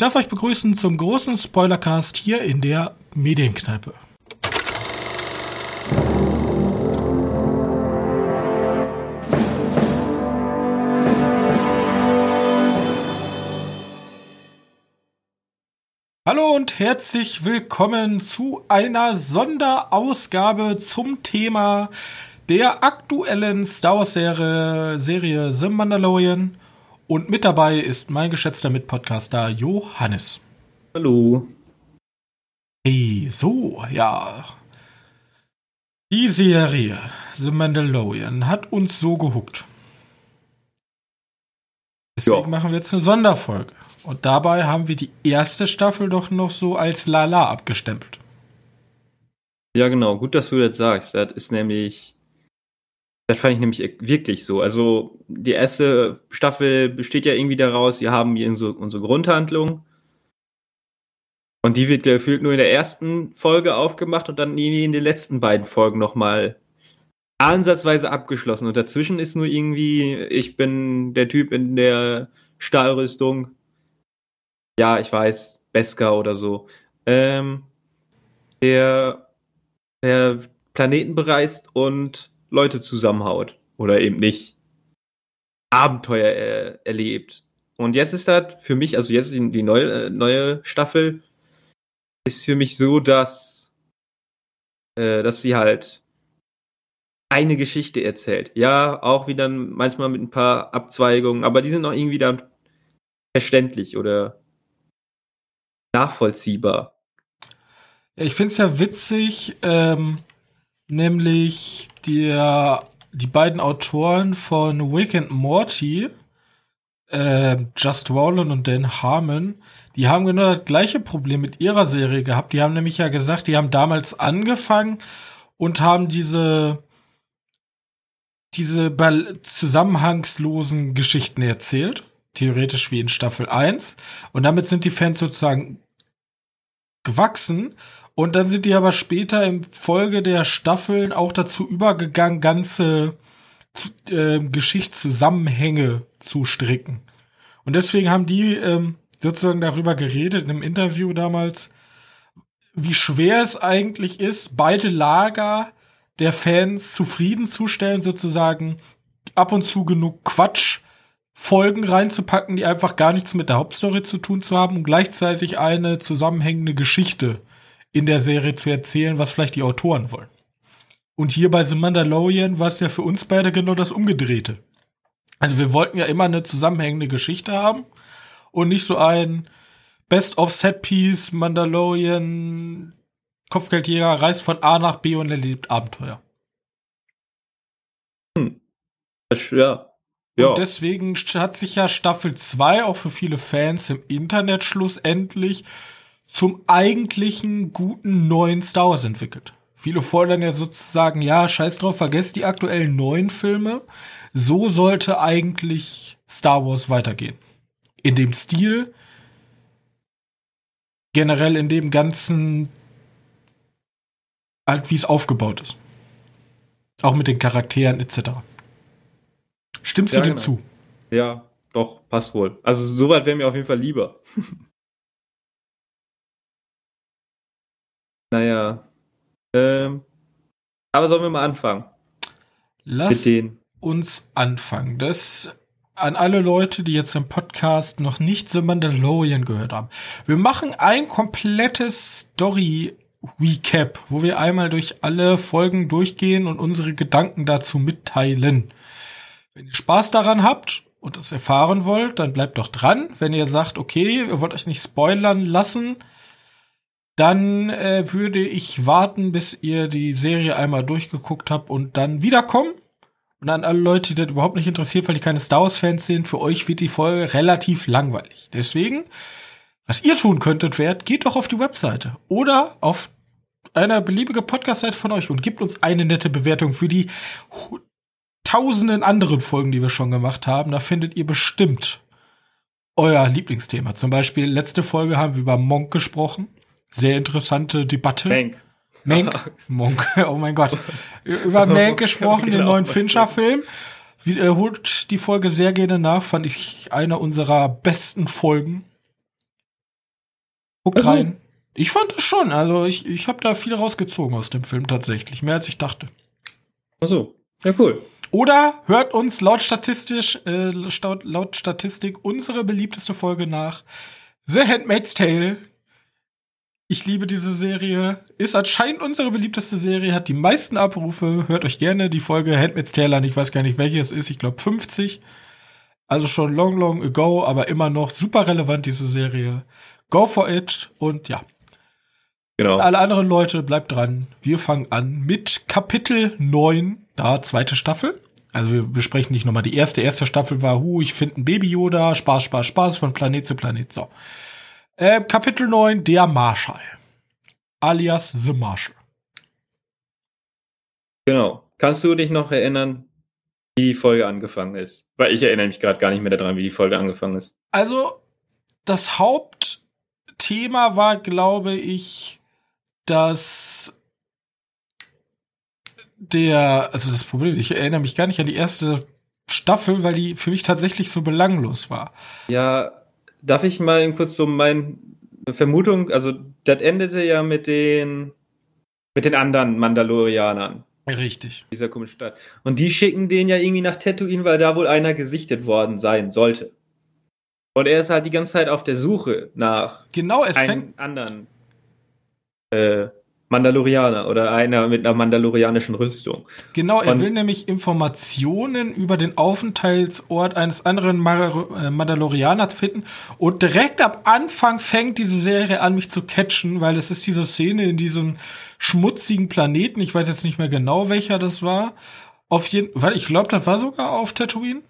darf euch begrüßen zum großen Spoilercast hier in der Medienkneipe. Hallo und herzlich willkommen zu einer Sonderausgabe zum Thema der aktuellen Star Wars Serie, Serie The Mandalorian. Und mit dabei ist mein geschätzter Mitpodcaster Johannes. Hallo. Hey, so, ja. Die Serie The Mandalorian hat uns so gehuckt. Deswegen ja. machen wir jetzt eine Sonderfolge. Und dabei haben wir die erste Staffel doch noch so als Lala abgestempelt. Ja, genau. Gut, dass du das sagst. Das ist nämlich das fand ich nämlich wirklich so. Also die erste Staffel besteht ja irgendwie daraus, wir haben hier so unsere Grundhandlung. Und die wird gefühlt nur in der ersten Folge aufgemacht und dann irgendwie in den letzten beiden Folgen nochmal ansatzweise abgeschlossen. Und dazwischen ist nur irgendwie, ich bin der Typ in der Stahlrüstung. Ja, ich weiß, Beska oder so. Ähm, der, der Planeten bereist und Leute zusammenhaut. Oder eben nicht. Abenteuer äh, erlebt. Und jetzt ist das für mich, also jetzt die, die neue, äh, neue Staffel, ist für mich so, dass, äh, dass sie halt eine Geschichte erzählt. Ja, auch wieder manchmal mit ein paar Abzweigungen, aber die sind auch irgendwie dann verständlich oder nachvollziehbar. Ich finde es ja witzig, ähm, nämlich der, die beiden Autoren von Wick and Morty, äh, Just Rowland und Dan Harmon, die haben genau das gleiche Problem mit ihrer Serie gehabt. Die haben nämlich ja gesagt, die haben damals angefangen und haben diese diese zusammenhangslosen Geschichten erzählt, theoretisch wie in Staffel 1 und damit sind die Fans sozusagen gewachsen und dann sind die aber später im Folge der Staffeln auch dazu übergegangen, ganze äh, Geschichtszusammenhänge zu stricken. Und deswegen haben die ähm, sozusagen darüber geredet in einem Interview damals, wie schwer es eigentlich ist, beide Lager der Fans zufriedenzustellen, sozusagen ab und zu genug Quatsch Folgen reinzupacken, die einfach gar nichts mit der Hauptstory zu tun zu haben und gleichzeitig eine zusammenhängende Geschichte in der Serie zu erzählen, was vielleicht die Autoren wollen. Und hier bei The Mandalorian war es ja für uns beide genau das Umgedrehte. Also wir wollten ja immer eine zusammenhängende Geschichte haben und nicht so ein Best of Set Piece Mandalorian Kopfgeldjäger reist von A nach B und erlebt Abenteuer. Hm. Ja. Ja. Und deswegen hat sich ja Staffel 2 auch für viele Fans im Internet schlussendlich zum eigentlichen guten neuen Star Wars entwickelt. Viele fordern ja sozusagen, ja, scheiß drauf, vergesst die aktuellen neuen Filme. So sollte eigentlich Star Wars weitergehen. In dem Stil, generell in dem ganzen, halt wie es aufgebaut ist. Auch mit den Charakteren etc. Stimmst ja, du dem genau. zu? Ja, doch, passt wohl. Also soweit wäre mir auf jeden Fall lieber. Naja. Ähm, aber sollen wir mal anfangen? Lass uns anfangen. Das an alle Leute, die jetzt im Podcast noch nicht The Mandalorian gehört haben. Wir machen ein komplettes Story Recap, wo wir einmal durch alle Folgen durchgehen und unsere Gedanken dazu mitteilen. Wenn ihr Spaß daran habt und es erfahren wollt, dann bleibt doch dran. Wenn ihr sagt, okay, ihr wollt euch nicht spoilern lassen, dann äh, würde ich warten, bis ihr die Serie einmal durchgeguckt habt und dann wiederkommen. Und an alle Leute, die das überhaupt nicht interessiert, weil die keine Star Wars-Fans sind, für euch wird die Folge relativ langweilig. Deswegen, was ihr tun könntet, wäre, geht doch auf die Webseite oder auf einer beliebige Podcast-Seite von euch und gebt uns eine nette Bewertung für die tausenden anderen Folgen, die wir schon gemacht haben. Da findet ihr bestimmt euer Lieblingsthema. Zum Beispiel letzte Folge haben wir über Monk gesprochen. Sehr interessante Debatte. Mank. Mank. Monk. Oh mein Gott. Über Mank gesprochen, genau. den neuen Fincher-Film. Wiederholt die Folge sehr gerne nach, fand ich einer unserer besten Folgen. Guck also, rein. Ich fand es schon. Also ich, ich habe da viel rausgezogen aus dem Film tatsächlich. Mehr als ich dachte. Ach so. Ja, cool. Oder hört uns laut statistisch, äh, laut Statistik unsere beliebteste Folge nach. The Handmaid's Tale. Ich liebe diese Serie. Ist anscheinend unsere beliebteste Serie, hat die meisten Abrufe. Hört euch gerne die Folge Handmaid's Tale an. Ich weiß gar nicht, welche es ist. Ich glaube 50. Also schon long, long ago, aber immer noch super relevant, diese Serie. Go for it und ja. Genau. Und alle anderen Leute, bleibt dran. Wir fangen an mit Kapitel 9 da zweite Staffel. Also wir besprechen nicht nochmal die erste. Erste Staffel war, hu, ich finde ein Baby Yoda, Spaß, Spaß, Spaß von Planet zu Planet. So. Äh, Kapitel 9, der Marshall. Alias The Marshall. Genau. Kannst du dich noch erinnern, wie die Folge angefangen ist? Weil ich erinnere mich gerade gar nicht mehr daran, wie die Folge angefangen ist. Also, das Hauptthema war, glaube ich, dass der, also das Problem, ich erinnere mich gar nicht an die erste Staffel, weil die für mich tatsächlich so belanglos war. Ja, darf ich mal kurz so meine Vermutung, also das endete ja mit den mit den anderen Mandalorianern. Richtig. Dieser komischen Stadt. Und die schicken den ja irgendwie nach Tatooine, weil da wohl einer gesichtet worden sein sollte. Und er ist halt die ganze Zeit auf der Suche nach genau, es einem anderen äh, Mandalorianer oder einer mit einer mandalorianischen Rüstung. Genau, er Und will nämlich Informationen über den Aufenthaltsort eines anderen äh, Mandalorianers finden und direkt ab Anfang fängt diese Serie an, mich zu catchen, weil es ist diese Szene in diesem schmutzigen Planeten, ich weiß jetzt nicht mehr genau, welcher das war. Auf jeden, weil ich glaube, das war sogar auf Tatooine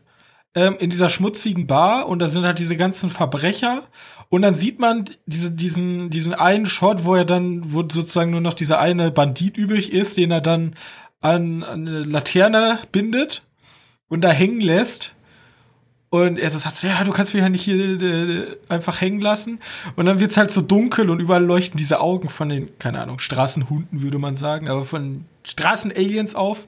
ähm, in dieser schmutzigen Bar und da sind halt diese ganzen Verbrecher und dann sieht man diese, diesen, diesen einen Shot, wo er dann, wo sozusagen nur noch dieser eine Bandit übrig ist, den er dann an, an eine Laterne bindet und da hängen lässt. Und er so sagt so, ja, du kannst mich ja nicht hier äh, einfach hängen lassen. Und dann wird's halt so dunkel und überall leuchten diese Augen von den, keine Ahnung, Straßenhunden würde man sagen, aber von Straßenaliens auf.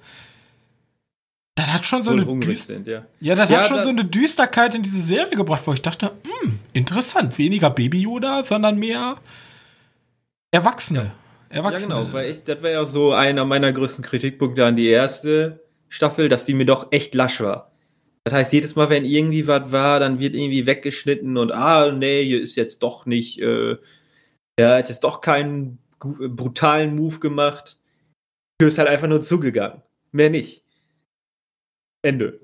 Das hat schon so eine sind, ja. ja, das ja, hat schon da so eine Düsterkeit in diese Serie gebracht, wo ich dachte, hm, interessant, weniger Baby Yoda, sondern mehr Erwachsene. Erwachsene. Ja, genau, weil ich, das war ja so einer meiner größten Kritikpunkte an die erste Staffel, dass die mir doch echt lasch war. Das heißt, jedes Mal, wenn irgendwie was war, dann wird irgendwie weggeschnitten und ah, nee, hier ist jetzt doch nicht, äh, er hat jetzt doch keinen brutalen Move gemacht. Tür ist halt einfach nur zugegangen. Mehr nicht. Ende.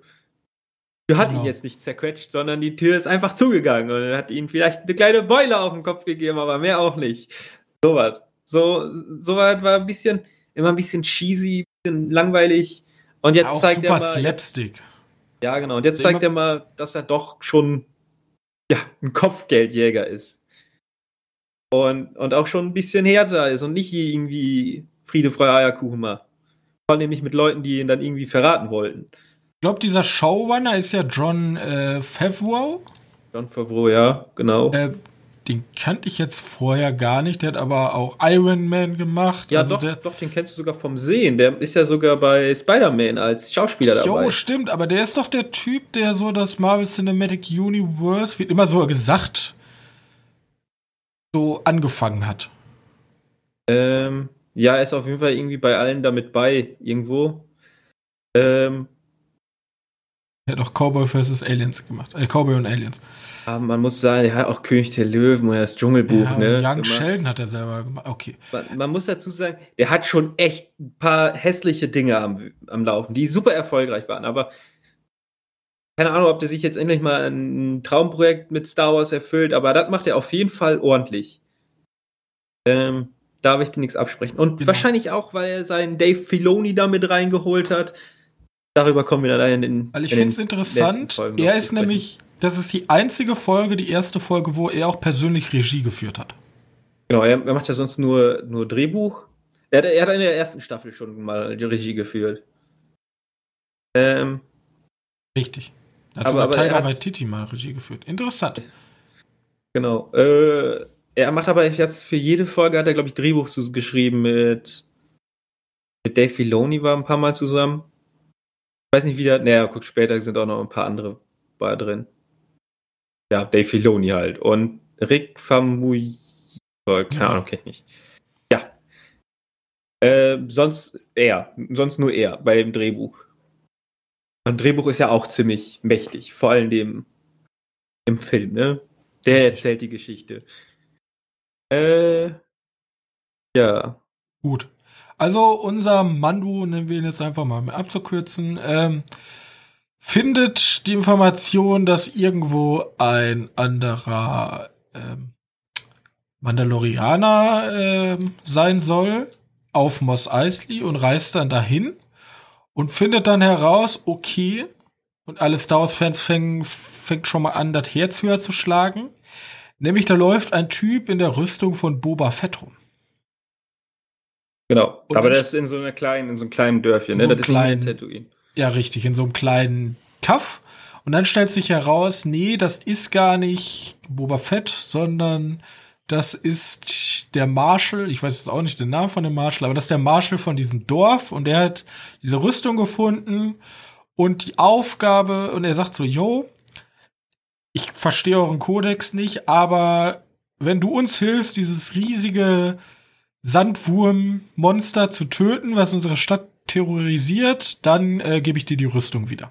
Die hat genau. ihn jetzt nicht zerquetscht, sondern die Tür ist einfach zugegangen und hat ihm vielleicht eine kleine Beule auf den Kopf gegeben, aber mehr auch nicht. So was. So, so was war ein bisschen, immer ein bisschen cheesy, ein bisschen langweilig. Und jetzt auch zeigt er mal. Slapstick. Ja, genau. Und jetzt zeigt er mal, dass er doch schon, ja, ein Kopfgeldjäger ist. Und, und auch schon ein bisschen härter ist und nicht irgendwie Friede, Freude, Eierkuchen macht. Vor allem nämlich mit Leuten, die ihn dann irgendwie verraten wollten. Ich glaube, dieser Showrunner ist ja John äh, Favreau. John Favreau, ja, genau. Äh, den kannte ich jetzt vorher gar nicht. Der hat aber auch Iron Man gemacht. Ja, also doch, doch, den kennst du sogar vom Sehen. Der ist ja sogar bei Spider-Man als Schauspieler dabei. Jo, stimmt, aber der ist doch der Typ, der so das Marvel Cinematic Universe, wird immer so gesagt, so angefangen hat. Ähm, ja, er ist auf jeden Fall irgendwie bei allen damit bei, irgendwo. Ähm, er hat auch Cowboy vs. Aliens gemacht. Äh, Cowboy und Aliens. Aber man muss sagen, er hat auch König der Löwen oder das Dschungelbuch, ja, ne? Young. Sheldon hat er selber gemacht. Okay. Man, man, muss dazu sagen, der hat schon echt ein paar hässliche Dinge am, am Laufen, die super erfolgreich waren. Aber keine Ahnung, ob der sich jetzt endlich mal ein Traumprojekt mit Star Wars erfüllt, aber das macht er auf jeden Fall ordentlich. Ähm, da ich dir nichts absprechen. Und genau. wahrscheinlich auch, weil er seinen Dave Filoni da mit reingeholt hat darüber kommen wir dann in den. Weil ich finde es interessant. Er ist nämlich, das ist die einzige Folge, die erste Folge, wo er auch persönlich Regie geführt hat. Genau, er, er macht ja sonst nur, nur Drehbuch. Er hat, er hat in der ersten Staffel schon mal die Regie geführt. Ähm, Richtig. Da hat aber, aber Tiger Waititi mal Regie geführt. Interessant. Genau. Äh, er macht aber jetzt für jede Folge, hat er, glaube ich, Drehbuch geschrieben mit, mit Dave Filoni war ein paar Mal zusammen weiß nicht, wie der. Naja, guck, später sind auch noch ein paar andere bei drin. Ja, Dave Filoni halt. Und Rick Famuyiwa Keine Ahnung, kenne ich nicht. Ja. Äh, sonst er. Sonst nur er bei dem Drehbuch. Und Drehbuch ist ja auch ziemlich mächtig. Vor allem dem im Film, ne? Der erzählt die Geschichte. Äh, ja. Gut. Also unser Mandu, nennen wir ihn jetzt einfach mal, abzukürzen, ähm, findet die Information, dass irgendwo ein anderer ähm, Mandalorianer äh, sein soll auf Moss Eisley und reist dann dahin und findet dann heraus, okay, und alle Star Wars-Fans fängt, fängt schon mal an, das Herz höher zu schlagen. Nämlich da läuft ein Typ in der Rüstung von Boba Fett rum. Genau. Und Aber das ist in so einer kleinen, in so einem kleinen Dörfchen, ne? So das kleinen, ist Tatooine. Ja, richtig, in so einem kleinen Kaff. Und dann stellt sich heraus, nee, das ist gar nicht Boba Fett, sondern das ist der Marshall, ich weiß jetzt auch nicht den Namen von dem Marshall, aber das ist der Marshall von diesem Dorf und der hat diese Rüstung gefunden und die Aufgabe, und er sagt so, yo, ich verstehe euren Kodex nicht, aber wenn du uns hilfst, dieses riesige Sandwurm-Monster zu töten, was unsere Stadt terrorisiert, dann äh, gebe ich dir die Rüstung wieder.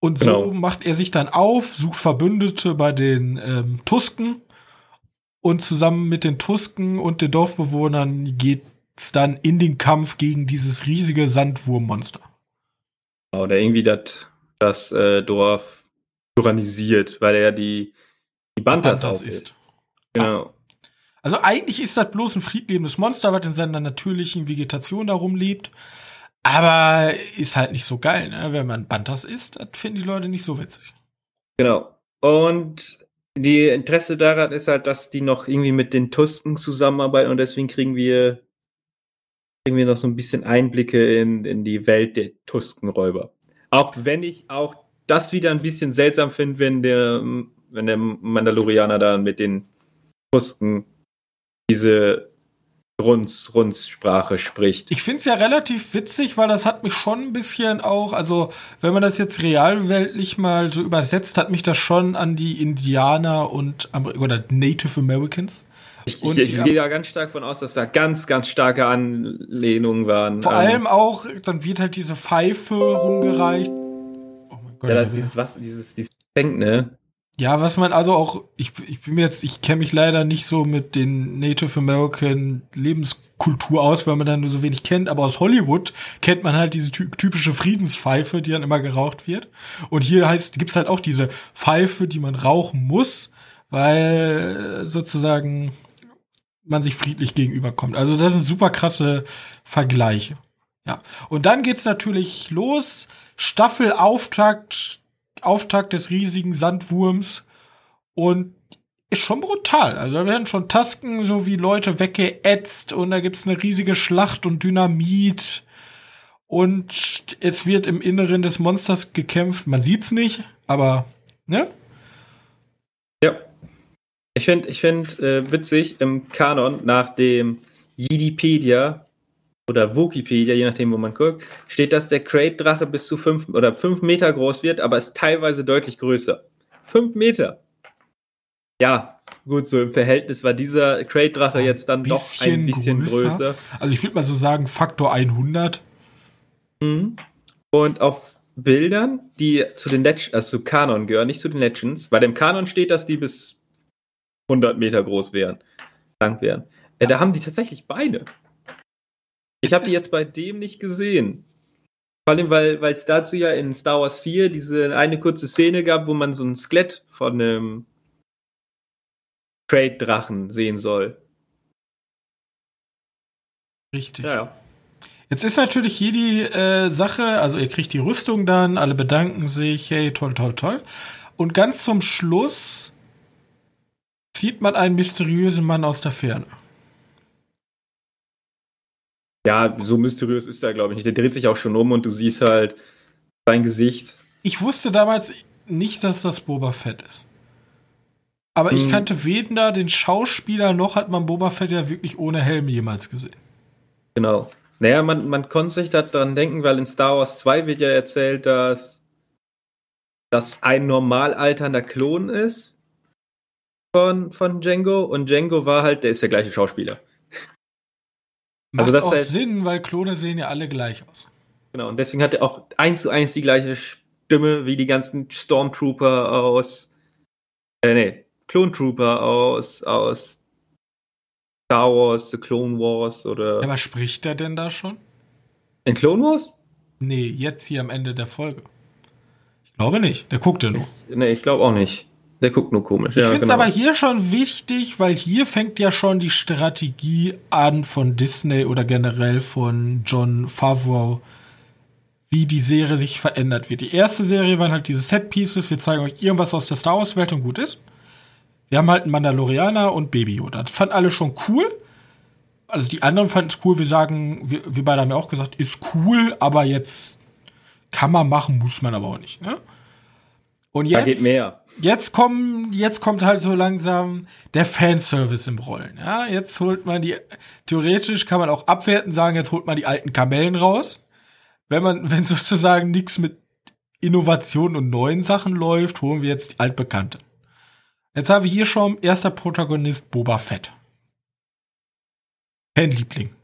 Und genau. so macht er sich dann auf, sucht Verbündete bei den ähm, Tusken und zusammen mit den Tusken und den Dorfbewohnern geht's dann in den Kampf gegen dieses riesige Sandwurmmonster. Oder irgendwie das, das äh, Dorf tyrannisiert, weil er die, die Bantas, Bantas ist. Genau. Ah. Also eigentlich ist das bloß ein friedlebendes Monster, was in seiner natürlichen Vegetation darum lebt. Aber ist halt nicht so geil, ne? Wenn man Bantas isst, das finden die Leute nicht so witzig. Genau. Und die Interesse daran ist halt, dass die noch irgendwie mit den Tusken zusammenarbeiten und deswegen kriegen wir, kriegen wir noch so ein bisschen Einblicke in, in die Welt der Tuskenräuber. Auch wenn ich auch das wieder ein bisschen seltsam finde, wenn der, wenn der Mandalorianer dann mit den Tusken diese Runz, Runz-Sprache spricht. Ich finde es ja relativ witzig, weil das hat mich schon ein bisschen auch, also wenn man das jetzt realweltlich mal so übersetzt, hat mich das schon an die Indianer und oder Native Americans. Ich, ich, ich gehe ja ganz stark von aus, dass da ganz, ganz starke Anlehnungen waren. Vor allem auch, dann wird halt diese Pfeife rumgereicht. Oh mein Gott. Ja, das ist dieses, was, dieses, dieses Fängt, ne? Ja, was man also auch, ich, ich bin jetzt, ich kenne mich leider nicht so mit den Native American Lebenskultur aus, weil man dann nur so wenig kennt, aber aus Hollywood kennt man halt diese typische Friedenspfeife, die dann immer geraucht wird. Und hier heißt, gibt's halt auch diese Pfeife, die man rauchen muss, weil sozusagen man sich friedlich gegenüberkommt. Also das sind super krasse Vergleiche. Ja. Und dann geht's natürlich los. Staffelauftakt Auftakt des riesigen Sandwurms und ist schon brutal. Also da werden schon Tasken so wie Leute weggeätzt und da gibt's eine riesige Schlacht und Dynamit und es wird im Inneren des Monsters gekämpft. Man sieht's nicht, aber ne? Ja. Ich finde ich find, äh, witzig im Kanon nach dem Yidipedia oder Wikipedia, je nachdem, wo man guckt, steht, dass der Crate-Drache bis zu fünf oder fünf Meter groß wird, aber ist teilweise deutlich größer. Fünf Meter. Ja, gut, so im Verhältnis war dieser Crate-Drache jetzt dann doch ein bisschen größer. größer. Also ich würde mal so sagen, Faktor 100. Mhm. Und auf Bildern, die zu den Legends, also zu Kanon gehören, nicht zu den Legends. Bei dem Kanon steht, dass die bis 100 Meter groß wären, lang wären. Äh, da haben die tatsächlich Beine. Ich habe die jetzt bei dem nicht gesehen. Vor allem, weil es dazu ja in Star Wars 4 diese eine kurze Szene gab, wo man so ein Skelett von einem Trade-Drachen sehen soll. Richtig. Ja, ja. Jetzt ist natürlich hier die äh, Sache, also ihr kriegt die Rüstung dann, alle bedanken sich, hey, toll, toll, toll. Und ganz zum Schluss sieht man einen mysteriösen Mann aus der Ferne. Ja, so mysteriös ist er, glaube ich nicht. Der dreht sich auch schon um und du siehst halt sein Gesicht. Ich wusste damals nicht, dass das Boba Fett ist. Aber hm. ich kannte weder den Schauspieler noch hat man Boba Fett ja wirklich ohne Helm jemals gesehen. Genau. Naja, man, man konnte sich daran denken, weil in Star Wars 2 wird ja erzählt, dass das ein normal alternder Klon ist von, von Django und Django war halt, der ist der gleiche Schauspieler. Macht also das auch heißt, Sinn, weil Klone sehen ja alle gleich aus. Genau, und deswegen hat er auch eins zu eins die gleiche Stimme wie die ganzen Stormtrooper aus, äh, nee, Clone Trooper aus, aus Star Wars, The Clone Wars oder. Ja, aber spricht er denn da schon? In Clone Wars? Nee, jetzt hier am Ende der Folge. Ich glaube nicht. Der guckt ja nur. Nee, ich glaube auch nicht. Der guckt nur komisch. Ich ja, finde es genau. aber hier schon wichtig, weil hier fängt ja schon die Strategie an von Disney oder generell von John Favreau, wie die Serie sich verändert wird. Die erste Serie waren halt diese Set Pieces, wir zeigen euch irgendwas aus der Star Wars Welt und gut ist. Wir haben halt einen Mandalorianer und Baby Yoda. Das fanden alle schon cool. Also die anderen fanden es cool. Wir sagen, wir, wir beide haben ja auch gesagt, ist cool, aber jetzt kann man machen, muss man aber auch nicht. Ne? Und jetzt, da geht mehr. Jetzt kommen, jetzt kommt halt so langsam der Fanservice im Rollen. Ja, jetzt holt man die, theoretisch kann man auch abwerten sagen, jetzt holt man die alten Kamellen raus. Wenn man, wenn sozusagen nichts mit Innovation und neuen Sachen läuft, holen wir jetzt die altbekannte. Jetzt haben wir hier schon erster Protagonist Boba Fett. Fanliebling.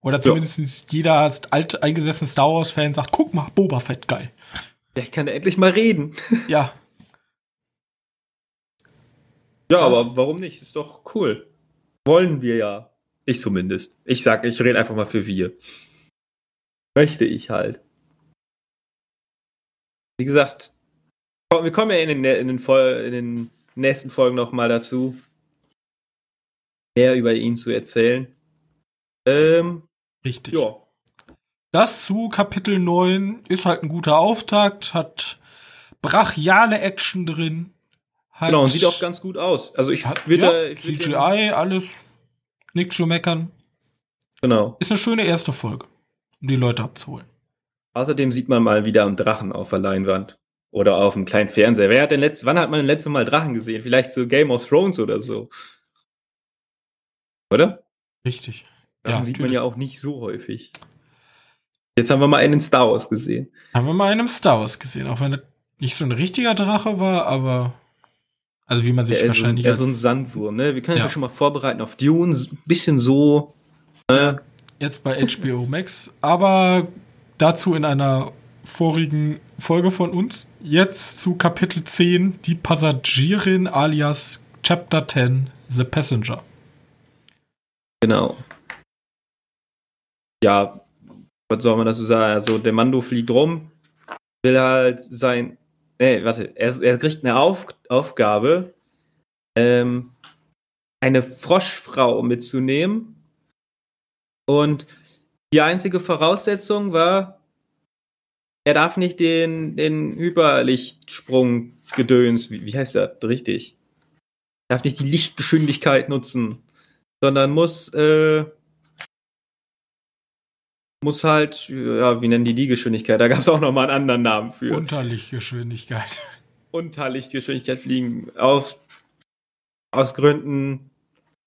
Oder zumindest ja. jeder als alt eingesessene Star Wars Fan sagt, guck mal, Boba Fett geil. Ich kann endlich mal reden. Ja. Ja, aber warum nicht? Ist doch cool. Wollen wir ja. Ich zumindest. Ich sag, ich rede einfach mal für wir. Möchte ich halt. Wie gesagt, wir kommen ja in den, in den, in den nächsten Folgen nochmal dazu, mehr über ihn zu erzählen. Ähm, Richtig. Ja. Das zu Kapitel 9 ist halt ein guter Auftakt, hat brachiale Action drin. Hat, genau, und sieht auch ganz gut aus. Also ich würde ja, ich CGI, würd alles, nichts zu meckern. Genau. Ist eine schöne erste Folge, um die Leute abzuholen. Außerdem sieht man mal wieder einen Drachen auf der Leinwand. Oder auf einem kleinen Fernseher. Wer hat denn letzt, wann hat man denn letzte Mal Drachen gesehen? Vielleicht so Game of Thrones oder so. Oder? Richtig. Drachen ja, sieht natürlich. man ja auch nicht so häufig. Jetzt haben wir mal einen Star Wars gesehen. Haben wir mal einen Star Wars gesehen, auch wenn das nicht so ein richtiger Drache war, aber also wie man sich ja, wahrscheinlich so, ja, so ein Sandwurm, ne? Wir können uns ja. schon mal vorbereiten auf Dune, ein bisschen so. Ne? Jetzt bei HBO Max, aber dazu in einer vorigen Folge von uns. Jetzt zu Kapitel 10, die Passagierin alias Chapter 10, The Passenger. Genau. Ja, was soll man dazu sagen? Also, der Mando fliegt rum, will halt sein. Nee, warte, er, er kriegt eine Auf, Aufgabe, ähm, eine Froschfrau mitzunehmen. Und die einzige Voraussetzung war, er darf nicht den, den Hyperlichtsprung gedöns, wie, wie heißt das richtig? Er darf nicht die Lichtgeschwindigkeit nutzen, sondern muss, äh, muss halt, ja, wie nennen die die Geschwindigkeit? Da gab es auch nochmal einen anderen Namen für. Unterlichtgeschwindigkeit. Unterlichtgeschwindigkeit fliegen. Aus, aus Gründen,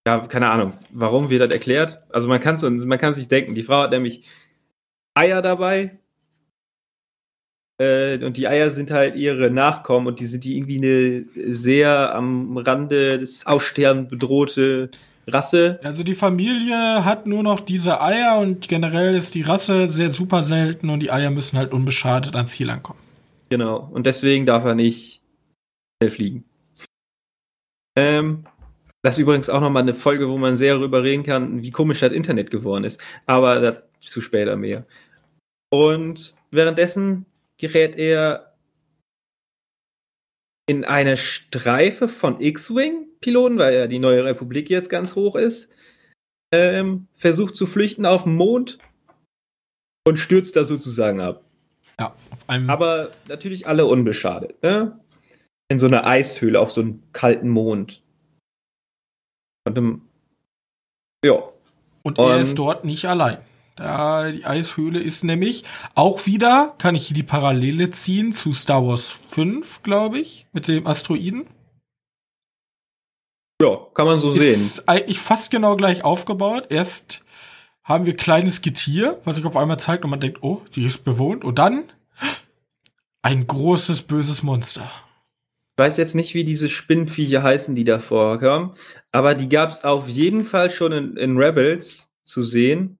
ja, keine Ahnung, warum wird das erklärt? Also man kann es man sich denken, die Frau hat nämlich Eier dabei, äh, und die Eier sind halt ihre Nachkommen und die sind die irgendwie eine sehr am Rande des Aussterben bedrohte Rasse. Also die Familie hat nur noch diese Eier und generell ist die Rasse sehr super selten und die Eier müssen halt unbeschadet ans Ziel ankommen. Genau. Und deswegen darf er nicht schnell fliegen. Ähm, das ist übrigens auch nochmal eine Folge, wo man sehr darüber reden kann, wie komisch das Internet geworden ist. Aber dazu später mehr. Und währenddessen gerät er in eine Streife von X-Wing-Piloten, weil ja die neue Republik jetzt ganz hoch ist, ähm, versucht zu flüchten auf dem Mond und stürzt da sozusagen ab. Ja, auf einem Aber natürlich alle unbeschadet, ne? In so einer Eishöhle auf so einem kalten Mond. Und, um, ja. Und er und, ist dort nicht allein. Da, die Eishöhle ist nämlich auch wieder, kann ich hier die Parallele ziehen zu Star Wars 5, glaube ich, mit dem Asteroiden. Ja, kann man so ist sehen. Ist eigentlich fast genau gleich aufgebaut. Erst haben wir kleines Getier, was sich auf einmal zeigt und man denkt, oh, die ist bewohnt. Und dann ein großes, böses Monster. weiß jetzt nicht, wie diese Spinnenviecher heißen, die da vorkommen, aber die gab es auf jeden Fall schon in, in Rebels zu sehen.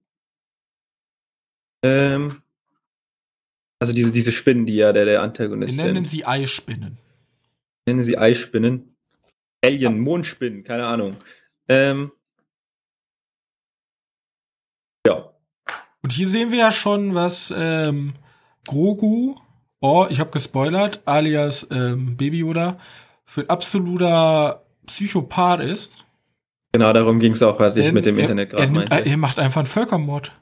Ähm, also diese, diese Spinnen, die ja der, der Antagonist sind. Wir nennen sie Eispinnen. Nennen sie Eispinnen. Alien. Mondspinnen, keine Ahnung. Ähm, ja. Und hier sehen wir ja schon, was ähm, Grogu, oh, ich habe gespoilert, alias ähm, Baby Yoda, für ein absoluter Psychopath ist. Genau, darum ging es auch, was ich mit dem er, Internet gerade meinte. Er macht einfach einen Völkermord.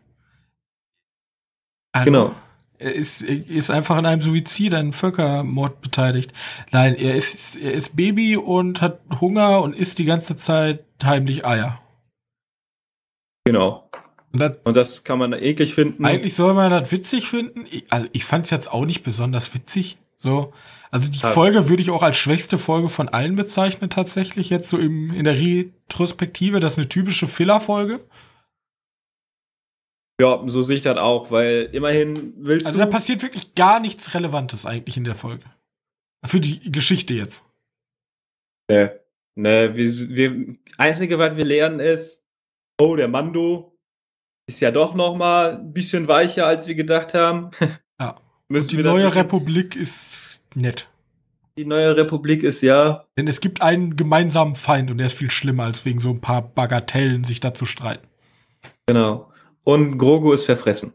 Also, genau. Er ist, er ist einfach an einem Suizid, einem Völkermord beteiligt. Nein, er ist, er ist Baby und hat Hunger und isst die ganze Zeit heimlich Eier. Genau. Und das, und das kann man eklig finden. Eigentlich soll man das witzig finden. Also ich fand es jetzt auch nicht besonders witzig. So, also die. Folge würde ich auch als schwächste Folge von allen bezeichnen tatsächlich jetzt so im, in der Retrospektive. Das ist eine typische Filler-Folge. Ja, so sehe ich das auch, weil immerhin willst also du. Also da passiert wirklich gar nichts Relevantes eigentlich in der Folge. Für die Geschichte jetzt. Nee. Nee, wir, wir, einzige, was wir lernen ist, oh, der Mando ist ja doch noch mal ein bisschen weicher, als wir gedacht haben. Ja. Und die neue Republik ist nett. Die neue Republik ist ja. Denn es gibt einen gemeinsamen Feind und der ist viel schlimmer, als wegen so ein paar Bagatellen sich da zu streiten. Genau. Und Grogu ist verfressen.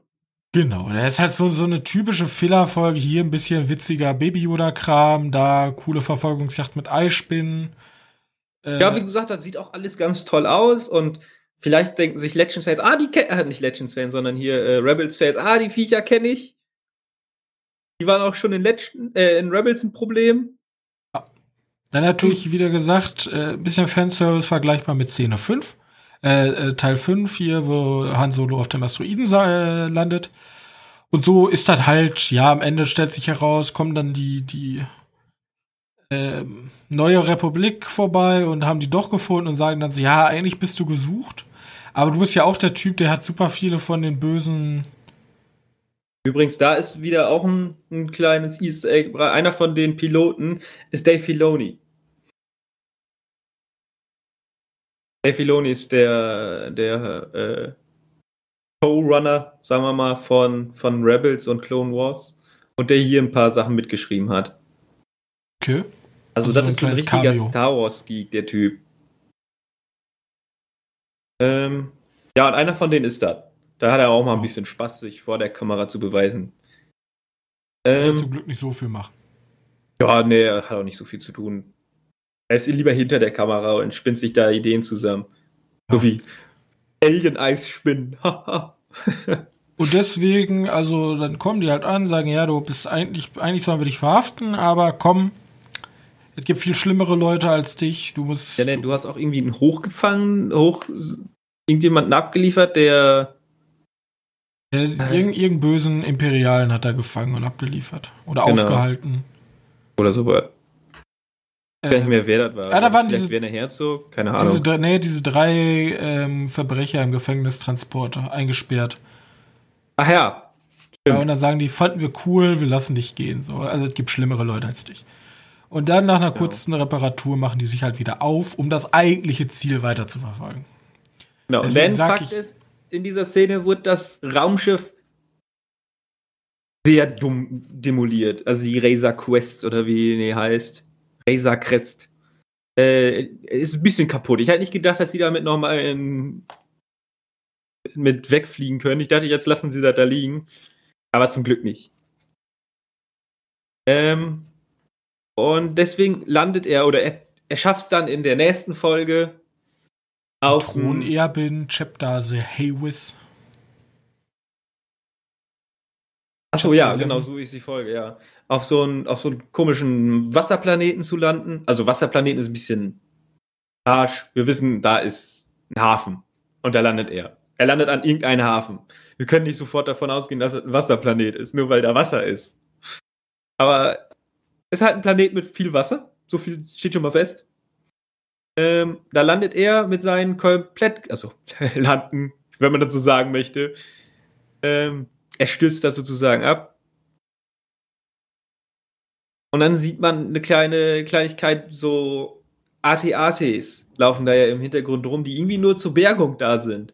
Genau, das ist halt so, so eine typische Filler-Folge. Hier ein bisschen witziger Baby-Yoda-Kram, da coole Verfolgungsjacht mit Eispinnen. Äh, ja, wie gesagt, das sieht auch alles ganz toll aus und vielleicht denken sich Legends-Fans, ah, die kennen, äh, nicht Legends-Fans, sondern hier äh, Rebels-Fans, ah, die Viecher kenne ich. Die waren auch schon in, Legend, äh, in Rebels ein Problem. Ja. Dann natürlich wieder gesagt, äh, bisschen Fanservice vergleichbar mit Szene 5. Äh, äh, Teil 5 hier, wo Han Solo auf dem Asteroiden äh, landet. Und so ist das halt, ja, am Ende stellt sich heraus, kommen dann die, die äh, neue Republik vorbei und haben die doch gefunden und sagen dann so, ja, eigentlich bist du gesucht. Aber du bist ja auch der Typ, der hat super viele von den bösen. Übrigens, da ist wieder auch ein, ein kleines Easter Egg. Einer von den Piloten ist Dave Filoni. Dave Filoni ist der, der äh, Co-Runner, sagen wir mal, von, von Rebels und Clone Wars und der hier ein paar Sachen mitgeschrieben hat. Okay. Also, also das ist ein richtiger Cameo. Star Wars-Geek, der Typ. Ähm, ja, und einer von denen ist das. Da hat er auch mal ein bisschen Spaß, sich vor der Kamera zu beweisen. Ähm, zum Glück nicht so viel machen. Ja, nee, er hat auch nicht so viel zu tun. Er ist lieber hinter der Kamera und spinnt sich da Ideen zusammen. Ja. So wie Alien-Eis spinnen. und deswegen, also dann kommen die halt an, sagen, ja, du bist eigentlich, eigentlich sollen wir dich verhaften, aber komm, es gibt viel schlimmere Leute als dich. Du musst. Ja, denn du hast auch irgendwie einen hochgefangen, hoch irgendjemanden abgeliefert, der. der irgendeinen bösen Imperialen hat er gefangen und abgeliefert. Oder genau. aufgehalten. Oder so was. Ich weiß nicht mehr, wer das war. Ja, da waren Vielleicht diese, Werner Herzog, keine Ahnung. Diese, nee, diese drei ähm, Verbrecher im Gefängnistransporter eingesperrt. Ach ja. Ja, und dann sagen die, fanden wir cool, wir lassen dich gehen. So, also es gibt schlimmere Leute als dich. Und dann nach einer kurzen genau. Reparatur machen die sich halt wieder auf, um das eigentliche Ziel weiter zu verfolgen. Genau, und wenn Fakt ich, ist, in dieser Szene wird das Raumschiff sehr dumm demoliert. Also die Razor Quest oder wie die heißt. Razor Crest. Äh, ist ein bisschen kaputt. Ich hätte nicht gedacht, dass sie damit nochmal mit wegfliegen können. Ich dachte, jetzt lassen sie das da liegen. Aber zum Glück nicht. Ähm, und deswegen landet er oder er, er schafft es dann in der nächsten Folge auf Thronerbin Chapter The Haywis. Achso, ja, genau, so ist die Folge, ja. Auf so einen, auf so einen komischen Wasserplaneten zu landen. Also Wasserplaneten ist ein bisschen Arsch. Wir wissen, da ist ein Hafen. Und da landet er. Er landet an irgendeinem Hafen. Wir können nicht sofort davon ausgehen, dass es ein Wasserplanet ist, nur weil da Wasser ist. Aber ist halt ein Planet mit viel Wasser. So viel steht schon mal fest. Ähm, da landet er mit seinen komplett, also landen, wenn man dazu sagen möchte. Ähm, er stürzt da sozusagen ab. Und dann sieht man eine kleine Kleinigkeit, so AT-ATs laufen da ja im Hintergrund rum, die irgendwie nur zur Bergung da sind.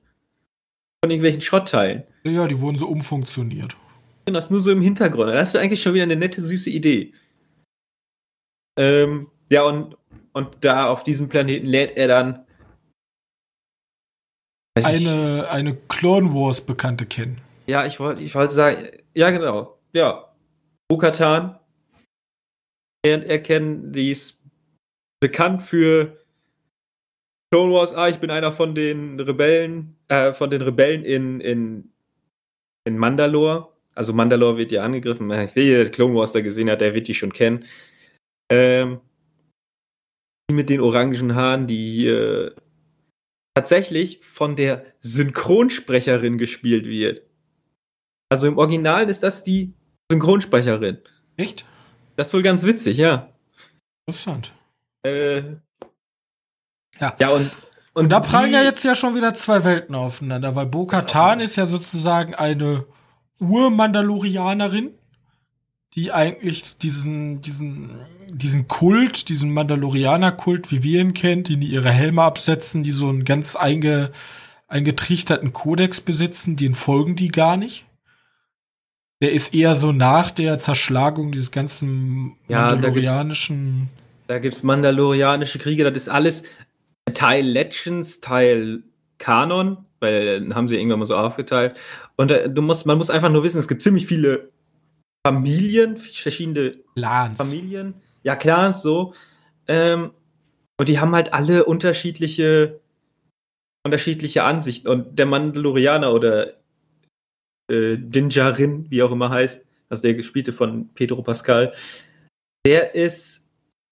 Von irgendwelchen Schrottteilen. Ja, die wurden so umfunktioniert. Das ist nur so im Hintergrund. Da hast du eigentlich schon wieder eine nette, süße Idee. Ähm, ja, und, und da auf diesem Planeten lädt er dann eine, eine Clone Wars Bekannte kennen. Ja, ich wollte ich wollte sagen, ja, genau. Ja. Bukatan erkennen, die ist bekannt für Clone Wars. Ah, ich bin einer von den Rebellen, äh, von den Rebellen in, in, in Mandalore. Also Mandalore wird ja angegriffen. Wer hier Clone Wars da gesehen hat, der wird die schon kennen. Ähm, die mit den orangen Haaren, die äh, tatsächlich von der Synchronsprecherin gespielt wird. Also im Original ist das die Synchronsprecherin. Echt? Das ist wohl ganz witzig, ja. Interessant. Äh, ja. Ja, und, und, und da prallen ja jetzt ja schon wieder zwei Welten aufeinander, weil Bo-Katan ist ja sozusagen eine Ur-Mandalorianerin, die eigentlich diesen, diesen, diesen Kult, diesen Mandalorianer-Kult, wie wir ihn kennen, die ihre Helme absetzen, die so einen ganz einge, eingetrichterten Kodex besitzen, den folgen die gar nicht. Der ist eher so nach der Zerschlagung dieses ganzen ja, mandalorianischen. Da gibt's, da gibt's mandalorianische Kriege, das ist alles Teil Legends, Teil Kanon, weil haben sie irgendwann mal so aufgeteilt. Und äh, du musst, man muss einfach nur wissen, es gibt ziemlich viele Familien, verschiedene Clans. Familien, ja, Clans, so. Ähm, und die haben halt alle unterschiedliche, unterschiedliche Ansichten. Und der Mandalorianer oder äh, Dinjarin, wie auch immer heißt, also der gespielte von Pedro Pascal, der ist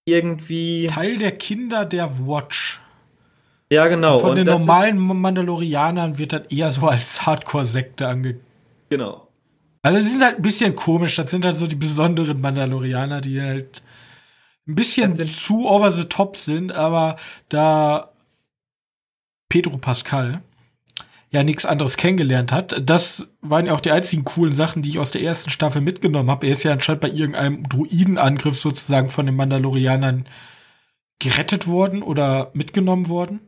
irgendwie. Teil der Kinder der Watch. Ja, genau. Von und den normalen Mandalorianern wird das eher so als Hardcore-Sekte ange. Genau. Also sie sind halt ein bisschen komisch. Das sind halt so die besonderen Mandalorianer, die halt ein bisschen zu over the top sind, aber da Pedro Pascal ja nichts anderes kennengelernt hat. Das waren ja auch die einzigen coolen Sachen, die ich aus der ersten Staffel mitgenommen habe. Er ist ja anscheinend bei irgendeinem Druidenangriff sozusagen von den Mandalorianern gerettet worden oder mitgenommen worden.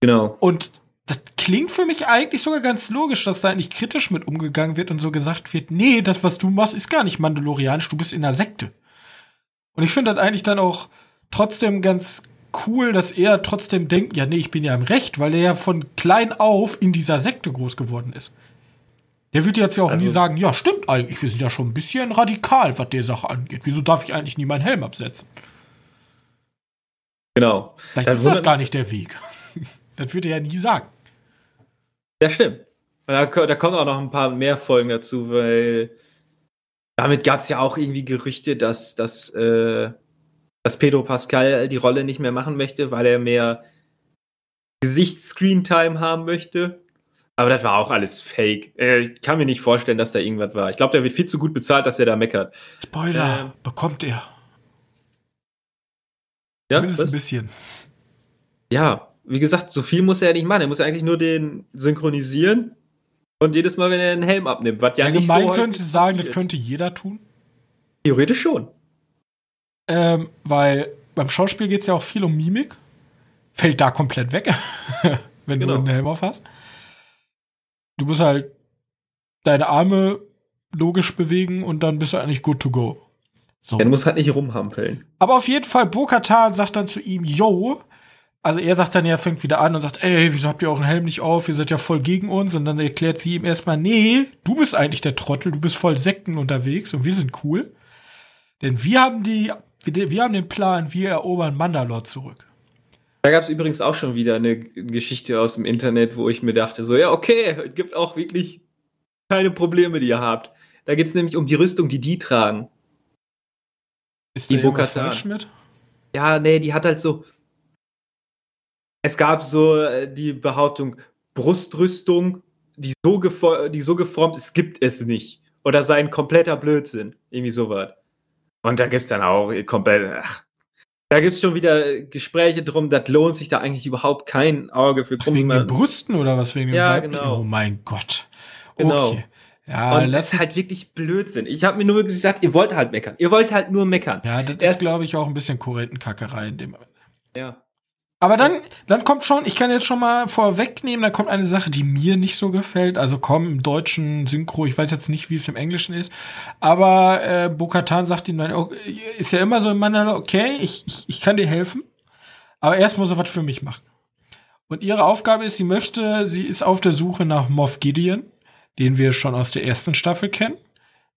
Genau. Und das klingt für mich eigentlich sogar ganz logisch, dass da eigentlich kritisch mit umgegangen wird und so gesagt wird, nee, das, was du machst, ist gar nicht mandalorianisch, du bist in einer Sekte. Und ich finde das eigentlich dann auch trotzdem ganz cool, dass er trotzdem denkt, ja, nee, ich bin ja im Recht, weil er ja von klein auf in dieser Sekte groß geworden ist. Der wird jetzt ja auch also, nie sagen, ja, stimmt eigentlich, wir sind ja schon ein bisschen radikal, was der Sache angeht. Wieso darf ich eigentlich nie meinen Helm absetzen? Genau. Vielleicht das ist das gar nicht der Weg. das würde er ja nie sagen. Ja, stimmt. Da, da kommen auch noch ein paar mehr Folgen dazu, weil damit gab es ja auch irgendwie Gerüchte, dass, dass äh, dass Pedro Pascal die Rolle nicht mehr machen möchte, weil er mehr Gesichtsscreen-Time haben möchte. Aber das war auch alles fake. Äh, ich kann mir nicht vorstellen, dass da irgendwas war. Ich glaube, der wird viel zu gut bezahlt, dass er da meckert. Spoiler, ähm, bekommt er. Ja, Zumindest was? ein bisschen. Ja, wie gesagt, so viel muss er ja nicht machen. Er muss ja eigentlich nur den synchronisieren und jedes Mal, wenn er einen Helm abnimmt, was ja, ja nicht so könnte sagen, das könnte jeder tun. Theoretisch schon. Ähm, weil beim Schauspiel geht es ja auch viel um Mimik. Fällt da komplett weg, wenn genau. du einen Helm auf hast. Du musst halt deine Arme logisch bewegen und dann bist du eigentlich good to go. So. Er muss halt nicht rumhampeln. Aber auf jeden Fall, Bokata sagt dann zu ihm, yo, also er sagt dann, er fängt wieder an und sagt, ey, wieso habt ihr auch einen Helm nicht auf? Ihr seid ja voll gegen uns. Und dann erklärt sie ihm erstmal, nee, du bist eigentlich der Trottel, du bist voll Sekten unterwegs und wir sind cool. Denn wir haben die wir, wir haben den Plan, wir erobern Mandalore zurück. Da gab es übrigens auch schon wieder eine Geschichte aus dem Internet, wo ich mir dachte, so, ja, okay, es gibt auch wirklich keine Probleme, die ihr habt. Da geht es nämlich um die Rüstung, die die tragen. Ist die da falsch mit? Ja, nee, die hat halt so. Es gab so äh, die Behauptung, Brustrüstung, die so, die so geformt ist, gibt es nicht. Oder sei ein kompletter Blödsinn. Irgendwie sowas. Und da gibt's dann auch komplett, ach, da gibt's schon wieder Gespräche drum, das lohnt sich da eigentlich überhaupt kein Auge für krumm. Wegen den Brüsten oder was wegen dem Ja, genau. Oh mein Gott. Genau. Okay. Ja, und das ist halt wirklich Blödsinn. Ich habe mir nur gesagt, ihr wollt halt meckern. Ihr wollt halt nur meckern. Ja, das Erst ist, glaube ich, auch ein bisschen Korrentenkackerei in dem. Ja. Aber dann, dann kommt schon, ich kann jetzt schon mal vorwegnehmen, da kommt eine Sache, die mir nicht so gefällt. Also komm, im deutschen Synchro, ich weiß jetzt nicht, wie es im Englischen ist, aber äh, Bokatan sagt ihm dann, oh, ist ja immer so im Mandalore, okay, ich, ich, ich kann dir helfen, aber erst muss er was für mich machen. Und ihre Aufgabe ist, sie möchte, sie ist auf der Suche nach Moff Gideon, den wir schon aus der ersten Staffel kennen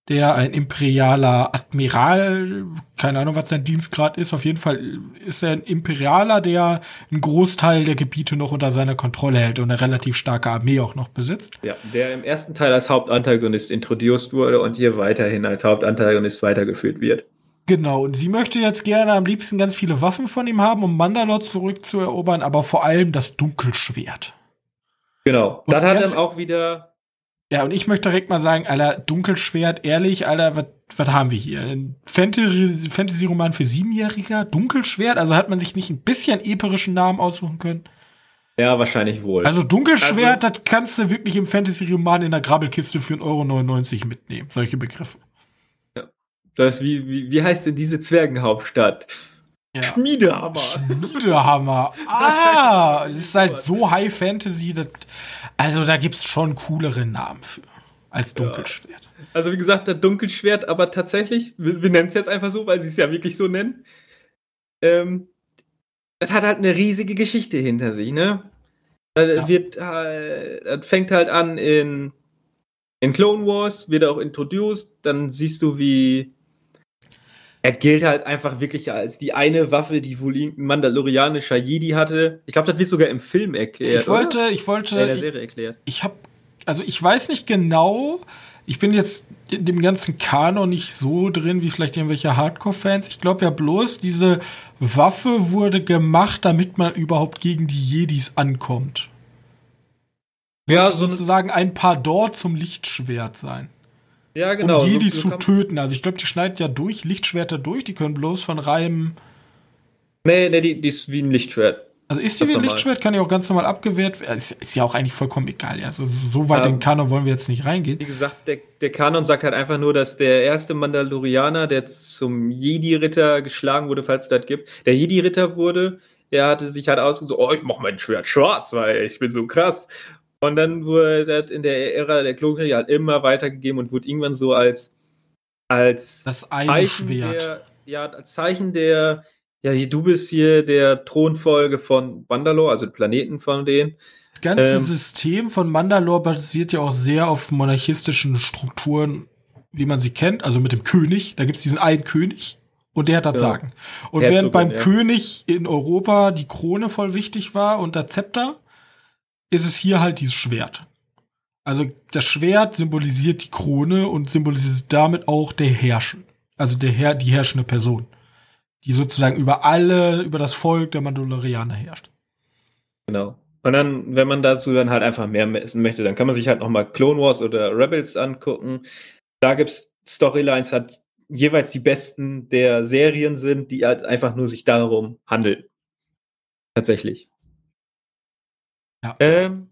der ein imperialer Admiral, keine Ahnung, was sein Dienstgrad ist. Auf jeden Fall ist er ein Imperialer, der einen Großteil der Gebiete noch unter seiner Kontrolle hält und eine relativ starke Armee auch noch besitzt. Ja, der im ersten Teil als Hauptantagonist introduced wurde und hier weiterhin als Hauptantagonist weitergeführt wird. Genau, und sie möchte jetzt gerne am liebsten ganz viele Waffen von ihm haben, um Mandalore zurückzuerobern, aber vor allem das Dunkelschwert. Genau, und das hat dann auch wieder ja, und ich möchte direkt mal sagen, Alter, Dunkelschwert, ehrlich, Alter, was haben wir hier? Ein Fantasy-Roman Fantasy für Siebenjähriger? Dunkelschwert? Also hat man sich nicht ein bisschen epischen Namen aussuchen können? Ja, wahrscheinlich wohl. Also Dunkelschwert, also, das kannst du wirklich im Fantasy-Roman in der Grabbelkiste für 1,99 Euro mitnehmen. Solche Begriffe. Ja. Das wie, wie, wie heißt denn diese Zwergenhauptstadt? Ja. Schmiedehammer. Schmiedehammer. Ah, das ist halt so High Fantasy, dass also da gibt's schon coolere Namen für als Dunkelschwert. Ja. Also wie gesagt, der Dunkelschwert, aber tatsächlich, wir, wir nennen es jetzt einfach so, weil sie es ja wirklich so nennen. Ähm, das hat halt eine riesige Geschichte hinter sich, ne? Das, ja. wird, äh, das fängt halt an in, in Clone Wars, wird auch introduced, dann siehst du, wie er gilt halt einfach wirklich als die eine Waffe, die wohl irgendein mandalorianischer Jedi hatte. Ich glaube, das wird sogar im Film erklärt. Ich wollte, oder? ich wollte. in der Serie erklärt. Ich, ich habe, also ich weiß nicht genau. Ich bin jetzt in dem ganzen Kanon nicht so drin wie vielleicht irgendwelche Hardcore-Fans. Ich glaube ja bloß, diese Waffe wurde gemacht, damit man überhaupt gegen die Jedis ankommt. Ja, so sozusagen ein Pardon zum Lichtschwert sein. Ja, genau. Um Jedis so, so zu töten. Also ich glaube, die schneiden ja durch, Lichtschwerter durch, die können bloß von reinem. Nee, nee, die, die ist wie ein Lichtschwert. Also ist die wie ein Lichtschwert, kann ja auch ganz normal abgewehrt werden. Ist, ist, ja auch eigentlich vollkommen egal. Also so weit ähm, in den Kanon wollen wir jetzt nicht reingehen. Wie gesagt, der, der Kanon sagt halt einfach nur, dass der erste Mandalorianer, der zum Jedi-Ritter geschlagen wurde, falls es das gibt, der Jedi-Ritter wurde, der hatte sich halt ausgesucht, oh, ich mach mein Schwert schwarz, weil ich bin so krass. Und dann wurde das in der Ära der Klonkriege halt immer weitergegeben und wurde irgendwann so als, als das eine Zeichen Schwert. Der, ja, als Zeichen der, ja, du bist hier der Thronfolge von Mandalore, also Planeten von denen. Das ganze ähm, System von Mandalore basiert ja auch sehr auf monarchistischen Strukturen, wie man sie kennt, also mit dem König. Da gibt es diesen einen König und der hat das ja. Sagen. Und während beim ja. König in Europa die Krone voll wichtig war und der Zepter, ist es hier halt dieses Schwert. Also das Schwert symbolisiert die Krone und symbolisiert damit auch der Herrschen. Also der Herr, die herrschende Person. Die sozusagen über alle, über das Volk der Mandalorianer herrscht. Genau. Und dann, wenn man dazu dann halt einfach mehr messen möchte, dann kann man sich halt nochmal Clone Wars oder Rebels angucken. Da gibt's Storylines, hat jeweils die besten der Serien sind, die halt einfach nur sich darum handeln. Tatsächlich. Ja, ähm,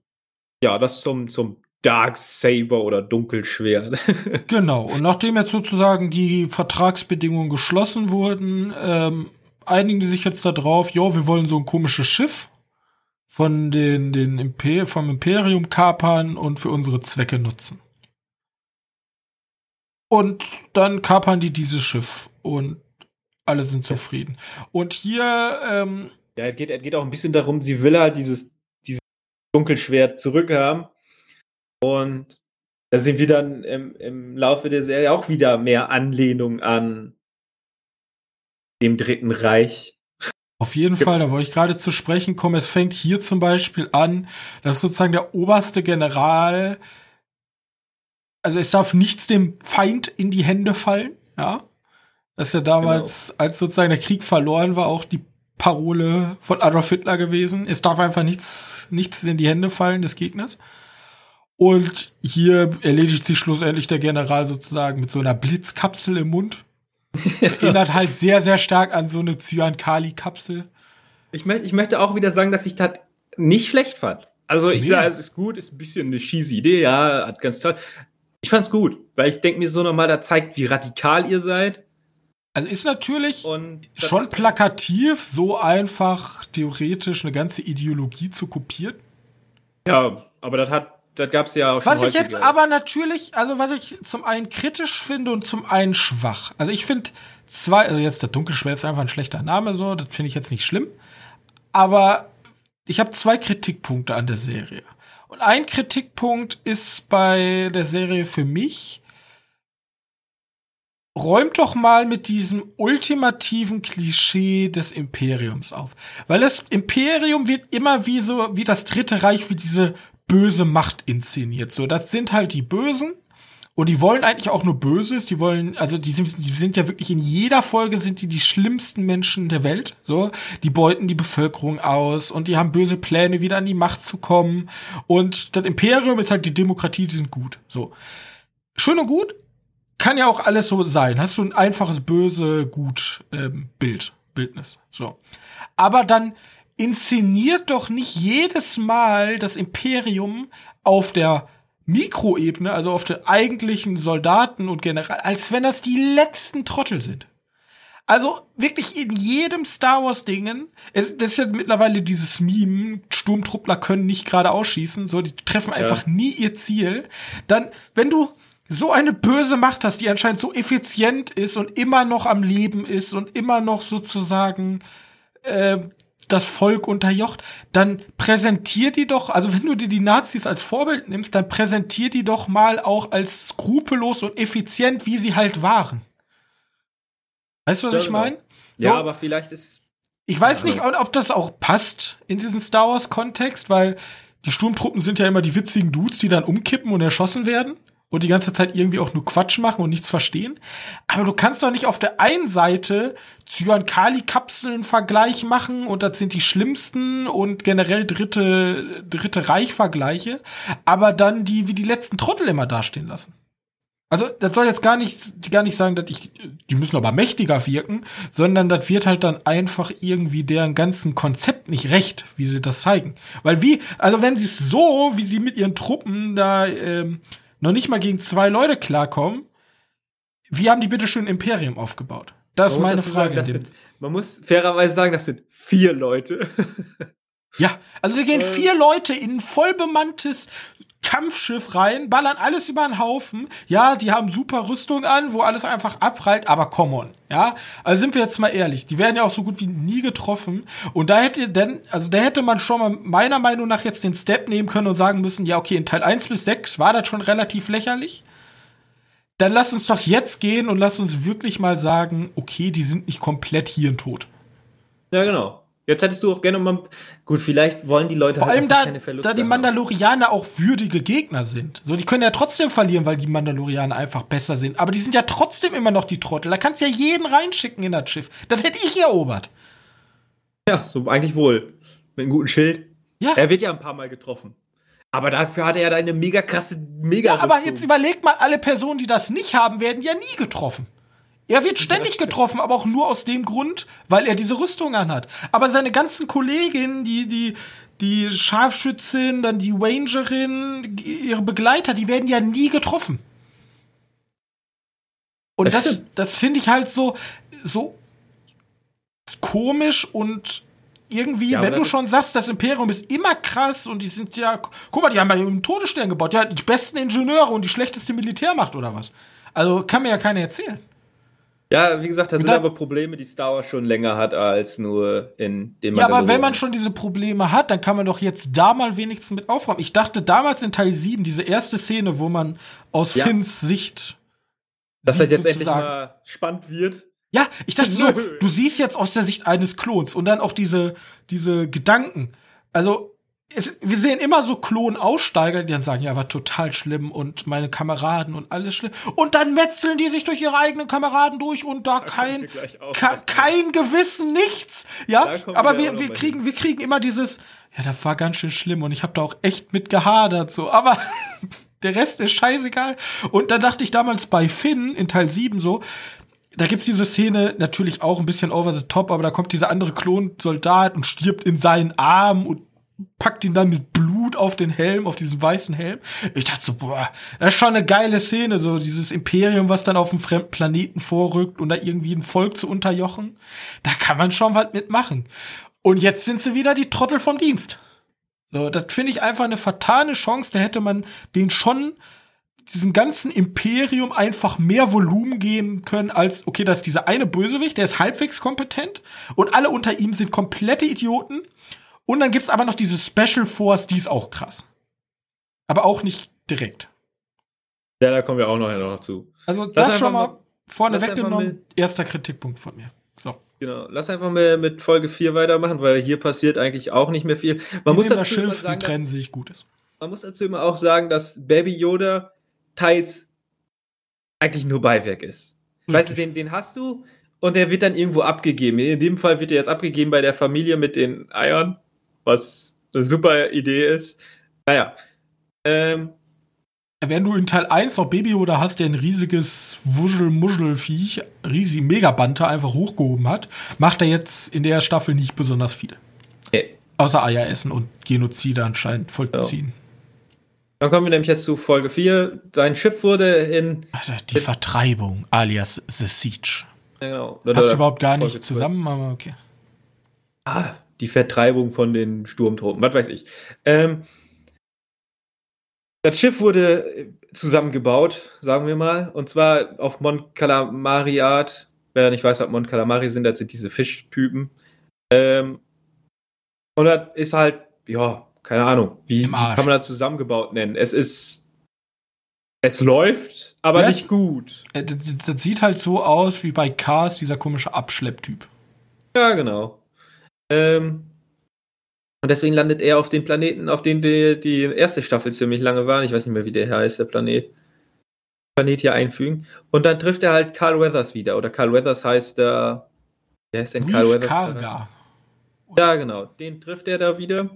ja das zum, zum Dark Saber oder Dunkelschwert. genau. Und nachdem jetzt sozusagen die Vertragsbedingungen geschlossen wurden, ähm, einigen die sich jetzt darauf, ja, wir wollen so ein komisches Schiff von den, den Imper vom Imperium kapern und für unsere Zwecke nutzen. Und dann kapern die dieses Schiff und alle sind zufrieden. Und hier, ähm, ja, es geht, es geht auch ein bisschen darum, sie will halt dieses Dunkelschwert zurückhaben. Und da sind wir dann im, im Laufe der Serie auch wieder mehr Anlehnung an dem Dritten Reich. Auf jeden Fall, da wollte ich gerade zu sprechen kommen. Es fängt hier zum Beispiel an, dass sozusagen der oberste General, also es darf nichts dem Feind in die Hände fallen, ja. Das ist ja damals, genau. als sozusagen der Krieg verloren war, auch die Parole von Adolf Hitler gewesen. Es darf einfach nichts, nichts in die Hände fallen des Gegners. Und hier erledigt sich schlussendlich der General sozusagen mit so einer Blitzkapsel im Mund. Erinnert halt sehr, sehr stark an so eine Cyan-Kali-Kapsel. Ich, möchte, ich möchte auch wieder sagen, dass ich das nicht schlecht fand. Also ich nee. sage, es ist gut, ist ein bisschen eine cheesy Idee, ja, hat ganz toll. Ich fand's gut, weil ich denke mir so nochmal, da zeigt, wie radikal ihr seid. Also ist natürlich schon plakativ, so einfach theoretisch eine ganze Ideologie zu kopieren. Ja, aber das hat, das gab's ja auch schon. Was ich jetzt aber natürlich, also was ich zum einen kritisch finde und zum einen schwach. Also ich finde zwei, also jetzt der Dunkelschwert ist einfach ein schlechter Name, so, das finde ich jetzt nicht schlimm. Aber ich habe zwei Kritikpunkte an der Serie. Und ein Kritikpunkt ist bei der Serie für mich, räumt doch mal mit diesem ultimativen Klischee des Imperiums auf. Weil das Imperium wird immer wie so, wie das Dritte Reich, wie diese böse Macht inszeniert. So, das sind halt die Bösen. Und die wollen eigentlich auch nur Böses. Die wollen, also die sind, die sind ja wirklich in jeder Folge sind die die schlimmsten Menschen der Welt. So, die beuten die Bevölkerung aus und die haben böse Pläne, wieder an die Macht zu kommen. Und das Imperium ist halt die Demokratie, die sind gut. So, schön und gut, kann ja auch alles so sein. Hast du ein einfaches böse gut ähm, Bild, Bildnis. So. Aber dann inszeniert doch nicht jedes Mal das Imperium auf der Mikroebene, also auf den eigentlichen Soldaten und General, als wenn das die letzten Trottel sind. Also wirklich in jedem Star Wars Dingen, es, das ist ja mittlerweile dieses Meme, Sturmtruppler können nicht gerade ausschießen, so, die treffen einfach ja. nie ihr Ziel. Dann, wenn du so eine böse Macht hast, die anscheinend so effizient ist und immer noch am Leben ist und immer noch sozusagen äh, das Volk unterjocht, dann präsentier die doch, also wenn du dir die Nazis als Vorbild nimmst, dann präsentier die doch mal auch als skrupellos und effizient, wie sie halt waren. Weißt du, was ich meine? So, ja, aber vielleicht ist. Ich weiß nicht, ob das auch passt in diesen Star Wars Kontext, weil die Sturmtruppen sind ja immer die witzigen Dudes, die dann umkippen und erschossen werden und die ganze Zeit irgendwie auch nur Quatsch machen und nichts verstehen. Aber du kannst doch nicht auf der einen Seite Zyankali-Kapseln Vergleich machen und das sind die schlimmsten und generell dritte, dritte Reich-Vergleiche, aber dann die wie die letzten Trottel immer dastehen lassen. Also, das soll jetzt gar nicht, gar nicht sagen, dass ich, die müssen aber mächtiger wirken, sondern das wird halt dann einfach irgendwie deren ganzen Konzept nicht recht, wie sie das zeigen. Weil wie, also wenn sie es so, wie sie mit ihren Truppen da, ähm, noch nicht mal gegen zwei Leute klarkommen, wie haben die bitte schön Imperium aufgebaut? Das ist meine Frage. Sagen, sind, man muss fairerweise sagen, das sind vier Leute. ja, also da gehen vier Leute in ein vollbemanntes Kampfschiff rein, ballern alles über den Haufen. Ja, die haben super Rüstung an, wo alles einfach abprallt, aber come on. Ja, also sind wir jetzt mal ehrlich, die werden ja auch so gut wie nie getroffen. Und da hätte denn, also da hätte man schon mal meiner Meinung nach jetzt den Step nehmen können und sagen müssen, ja, okay, in Teil 1 bis 6 war das schon relativ lächerlich. Dann lass uns doch jetzt gehen und lass uns wirklich mal sagen, okay, die sind nicht komplett Tod. Ja, genau. Jetzt hättest du auch gerne mal. Gut, vielleicht wollen die Leute Vor halt allem da, keine Verluste da die Mandalorianer haben. auch würdige Gegner sind. So, die können ja trotzdem verlieren, weil die Mandalorianer einfach besser sind. Aber die sind ja trotzdem immer noch die Trottel. Da kannst du ja jeden reinschicken in das Schiff. Das hätte ich erobert. Ja, so eigentlich wohl. Mit einem guten Schild. Ja. Er wird ja ein paar Mal getroffen. Aber dafür hat er ja eine mega krasse, mega. Ja, aber jetzt überleg mal, alle Personen, die das nicht haben, werden ja nie getroffen. Er wird ständig getroffen, aber auch nur aus dem Grund, weil er diese Rüstung anhat. Aber seine ganzen Kolleginnen, die, die, die Scharfschützin, dann die Rangerin, ihre Begleiter, die werden ja nie getroffen. Und das, das, das finde ich halt so, so komisch und irgendwie, ja, wenn du schon sagst, das Imperium ist immer krass und die sind ja, guck mal, die haben ja einen Todesstern gebaut, ja, die besten Ingenieure und die schlechteste Militärmacht oder was. Also kann mir ja keiner erzählen. Ja, wie gesagt, da sind aber Probleme, die Star Wars schon länger hat als nur in dem. Ja, aber wenn man schon diese Probleme hat, dann kann man doch jetzt da mal wenigstens mit aufräumen. Ich dachte damals in Teil 7, diese erste Szene, wo man aus ja. Finns Sicht. Dass das jetzt endlich mal spannend wird. Ja, ich dachte so, du siehst jetzt aus der Sicht eines Klons und dann auch diese, diese Gedanken. Also, wir sehen immer so Klonaussteiger, die dann sagen, ja, war total schlimm und meine Kameraden und alles schlimm. Und dann metzeln die sich durch ihre eigenen Kameraden durch und da, da kein, ke kein Gewissen, nichts. Ja, aber wir, wir kriegen, hin. wir kriegen immer dieses, ja, das war ganz schön schlimm und ich habe da auch echt mit gehadert, so. Aber der Rest ist scheißegal. Und da dachte ich damals bei Finn in Teil 7 so, da gibt's diese Szene natürlich auch ein bisschen over the top, aber da kommt dieser andere Klonsoldat und stirbt in seinen Arm und packt ihn dann mit Blut auf den Helm, auf diesen weißen Helm. Ich dachte so, boah, das ist schon eine geile Szene, so dieses Imperium, was dann auf einem fremden Planeten vorrückt und da irgendwie ein Volk zu unterjochen. Da kann man schon was mitmachen. Und jetzt sind sie wieder die Trottel vom Dienst. So, das finde ich einfach eine fatale Chance. Da hätte man den schon diesem ganzen Imperium einfach mehr Volumen geben können als, okay, das ist dieser eine Bösewicht, der ist halbwegs kompetent und alle unter ihm sind komplette Idioten. Und dann gibt's aber noch diese Special Force, die ist auch krass. Aber auch nicht direkt. Ja, da kommen wir auch noch, noch zu. Also das, das schon mal vorne weggenommen. Erster Kritikpunkt von mir. So. Genau, lass einfach mal mit Folge 4 weitermachen, weil hier passiert eigentlich auch nicht mehr viel. Man die muss dazu Schiff, sagen, die trennen sich Gutes. Man muss dazu immer auch sagen, dass Baby Yoda teils eigentlich nur Beiwerk ist. Richtig. Weißt du, den, den hast du und der wird dann irgendwo abgegeben. In dem Fall wird er jetzt abgegeben bei der Familie mit den Eiern, was eine super Idee ist. Naja. Ähm, wenn du in Teil 1 noch Baby oder hast, der ein riesiges Wuschel-Muschel-Viech, riesig Megabante einfach hochgehoben hat, macht er jetzt in der Staffel nicht besonders viel. Okay. Außer Eier essen und Genozide anscheinend vollziehen. Ja. Dann kommen wir nämlich jetzt zu Folge 4. Sein Schiff wurde in. Die Vertreibung, alias The Siege. Genau. Passt überhaupt gar nicht zusammen, aber okay. Ah, die Vertreibung von den Sturmtruppen, was weiß ich. Ähm, das Schiff wurde zusammengebaut, sagen wir mal, und zwar auf Mon Calamari Art. Wer nicht weiß, was Mon Calamari sind, das sind diese Fischtypen. Ähm, und das ist halt, ja, keine Ahnung, wie, wie kann man das zusammengebaut nennen? Es ist, es läuft, aber ja, nicht gut. Äh, das, das, sieht halt so aus wie bei Cars, dieser komische Abschlepptyp. Ja, genau. Ähm, und deswegen landet er auf den Planeten, auf dem die, die erste Staffel ziemlich lange war. Ich weiß nicht mehr, wie der heißt, der Planet. Planet hier einfügen. Und dann trifft er halt Carl Weathers wieder. Oder Carl Weathers heißt der. Wer ist denn Reef Carl Weathers? Karga. Ja, genau. Den trifft er da wieder.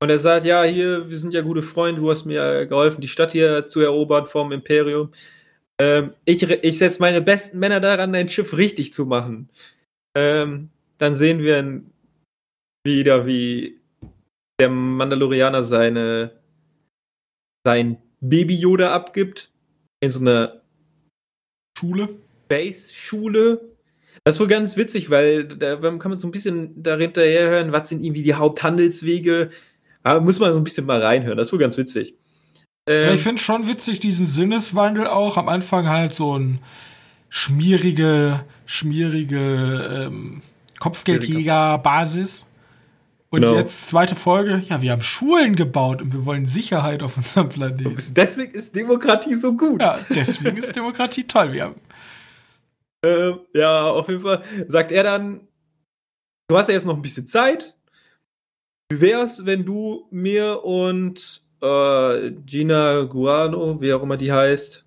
Und er sagt, ja, hier, wir sind ja gute Freunde, du hast mir geholfen, die Stadt hier zu erobern vom Imperium. Ähm, ich ich setze meine besten Männer daran, dein Schiff richtig zu machen. Ähm, dann sehen wir wieder, wie der Mandalorianer seine sein Baby Yoda abgibt in so einer Schule. Base-Schule. Das ist wohl ganz witzig, weil da kann man so ein bisschen dahinter herhören, was sind irgendwie die Haupthandelswege, aber muss man so ein bisschen mal reinhören. Das ist wohl ganz witzig. Ähm, ja, ich finde schon witzig diesen Sinneswandel auch. Am Anfang halt so ein schmierige, schmierige ähm, Kopfgeldjäger-Basis. Und genau. jetzt zweite Folge, ja, wir haben Schulen gebaut und wir wollen Sicherheit auf unserem Planeten. Deswegen ist Demokratie so gut. Ja, deswegen ist Demokratie toll. Wir haben ähm, ja, auf jeden Fall sagt er dann, du hast ja jetzt noch ein bisschen Zeit, wie wär's, wenn du mir und äh, Gina Guano, wie auch immer die heißt,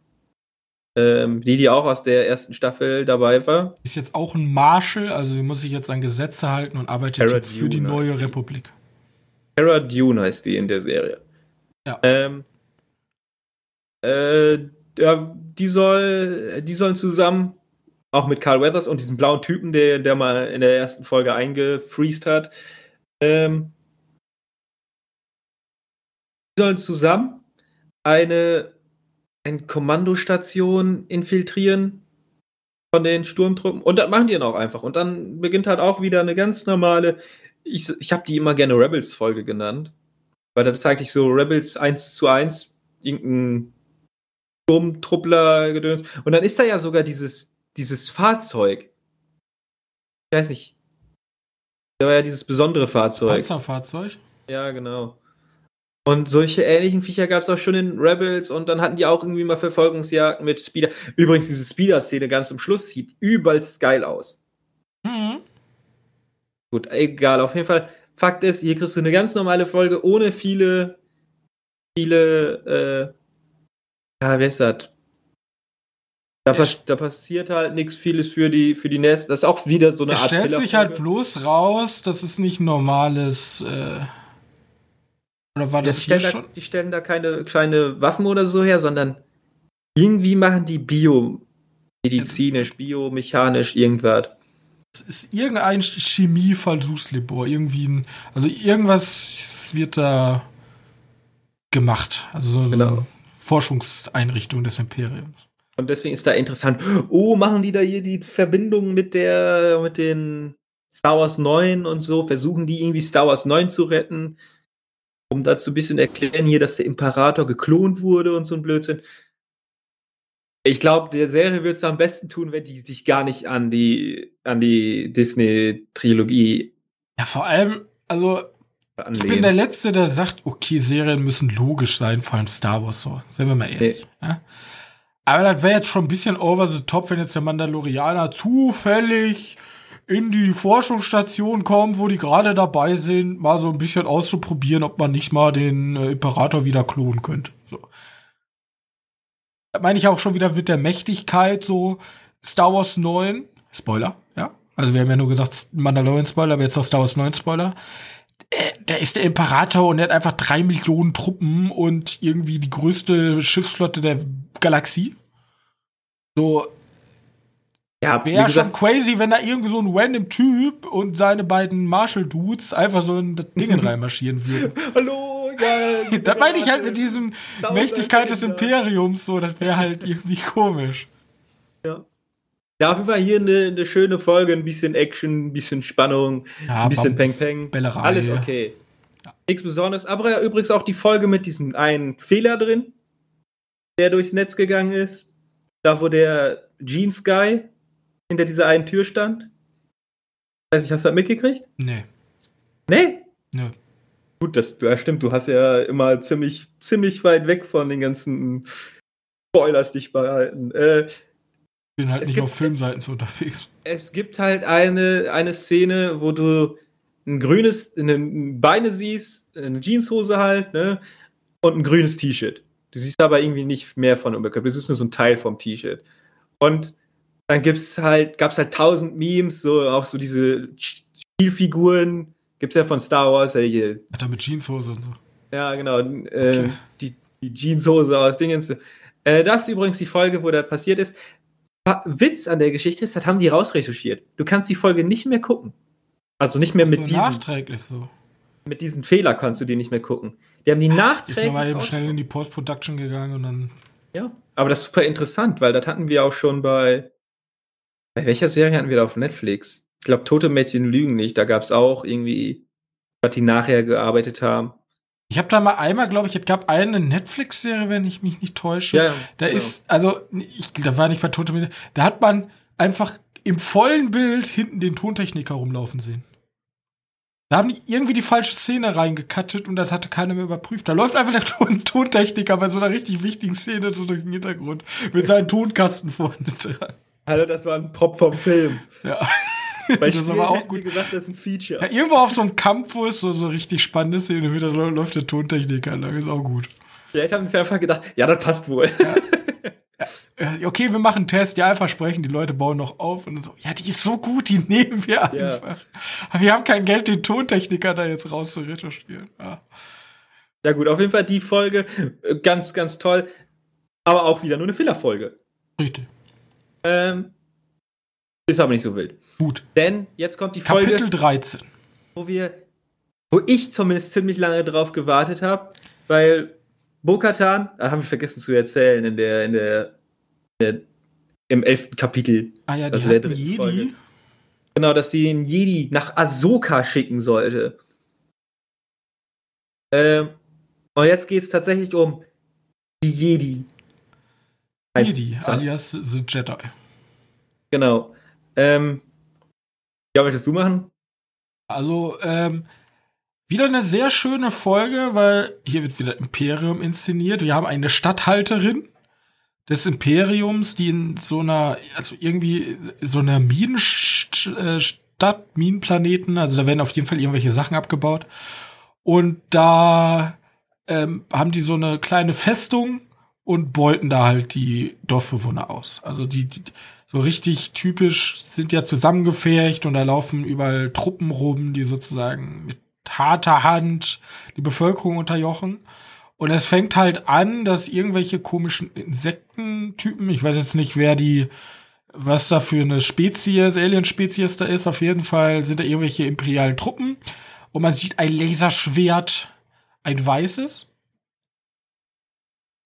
ähm, die, die auch aus der ersten Staffel dabei war. Ist jetzt auch ein Marshall, also muss sich jetzt an Gesetze halten und arbeitet Cara jetzt für die neue Republik. Cara Dune heißt die in der Serie. Ja. Ähm, äh, ja, die soll, die sollen zusammen, auch mit Carl Weathers und diesem blauen Typen, der, der mal in der ersten Folge eingefriest hat, ähm, sollen zusammen eine, eine Kommandostation infiltrieren von den Sturmtruppen. Und das machen die dann auch einfach. Und dann beginnt halt auch wieder eine ganz normale. Ich, ich habe die immer gerne Rebels-Folge genannt. Weil das ist eigentlich so Rebels 1 zu 1, irgendein Sturmtruppler-Gedöns. Und dann ist da ja sogar dieses, dieses Fahrzeug. Ich weiß nicht. Da war ja dieses besondere Fahrzeug. Panzerfahrzeug? Ja, genau. Und solche ähnlichen Viecher gab es auch schon in Rebels und dann hatten die auch irgendwie mal Verfolgungsjagden mit Speeder. Übrigens, diese Speeder-Szene ganz zum Schluss sieht übelst geil aus. Mhm. Gut, egal, auf jeden Fall. Fakt ist, hier kriegst du eine ganz normale Folge ohne viele, viele, äh, ja, wer ist das? Da, pass da, passiert halt nichts vieles für die, für die nächsten. Das ist auch wieder so eine es Art. Es stellt sich halt bloß raus, dass es nicht normales, äh oder war das die stellen, da, die stellen da keine, keine Waffen oder so her, sondern irgendwie machen die biomedizinisch, biomechanisch irgendwas. Es ist irgendein Chemieversuchslabor, irgendwie ein, also irgendwas wird da gemacht. Also so genau. eine Forschungseinrichtung des Imperiums. Und deswegen ist da interessant, oh, machen die da hier die Verbindung mit der, mit den Star Wars 9 und so, versuchen die irgendwie Star Wars 9 zu retten, um dazu ein bisschen erklären hier, dass der Imperator geklont wurde und so ein Blödsinn. Ich glaube, der Serie wird es am besten tun, wenn die sich gar nicht an die, an die Disney-Trilogie. Ja, vor allem, also, anlehnen. ich bin der Letzte, der sagt, okay, Serien müssen logisch sein, vor allem Star Wars so. Seien wir mal ehrlich. Nee. Ja? Aber das wäre jetzt schon ein bisschen over the top, wenn jetzt der Mandalorianer zufällig in die Forschungsstation kommt, wo die gerade dabei sind, mal so ein bisschen auszuprobieren, ob man nicht mal den äh, Imperator wieder klonen könnte. So meine ich auch schon wieder mit der Mächtigkeit, so Star Wars 9, Spoiler, ja. Also wir haben ja nur gesagt, Mandalorian Spoiler, aber jetzt auch Star Wars 9 Spoiler. Äh, der ist der Imperator und er hat einfach drei Millionen Truppen und irgendwie die größte Schiffsflotte der Galaxie. So. Ja, wäre schon crazy, wenn da irgendwie so ein random Typ und seine beiden Marshall-Dudes einfach so in das Ding reinmarschieren würden. Hallo, geil. da meine ich halt mit diesem Mächtigkeit des Imperiums, so, das wäre halt irgendwie komisch. Ja. Dafür war hier eine, eine, schöne Folge, ein bisschen Action, ein bisschen Spannung, ja, ein bisschen Peng Peng. Bellerei. Alles okay. Ja. Nichts Besonderes. Aber übrigens auch die Folge mit diesem einen Fehler drin, der durchs Netz gegangen ist. Da, wo der Jeans Guy hinter dieser einen Tür stand. Weiß ich, hast du das mitgekriegt? Nee. Nee? Nö. Gut, das ja, stimmt. Du hast ja immer ziemlich, ziemlich weit weg von den ganzen Spoilers dich behalten. Äh, bin halt nicht gibt, auf Filmseiten so unterwegs. Es gibt halt eine, eine Szene, wo du ein grünes, eine Beine siehst, eine Jeanshose halt, ne? Und ein grünes T-Shirt. Du siehst aber irgendwie nicht mehr von Oberkörper. Du siehst nur so ein Teil vom T-Shirt. Und dann gibt's halt, gab's halt tausend Memes, so auch so diese Spielfiguren, Gibt's ja von Star Wars, ja hier. Hat er mit Jeanshose und so. Ja, genau. Äh, okay. die, die Jeanshose aus Dingens. Äh, das ist übrigens die Folge, wo das passiert ist. Witz an der Geschichte ist, das haben die rausrecherchiert. Du kannst die Folge nicht mehr gucken. Also nicht mehr Ach mit so, diesen. Nachträglich so. Mit diesem Fehler kannst du die nicht mehr gucken. Die haben die nachträglich. Ist mal eben schnell in die Post-Production gegangen und dann. Ja, aber das ist super interessant, weil das hatten wir auch schon bei. Bei welcher Serie hatten wir da auf Netflix? ich glaube, Tote Mädchen lügen nicht. Da gab es auch irgendwie, was die nachher gearbeitet haben. Ich habe da mal einmal, glaube ich, es gab eine Netflix-Serie, wenn ich mich nicht täusche. Ja, da ja. ist, also, ich, da war nicht bei Tote Mädchen, da hat man einfach im vollen Bild hinten den Tontechniker rumlaufen sehen. Da haben die irgendwie die falsche Szene reingekattet und das hatte keiner mehr überprüft. Da läuft einfach der Ton Tontechniker bei so einer richtig wichtigen Szene so durch den Hintergrund mit seinen Tonkasten vorne dran. Hallo, das war ein Prop vom Film. Ja. Bei das ist aber auch gut. Gesagt, das ist ein Feature. Ja, irgendwo auf so einem Kampf, wo es so, so richtig spannende Szene wieder läuft der Tontechniker lang, ist auch gut. Vielleicht haben sie einfach gedacht, ja, das passt wohl. Ja. Ja, okay, wir machen einen Test, ja, versprechen, die Leute bauen noch auf und so, ja, die ist so gut, die nehmen wir einfach. Aber wir haben kein Geld, den Tontechniker da jetzt raus zu retuschieren. Ja. ja, gut, auf jeden Fall die Folge, äh, ganz, ganz toll, aber auch wieder nur eine Fillerfolge. Richtig. Ähm, ist aber nicht so wild. Gut. Denn jetzt kommt die Folge. Kapitel 13. Wo wir, wo ich zumindest ziemlich lange drauf gewartet habe, weil Bo-Katan, da haben wir vergessen zu erzählen in der, in der, in der im elften Kapitel. Ah ja, die also der Jedi. Folge. Genau, dass sie den Jedi nach Ahsoka schicken sollte. Ähm, und jetzt geht es tatsächlich um die Jedi. Jedi, alias The Jedi. Genau. Ähm, ja, möchtest du machen? Also, ähm, wieder eine sehr schöne Folge, weil hier wird wieder Imperium inszeniert. Wir haben eine Stadthalterin des Imperiums, die in so einer, also irgendwie so einer Minenstadt, Minenplaneten, also da werden auf jeden Fall irgendwelche Sachen abgebaut. Und da ähm, haben die so eine kleine Festung und beuten da halt die Dorfbewohner aus. Also die, die so richtig typisch sind ja zusammengefärcht und da laufen überall Truppen rum, die sozusagen mit harter Hand die Bevölkerung unterjochen. Und es fängt halt an, dass irgendwelche komischen Insektentypen, ich weiß jetzt nicht, wer die, was da für eine Spezies, Alien-Spezies da ist, auf jeden Fall sind da irgendwelche imperialen Truppen. Und man sieht ein Laserschwert, ein weißes,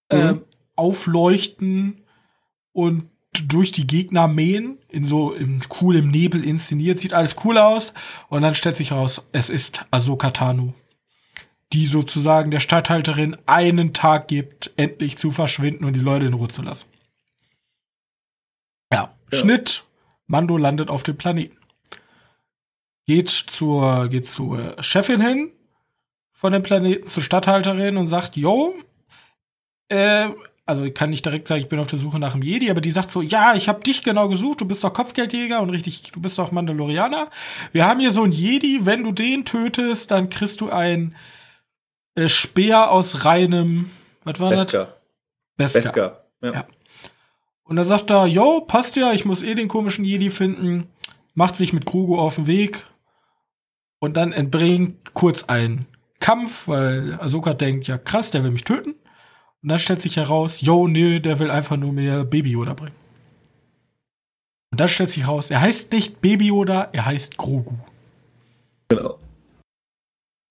äh, mhm. aufleuchten und durch die Gegner mähen, in so im coolem Nebel inszeniert, sieht alles cool aus. Und dann stellt sich heraus, es ist Ahsoka Tano, die sozusagen der Stadthalterin einen Tag gibt, endlich zu verschwinden und die Leute in Ruhe zu lassen. Ja, ja. Schnitt, Mando landet auf dem Planeten. Geht zur, geht zur Chefin hin von dem Planeten, zur Stadthalterin und sagt, yo, äh, also ich kann nicht direkt sagen, ich bin auf der Suche nach einem Jedi, aber die sagt so, ja, ich habe dich genau gesucht, du bist doch Kopfgeldjäger und richtig, du bist doch Mandalorianer. Wir haben hier so einen Jedi, wenn du den tötest, dann kriegst du ein äh, Speer aus reinem, was war Beska. das? Beska. Beska. Ja. ja. Und dann sagt er, yo, passt ja, ich muss eh den komischen Jedi finden, macht sich mit Krugo auf den Weg und dann entbringt kurz ein Kampf, weil Ahsoka denkt, ja krass, der will mich töten. Und dann stellt sich heraus, yo, nee, der will einfach nur mehr Baby Yoda bringen. Und dann stellt sich heraus, er heißt nicht Baby Yoda, er heißt Grogu. Genau.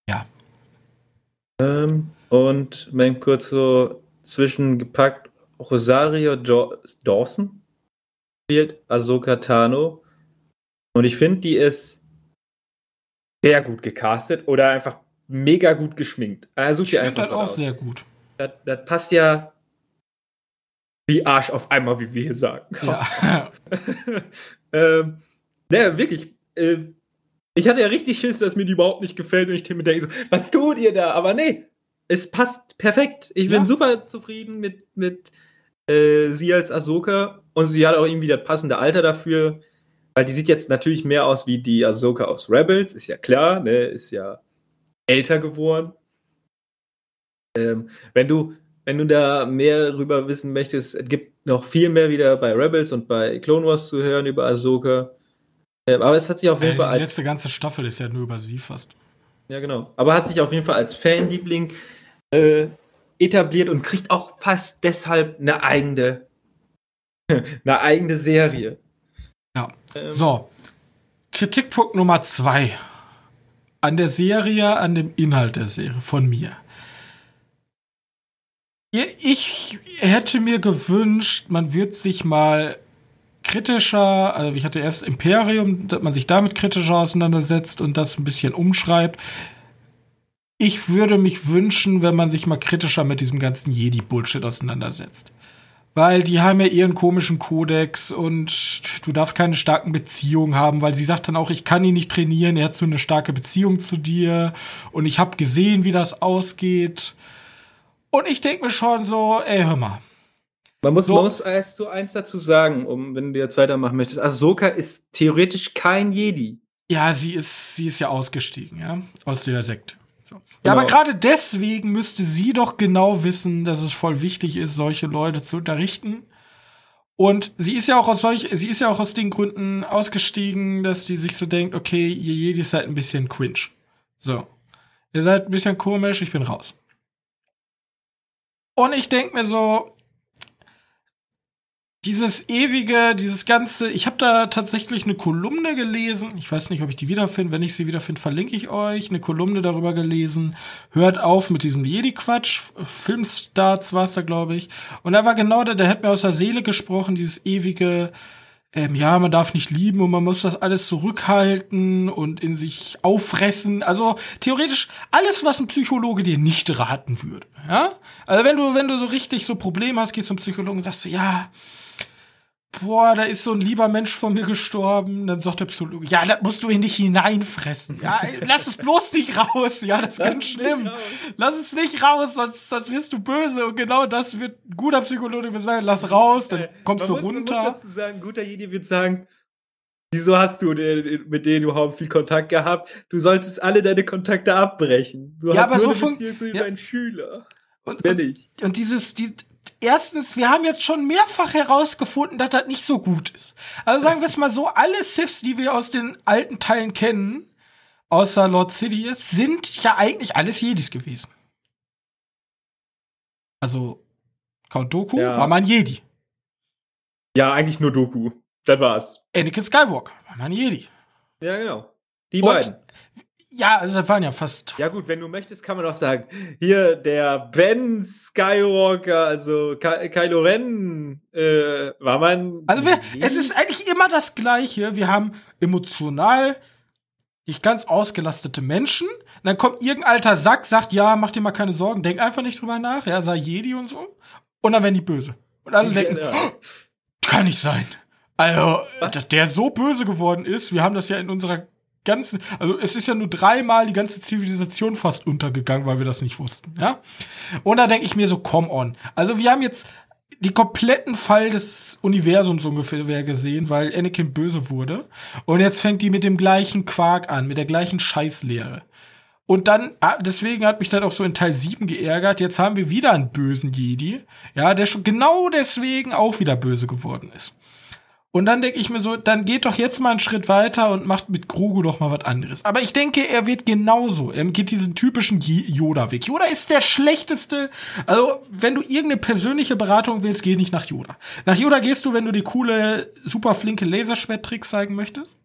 Ja. Ähm, und mein kurz so zwischengepackt, Rosario jo Dawson spielt Ahsoka Tano. Und ich finde, die ist sehr gut gecastet oder einfach mega gut geschminkt. Also ich finde das auch aus. sehr gut das, das passt ja wie Arsch auf einmal, wie wir hier sagen. Ja. ähm, naja, wirklich. Äh, ich hatte ja richtig Schiss, dass mir die überhaupt nicht gefällt und ich mir denke so, was tut ihr da? Aber nee, es passt perfekt. Ich bin ja. super zufrieden mit, mit äh, sie als Ahsoka und sie hat auch irgendwie das passende Alter dafür, weil die sieht jetzt natürlich mehr aus wie die Ahsoka aus Rebels, ist ja klar, ne, ist ja älter geworden. Ähm, wenn du, wenn du da mehr darüber wissen möchtest, es gibt noch viel mehr wieder bei Rebels und bei Clone Wars zu hören über Ahsoka. Ähm, aber es hat sich auf jeden ja, Fall als. Die letzte ganze Staffel ist ja nur über sie fast. Ja, genau. Aber hat sich auf jeden Fall als Fanliebling äh, etabliert und kriegt auch fast deshalb eine eigene, eine eigene Serie. Ja. Ähm. So. Kritikpunkt Nummer zwei. An der Serie, an dem Inhalt der Serie von mir. Ich hätte mir gewünscht, man wird sich mal kritischer, also ich hatte erst Imperium, dass man sich damit kritischer auseinandersetzt und das ein bisschen umschreibt. Ich würde mich wünschen, wenn man sich mal kritischer mit diesem ganzen Jedi-Bullshit auseinandersetzt. Weil die haben ja ihren komischen Kodex und du darfst keine starken Beziehungen haben, weil sie sagt dann auch, ich kann ihn nicht trainieren, er hat so eine starke Beziehung zu dir und ich habe gesehen, wie das ausgeht. Und ich denke mir schon so, ey, hör mal. Man muss, so. man muss erst so eins dazu sagen, um, wenn du jetzt weitermachen möchtest. Ahsoka ist theoretisch kein Jedi. Ja, sie ist, sie ist ja ausgestiegen, ja, aus der Sekte. So. Genau. Ja, aber gerade deswegen müsste sie doch genau wissen, dass es voll wichtig ist, solche Leute zu unterrichten. Und sie ist ja auch aus solch, sie ist ja auch aus den Gründen ausgestiegen, dass sie sich so denkt, okay, ihr Jedi seid ein bisschen cringe. So. Ihr seid ein bisschen komisch, ich bin raus. Und ich denke mir so, dieses ewige, dieses ganze, ich habe da tatsächlich eine Kolumne gelesen. Ich weiß nicht, ob ich die wiederfinde. Wenn ich sie wiederfinde, verlinke ich euch. Eine Kolumne darüber gelesen. Hört auf mit diesem Jedi-Quatsch. Filmstarts war es da, glaube ich. Und da war genau der, der hat mir aus der Seele gesprochen, dieses ewige, ähm, ja, man darf nicht lieben und man muss das alles zurückhalten und in sich auffressen. Also theoretisch alles, was ein Psychologe dir nicht raten würde. Ja? Also wenn du, wenn du so richtig so Probleme hast, gehst zum Psychologen und sagst du, ja, boah, da ist so ein lieber Mensch von mir gestorben. Dann sagt der Psychologe, ja, da musst du in dich hineinfressen. Ja, lass es bloß nicht raus. Ja, das ist ganz schlimm. Lass es nicht raus, sonst, sonst wirst du böse. Und genau das wird ein guter Psychologe sagen, lass raus, dann kommst man du muss, runter. Man muss dazu sagen, guter Jedi wird sagen, Wieso hast du mit denen überhaupt viel Kontakt gehabt? Du solltest alle deine Kontakte abbrechen. Du ja, hast aber nur so eine Beziehung zu ja. deinen Schüler. Und, und, und, dieses, die, erstens, wir haben jetzt schon mehrfach herausgefunden, dass das nicht so gut ist. Also sagen wir es mal so, alle Siths, die wir aus den alten Teilen kennen, außer Lord Sidious, sind ja eigentlich alles Jedis gewesen. Also Count Doku ja. war man Jedi. Ja, eigentlich nur Doku. Das war's. Anakin Skywalker war man Jedi. Ja, genau. Die beiden. Ja, also das waren ja fast. Ja, gut, wenn du möchtest, kann man auch sagen, hier der Ben Skywalker, also Ky Kylo Ren, äh, war man. Also wir, es ist eigentlich immer das Gleiche. Wir haben emotional nicht ganz ausgelastete Menschen. Dann kommt irgendein alter Sack, sagt, ja, mach dir mal keine Sorgen, denk einfach nicht drüber nach, ja, sei Jedi und so. Und dann werden die böse. Und alle denken, ja. oh, kann nicht sein. Also, Was? dass der so böse geworden ist, wir haben das ja in unserer ganzen, also es ist ja nur dreimal die ganze Zivilisation fast untergegangen, weil wir das nicht wussten, ja. Und da denke ich mir so, come on. Also wir haben jetzt die kompletten Fall des Universums ungefähr gesehen, weil Anakin böse wurde. Und jetzt fängt die mit dem gleichen Quark an, mit der gleichen Scheißlehre. Und dann, ah, deswegen hat mich das auch so in Teil 7 geärgert. Jetzt haben wir wieder einen bösen Jedi, ja, der schon genau deswegen auch wieder böse geworden ist. Und dann denke ich mir so, dann geht doch jetzt mal einen Schritt weiter und macht mit Grogu doch mal was anderes. Aber ich denke, er wird genauso. Er geht diesen typischen Yoda-Weg. Yoda ist der schlechteste. Also, wenn du irgendeine persönliche Beratung willst, geh nicht nach Yoda. Nach Yoda gehst du, wenn du die coole, super flinke Laserschwerttricks zeigen möchtest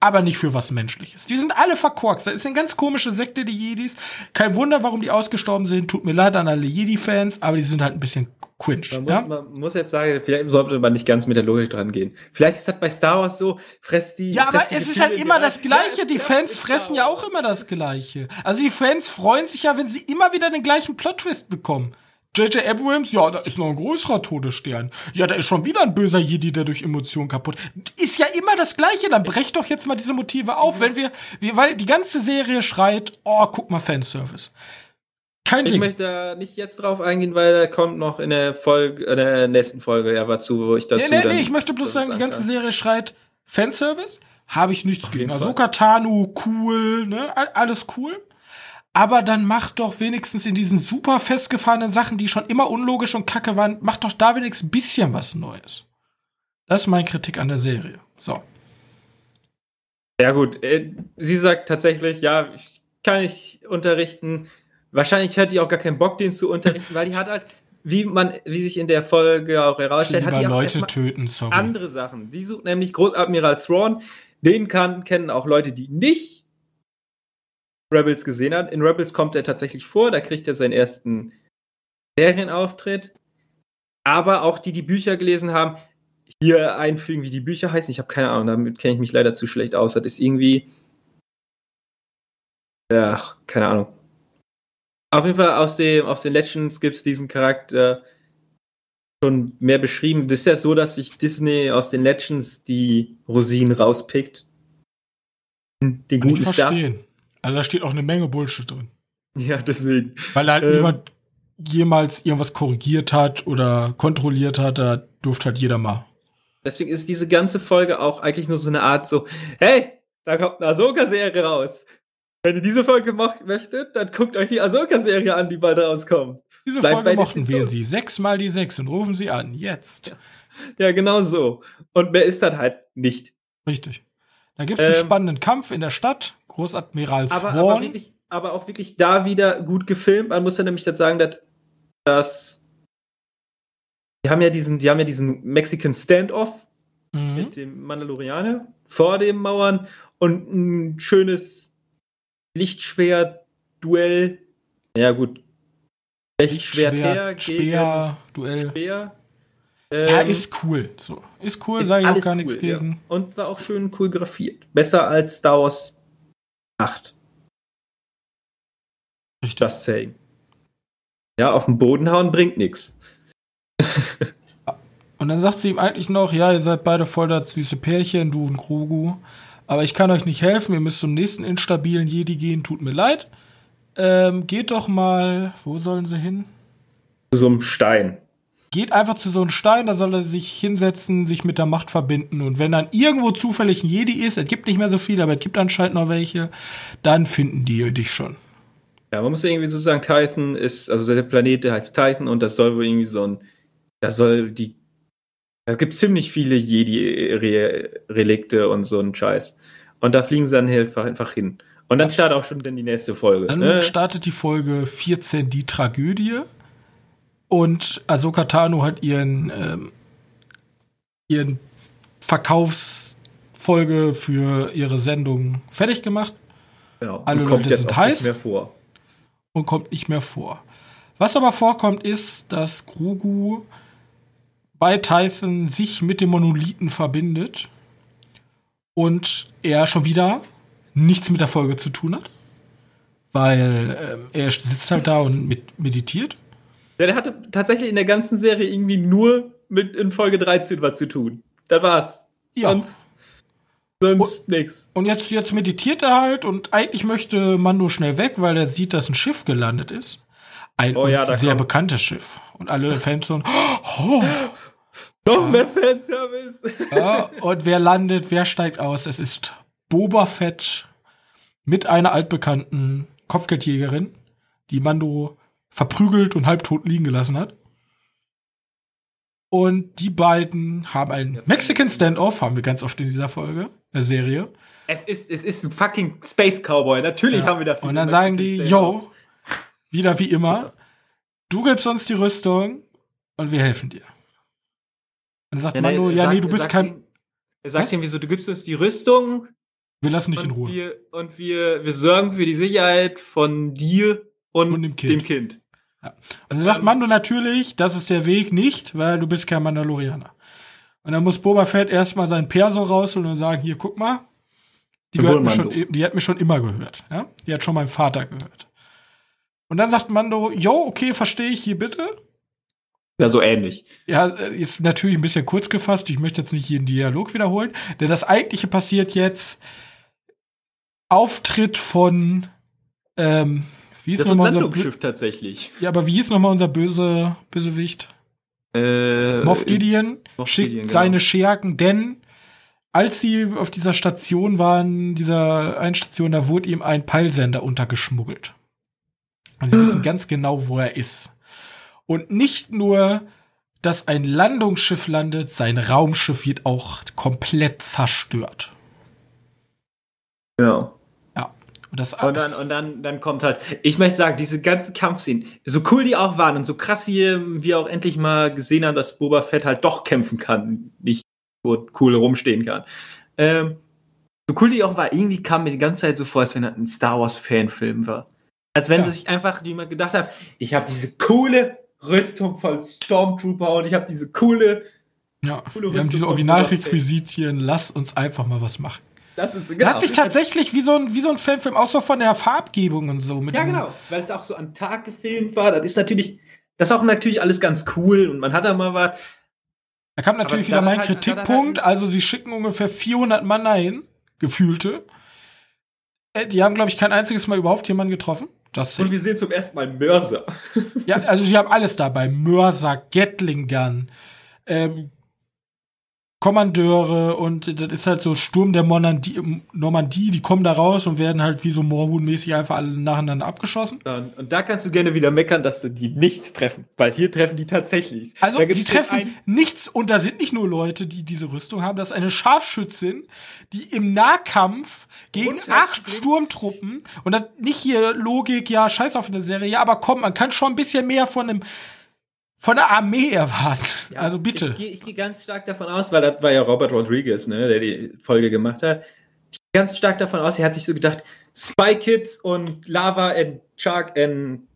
aber nicht für was Menschliches. Die sind alle verkorkst. Das ist eine ganz komische Sekte, die Jedis. Kein Wunder, warum die ausgestorben sind. Tut mir leid an alle Jedi-Fans, aber die sind halt ein bisschen cringe. Man muss, ja? man muss jetzt sagen, vielleicht sollte man nicht ganz mit der Logik dran gehen. Vielleicht ist das bei Star Wars so, fresst die. Ja, aber es ist halt immer das Gleiche. Die Fans fressen ja auch immer das Gleiche. Also die Fans freuen sich ja, wenn sie immer wieder den gleichen Plot-Twist bekommen. J.J. Abrams, ja, da ist noch ein größerer Todesstern. Ja, da ist schon wieder ein böser Jedi, der durch Emotionen kaputt. Ist ja immer das Gleiche. Dann brecht doch jetzt mal diese Motive auf, wenn wir, wir weil die ganze Serie schreit, oh, guck mal, Fanservice. Kein ich Ding. möchte da nicht jetzt drauf eingehen, weil er kommt noch in der Folge, in der nächsten Folge, ja, war zu, wo ich dazu. Nee, nee, nee, ich möchte bloß sagen, die ganze Serie schreit Fanservice. Habe ich nichts gegen. Ahsoka Tanu, cool, ne? Alles cool aber dann mach doch wenigstens in diesen super festgefahrenen Sachen, die schon immer unlogisch und kacke waren, mach doch da wenigstens ein bisschen was Neues. Das ist meine Kritik an der Serie. So. Ja, gut. Äh, sie sagt tatsächlich, ja, ich kann nicht unterrichten. Wahrscheinlich hat die auch gar keinen Bock, den zu unterrichten, weil die hat halt, wie man, wie sich in der Folge auch herausstellt, hat die auch Leute töten, sorry. andere Sachen. Die sucht nämlich Großadmiral Thrawn. Den kann, kennen auch Leute, die nicht Rebels gesehen hat. In Rebels kommt er tatsächlich vor, da kriegt er seinen ersten Serienauftritt. Aber auch die, die Bücher gelesen haben, hier einfügen, wie die Bücher heißen. Ich habe keine Ahnung, damit kenne ich mich leider zu schlecht aus. Das ist irgendwie. Ach, keine Ahnung. Auf jeden Fall aus, dem, aus den Legends gibt es diesen Charakter schon mehr beschrieben. Das ist ja so, dass sich Disney aus den Legends die Rosinen rauspickt. Den guten Kann ich verstehen. Stuff. Also da steht auch eine Menge Bullshit drin. Ja, deswegen. Weil halt ähm, niemand jemals irgendwas korrigiert hat oder kontrolliert hat, da durfte halt jeder mal. Deswegen ist diese ganze Folge auch eigentlich nur so eine Art so, hey, da kommt eine Ahsoka-Serie raus. Wenn ihr diese Folge möchtet, dann guckt euch die Ahsoka-Serie an, die bald rauskommt. Diese Bleibt Folge mochten, wählen Sie sechsmal die sechs und rufen Sie an, jetzt. Ja. ja, genau so. Und mehr ist das halt nicht. Richtig. Da gibt es einen ähm, spannenden Kampf in der Stadt. Großadmiral Swan. Aber, aber, wirklich, aber auch wirklich da wieder gut gefilmt. Man muss ja nämlich jetzt sagen, dass, dass die haben ja diesen, die haben ja diesen Mexican Standoff mhm. mit dem Mandalorianer vor den Mauern und ein schönes Lichtschwert-Duell. Ja, gut. Lichtschwert, Speer, Duell. Speer ähm, ja, ist cool. So. Ist cool, sage ich auch gar cool, nichts gegen. Ja. Und war auch schön cool grafiert. Besser als Star Wars 8. Richtig. Just saying. Ja, auf den Boden hauen bringt nichts. Und dann sagt sie ihm eigentlich noch, ja, ihr seid beide voll das süße Pärchen, du und Krogu. Aber ich kann euch nicht helfen, ihr müsst zum nächsten instabilen Jedi gehen, tut mir leid. Ähm, geht doch mal, wo sollen sie hin? Zu so einem Stein geht einfach zu so einem Stein, da soll er sich hinsetzen, sich mit der Macht verbinden. Und wenn dann irgendwo zufällig ein Jedi ist, es gibt nicht mehr so viele, aber es gibt anscheinend noch welche, dann finden die dich schon. Ja, man muss irgendwie so sagen, Titan ist, also der Planet, der heißt Titan und das soll wohl irgendwie so ein, da soll die, da gibt ziemlich viele Jedi-Relikte und so ein Scheiß. Und da fliegen sie dann einfach, einfach hin. Und dann startet auch schon dann die nächste Folge. Dann ne? startet die Folge 14, die Tragödie. Und Ahsoka Tano hat ihren, ähm, ihren Verkaufsfolge für ihre Sendung fertig gemacht. Ja, Alle Leute sind heiß. Mehr vor. Und kommt nicht mehr vor. Was aber vorkommt, ist, dass Grogu bei Tyson sich mit dem Monolithen verbindet und er schon wieder nichts mit der Folge zu tun hat, weil äh, er sitzt halt da und meditiert. Ja, der hatte tatsächlich in der ganzen Serie irgendwie nur mit in Folge 13 was zu tun. Das war's. Ja. Sonst, sonst und, nix. Und jetzt, jetzt meditiert er halt und eigentlich möchte Mando schnell weg, weil er sieht, dass ein Schiff gelandet ist. Ein oh, ja, sehr kommt. bekanntes Schiff. Und alle Fans so, oh, noch mehr Fanservice. Ja, und wer landet, wer steigt aus? Es ist Boba Fett mit einer altbekannten Kopfgeldjägerin, die Mando verprügelt und halbtot liegen gelassen hat. Und die beiden haben einen Mexican Standoff, haben wir ganz oft in dieser Folge, der Serie. Es ist, es ist ein fucking Space Cowboy. Natürlich ja. haben wir dafür. Und dann sagen die, yo, wieder wie immer, du gibst uns die Rüstung und wir helfen dir. Und dann sagt ja, Mando, ja, sagt, nee, du bist kein. Er sagt ihm, wieso, du gibst uns die Rüstung. Wir lassen dich in Ruhe. Wir, und wir, wir sorgen für die Sicherheit von dir und, und dem Kind. Dem kind. Ja. Und dann sagt Mando natürlich, das ist der Weg nicht, weil du bist kein Mandalorianer. Und dann muss Boba Fett erstmal seinen Perso rausholen und sagen, hier, guck mal, die, gehört mir schon, die hat mir schon immer gehört. Ja? Die hat schon meinen Vater gehört. Und dann sagt Mando, jo, okay, verstehe ich, hier bitte. Ja, so ähnlich. Ja, ist natürlich ein bisschen kurz gefasst. Ich möchte jetzt nicht jeden Dialog wiederholen, denn das eigentliche passiert jetzt Auftritt von ähm, wie ist nochmal unser Schiff tatsächlich. Ja, aber wie hieß nochmal unser böse Bösewicht? Äh, Moff Gideon Moff schickt Gideon, genau. seine Schergen, denn als sie auf dieser Station waren, dieser Einstation, da wurde ihm ein Peilsender untergeschmuggelt. Und sie wissen ganz genau, wo er ist. Und nicht nur, dass ein Landungsschiff landet, sein Raumschiff wird auch komplett zerstört. Ja. Und, das und dann, und dann, dann kommt halt, ich möchte sagen, diese ganzen Kampfszenen, so cool die auch waren und so krass hier wir auch endlich mal gesehen haben, dass Boba Fett halt doch kämpfen kann, nicht so cool rumstehen kann. Ähm, so cool die auch war, irgendwie kam mir die ganze Zeit so vor, als wenn das ein Star Wars Fanfilm war. Als wenn ja. sie sich einfach jemand gedacht hat, ich habe diese coole Rüstung voll Stormtrooper und ich habe diese coole. Ja, coole wir haben diese Originalrequisitien, lass uns einfach mal was machen. Das ist, genau. hat sich tatsächlich wie so ein, wie so ein Filmfilm, auch so von der Farbgebung und so. ja, genau, weil es auch so am Tag gefilmt war. Das ist natürlich, das ist auch natürlich alles ganz cool und man hat da mal was. Da kam natürlich wieder mein halt, Kritikpunkt. Halt also, sie schicken ungefähr 400 Mann dahin, gefühlte. Äh, die haben, glaube ich, kein einziges Mal überhaupt jemanden getroffen. Just und wir sehen zum ersten Mal Mörser. ja, also sie haben alles dabei. Mörser, Gatling Gun, ähm, Kommandeure und das ist halt so Sturm der Normandie, Normandie, die kommen da raus und werden halt wie so Moorhuhn-mäßig einfach alle nacheinander abgeschossen. Und, und, da kannst du gerne wieder meckern, dass die nichts treffen, weil hier treffen die tatsächlich. Also die treffen nichts und da sind nicht nur Leute, die diese Rüstung haben, das ist eine Scharfschützin, die im Nahkampf gegen acht Sturmtruppen und das nicht hier Logik, ja, scheiß auf eine Serie, ja, aber komm, man kann schon ein bisschen mehr von einem von der Armee erwarten. Ja, also bitte. Ich, gehe geh ganz stark davon aus, weil das war ja Robert Rodriguez, ne, der die Folge gemacht hat. Ich gehe ganz stark davon aus, er hat sich so gedacht, Spy Kids und Lava and Shark and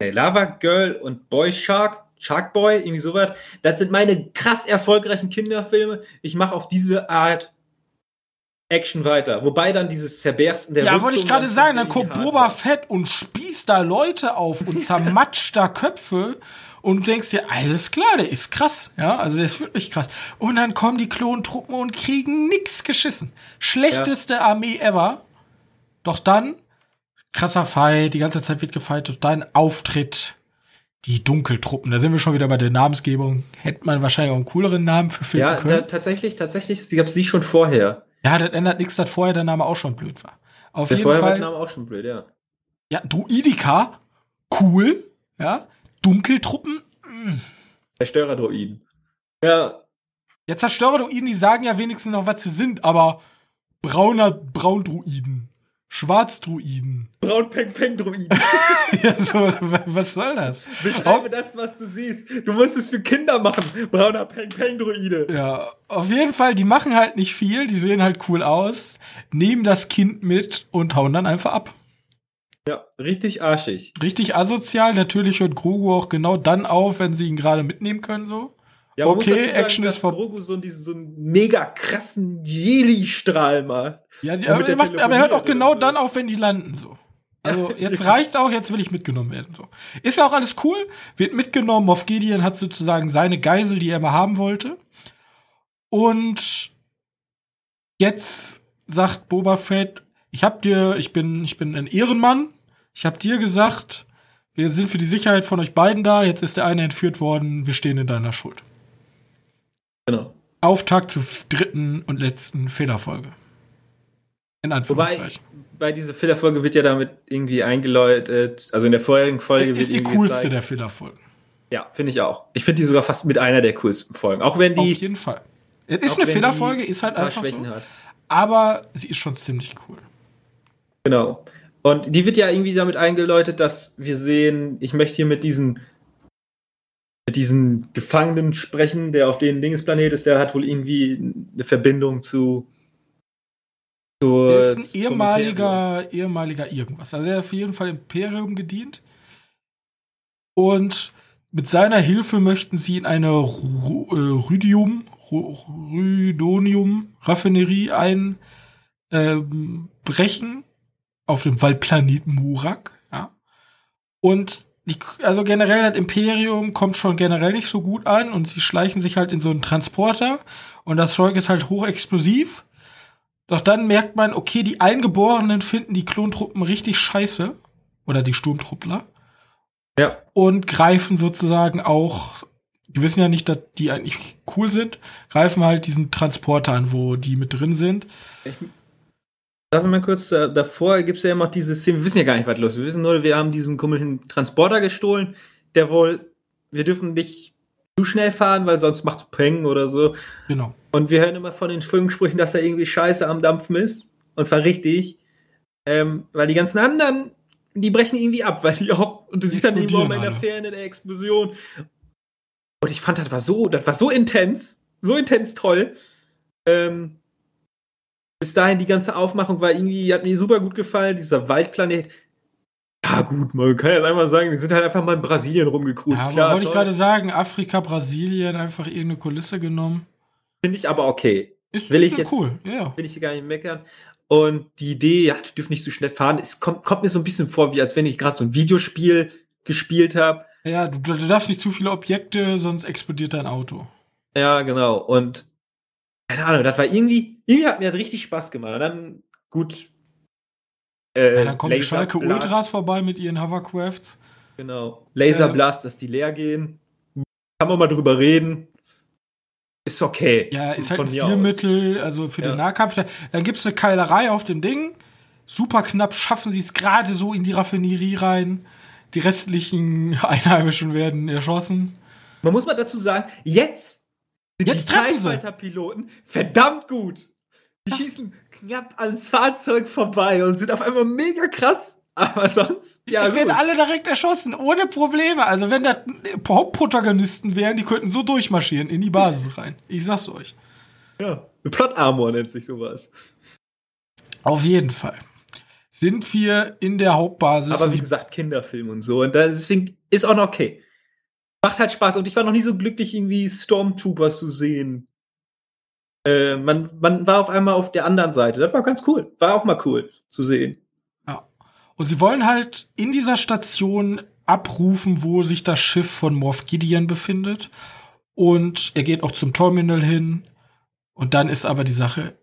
nee, Lava Girl und Boy Shark, Shark Boy, irgendwie sowas. Das sind meine krass erfolgreichen Kinderfilme. Ich mache auf diese Art Action weiter. Wobei dann dieses Zerbersten der Ja, wollte ich gerade sagen, dann kommt Boba Fett und spießt da Leute auf und zermatscht da Köpfe und denkst dir, alles klar, der ist krass, ja, also der ist wirklich krass. Und dann kommen die Klontruppen und kriegen nix geschissen. Schlechteste ja. Armee ever. Doch dann, krasser Fight, die ganze Zeit wird gefightet, dann Auftritt die Dunkeltruppen. Da sind wir schon wieder bei der Namensgebung. Hätte man wahrscheinlich auch einen cooleren Namen für Filme ja, können. Ja, tatsächlich, tatsächlich gab es die schon vorher. Ja, das ändert nichts, dass vorher der Name auch schon blöd war. Auf der jeden vorher Fall. War der Name auch schon blöd, ja. Ja, Druidika, cool, ja. Dunkeltruppen, mh. Hm. Zerstörerdruiden. Ja. Ja, Zerstörerdruiden, die sagen ja wenigstens noch, was sie sind, aber brauner Braundruiden. Schwarzdruiden. Braun-Peng-Peng-Druiden. ja, so, was soll das? Beschreibe das, was du siehst. Du musst es für Kinder machen. Brauner Peng-Peng-Druide. Ja, auf jeden Fall, die machen halt nicht viel, die sehen halt cool aus, nehmen das Kind mit und hauen dann einfach ab. Ja, richtig arschig. Richtig asozial. Natürlich hört Grogu auch genau dann auf, wenn sie ihn gerade mitnehmen können, so. Ja, okay, sagen, Action ist vorbei. Grogu so, diesen, so einen mega krassen Jeli-Strahl macht. Ja, die, aber, er macht, aber er hört auch genau so. dann auf, wenn die landen, so. Also jetzt reicht auch, jetzt will ich mitgenommen werden. So. Ist ja auch alles cool, wird mitgenommen. Moff Gideon hat sozusagen seine Geisel, die er mal haben wollte. Und jetzt sagt Boba Fett, ich hab dir, ich bin, ich bin ein Ehrenmann. Ich hab dir gesagt, wir sind für die Sicherheit von euch beiden da. Jetzt ist der eine entführt worden. Wir stehen in deiner Schuld. Genau. Auftakt zur dritten und letzten Fehlerfolge. In Anführungszeichen. Wobei, bei dieser Fehlerfolge wird ja damit irgendwie eingeläutet, also in der vorherigen Folge das wird ist die coolste gezeigt. der Fehlerfolgen. Ja, finde ich auch. Ich finde die sogar fast mit einer der coolsten Folgen. Auch wenn die. Auf jeden Fall. Es ist eine Fehlerfolge, ist halt einfach Schwächen so. Hat. Aber sie ist schon ziemlich cool. Genau. Und die wird ja irgendwie damit eingeläutet, dass wir sehen, ich möchte hier mit diesen mit diesen Gefangenen sprechen, der auf dem Dingesplanet ist, der hat wohl irgendwie eine Verbindung zu. zu ist ein ehemaliger, ehemaliger irgendwas. Also er hat auf jeden Fall Imperium gedient. Und mit seiner Hilfe möchten sie in eine Rhydium, Rhydonium-Raffinerie einbrechen ähm, auf dem Waldplaneten Murak. Ja. Und die, also generell hat Imperium kommt schon generell nicht so gut an und sie schleichen sich halt in so einen Transporter und das Zeug ist halt hochexplosiv. Doch dann merkt man, okay, die Eingeborenen finden die Klontruppen richtig scheiße. Oder die Sturmtruppler. Ja. Und greifen sozusagen auch, die wissen ja nicht, dass die eigentlich cool sind, greifen halt diesen Transporter an, wo die mit drin sind. Ich Darf ich mal kurz, äh, davor gibt es ja immer noch diese Szene, wir wissen ja gar nicht, was los ist. Wir wissen nur, wir haben diesen komischen Transporter gestohlen, der wohl, wir dürfen nicht zu schnell fahren, weil sonst macht's Peng oder so. Genau. Und wir hören immer von den Funkensprüchen, dass da irgendwie Scheiße am Dampfen ist. Und zwar richtig. Ähm, weil die ganzen anderen, die brechen irgendwie ab, weil die auch, und du siehst dann irgendwo in der Ferne der Explosion. Und ich fand, das war so, das war so intens, so intens toll. Ähm, bis dahin die ganze Aufmachung war irgendwie, hat mir super gut gefallen, dieser Waldplanet. Ja, gut, man kann ja einmal sagen, wir sind halt einfach mal in Brasilien rumgecruised. Ja, wollte ich gerade sagen, Afrika, Brasilien, einfach irgendeine Kulisse genommen. Finde ich aber okay. Ist, will ist ich jetzt, cool, ja. Will ich gar nicht meckern. Und die Idee, ja, du dürfen nicht so schnell fahren, es kommt, kommt mir so ein bisschen vor, wie als wenn ich gerade so ein Videospiel gespielt habe. Ja, du, du darfst nicht zu viele Objekte, sonst explodiert dein Auto. Ja, genau. Und keine Ahnung, das war irgendwie, irgendwie hat mir das richtig Spaß gemacht. Und dann, gut. Äh, ja, dann kommen die Schalke Blast. Ultras vorbei mit ihren Hovercrafts. Genau. Laserblast, ähm, dass die leer gehen. Kann man mal drüber reden. Ist okay. Ja, ist halt ein Stilmittel, also für ja. den Nahkampf. Dann gibt's eine Keilerei auf dem Ding. Super knapp schaffen sie es gerade so in die Raffinerie rein. Die restlichen Einheimischen werden erschossen. Man muss mal dazu sagen, jetzt Jetzt die Fighter-Piloten verdammt gut. Die schießen knapp ans Fahrzeug vorbei und sind auf einmal mega krass. Aber sonst, ja. Die werden alle direkt erschossen, ohne Probleme. Also, wenn da Hauptprotagonisten wären, die könnten so durchmarschieren in die Basis rein. Ich sag's euch. Ja, Plot Armor nennt sich sowas. Auf jeden Fall. Sind wir in der Hauptbasis. Aber wie gesagt, Kinderfilm und so. Und deswegen ist auch noch okay macht halt Spaß. Und ich war noch nie so glücklich, irgendwie Stormtrooper zu sehen. Äh, man, man war auf einmal auf der anderen Seite. Das war ganz cool. War auch mal cool zu sehen. Ja. Und sie wollen halt in dieser Station abrufen, wo sich das Schiff von Morph Gideon befindet. Und er geht auch zum Terminal hin. Und dann ist aber die Sache,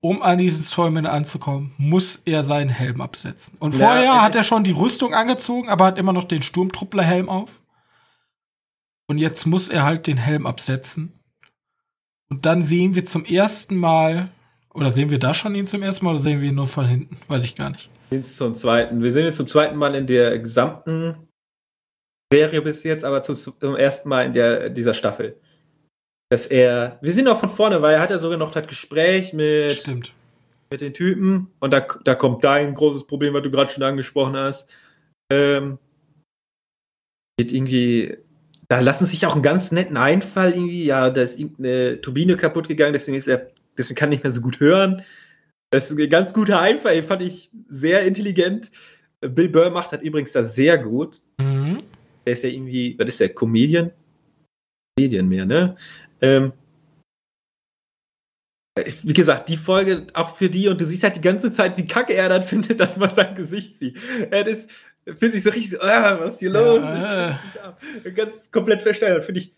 um an dieses Terminal anzukommen, muss er seinen Helm absetzen. Und vorher ja, hat er schon die Rüstung angezogen, aber hat immer noch den Sturmtrupplerhelm auf. Und jetzt muss er halt den Helm absetzen. Und dann sehen wir zum ersten Mal, oder sehen wir da schon ihn zum ersten Mal oder sehen wir ihn nur von hinten? Weiß ich gar nicht. Zum zweiten. Wir sehen ihn zum zweiten Mal in der gesamten Serie bis jetzt, aber zum, zum ersten Mal in der, dieser Staffel. Dass er, wir sehen auch von vorne, weil er hat ja sogar noch das Gespräch mit, Stimmt. mit den Typen und da, da kommt dein großes Problem, was du gerade schon angesprochen hast. Ähm, wird irgendwie, da lassen sich auch einen ganz netten Einfall irgendwie, ja, da ist eine Turbine kaputt gegangen, deswegen ist er, deswegen kann er nicht mehr so gut hören. Das ist ein ganz guter Einfall, den fand ich sehr intelligent. Bill Burr macht halt übrigens das sehr gut. Mhm. Der ist ja irgendwie, was ist der, Comedian? Comedian mehr, ne? Ähm, wie gesagt, die Folge auch für die und du siehst halt die ganze Zeit, wie kacke er dann findet, dass man sein Gesicht sieht. Er ist, fühlt sich so richtig so, ah, was ist hier los? Ja. Ganz komplett versteinert. Finde ich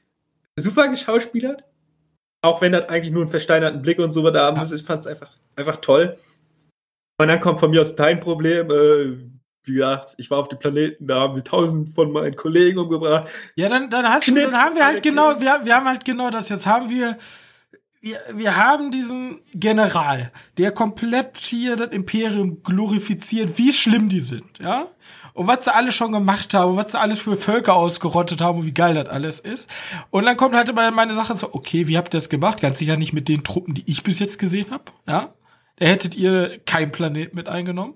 super geschauspielert. Auch wenn er eigentlich nur einen versteinerten Blick und so da haben muss. Ich fand es einfach, einfach toll. Und dann kommt von mir aus dein Problem. Äh, wie gesagt, ich war auf dem Planeten, da haben wir tausend von meinen Kollegen umgebracht. Ja, dann, dann, hast du, dann haben wir halt genau, wir, wir haben halt genau das. Jetzt haben wir wir, wir haben diesen General, der komplett hier das Imperium glorifiziert, wie schlimm die sind, ja? Und was sie alle schon gemacht haben, was sie alles für Völker ausgerottet haben und wie geil das alles ist. Und dann kommt halt immer meine Sache so, okay, wie habt ihr das gemacht? Ganz sicher nicht mit den Truppen, die ich bis jetzt gesehen habe, ja? Da hättet ihr kein Planet mit eingenommen.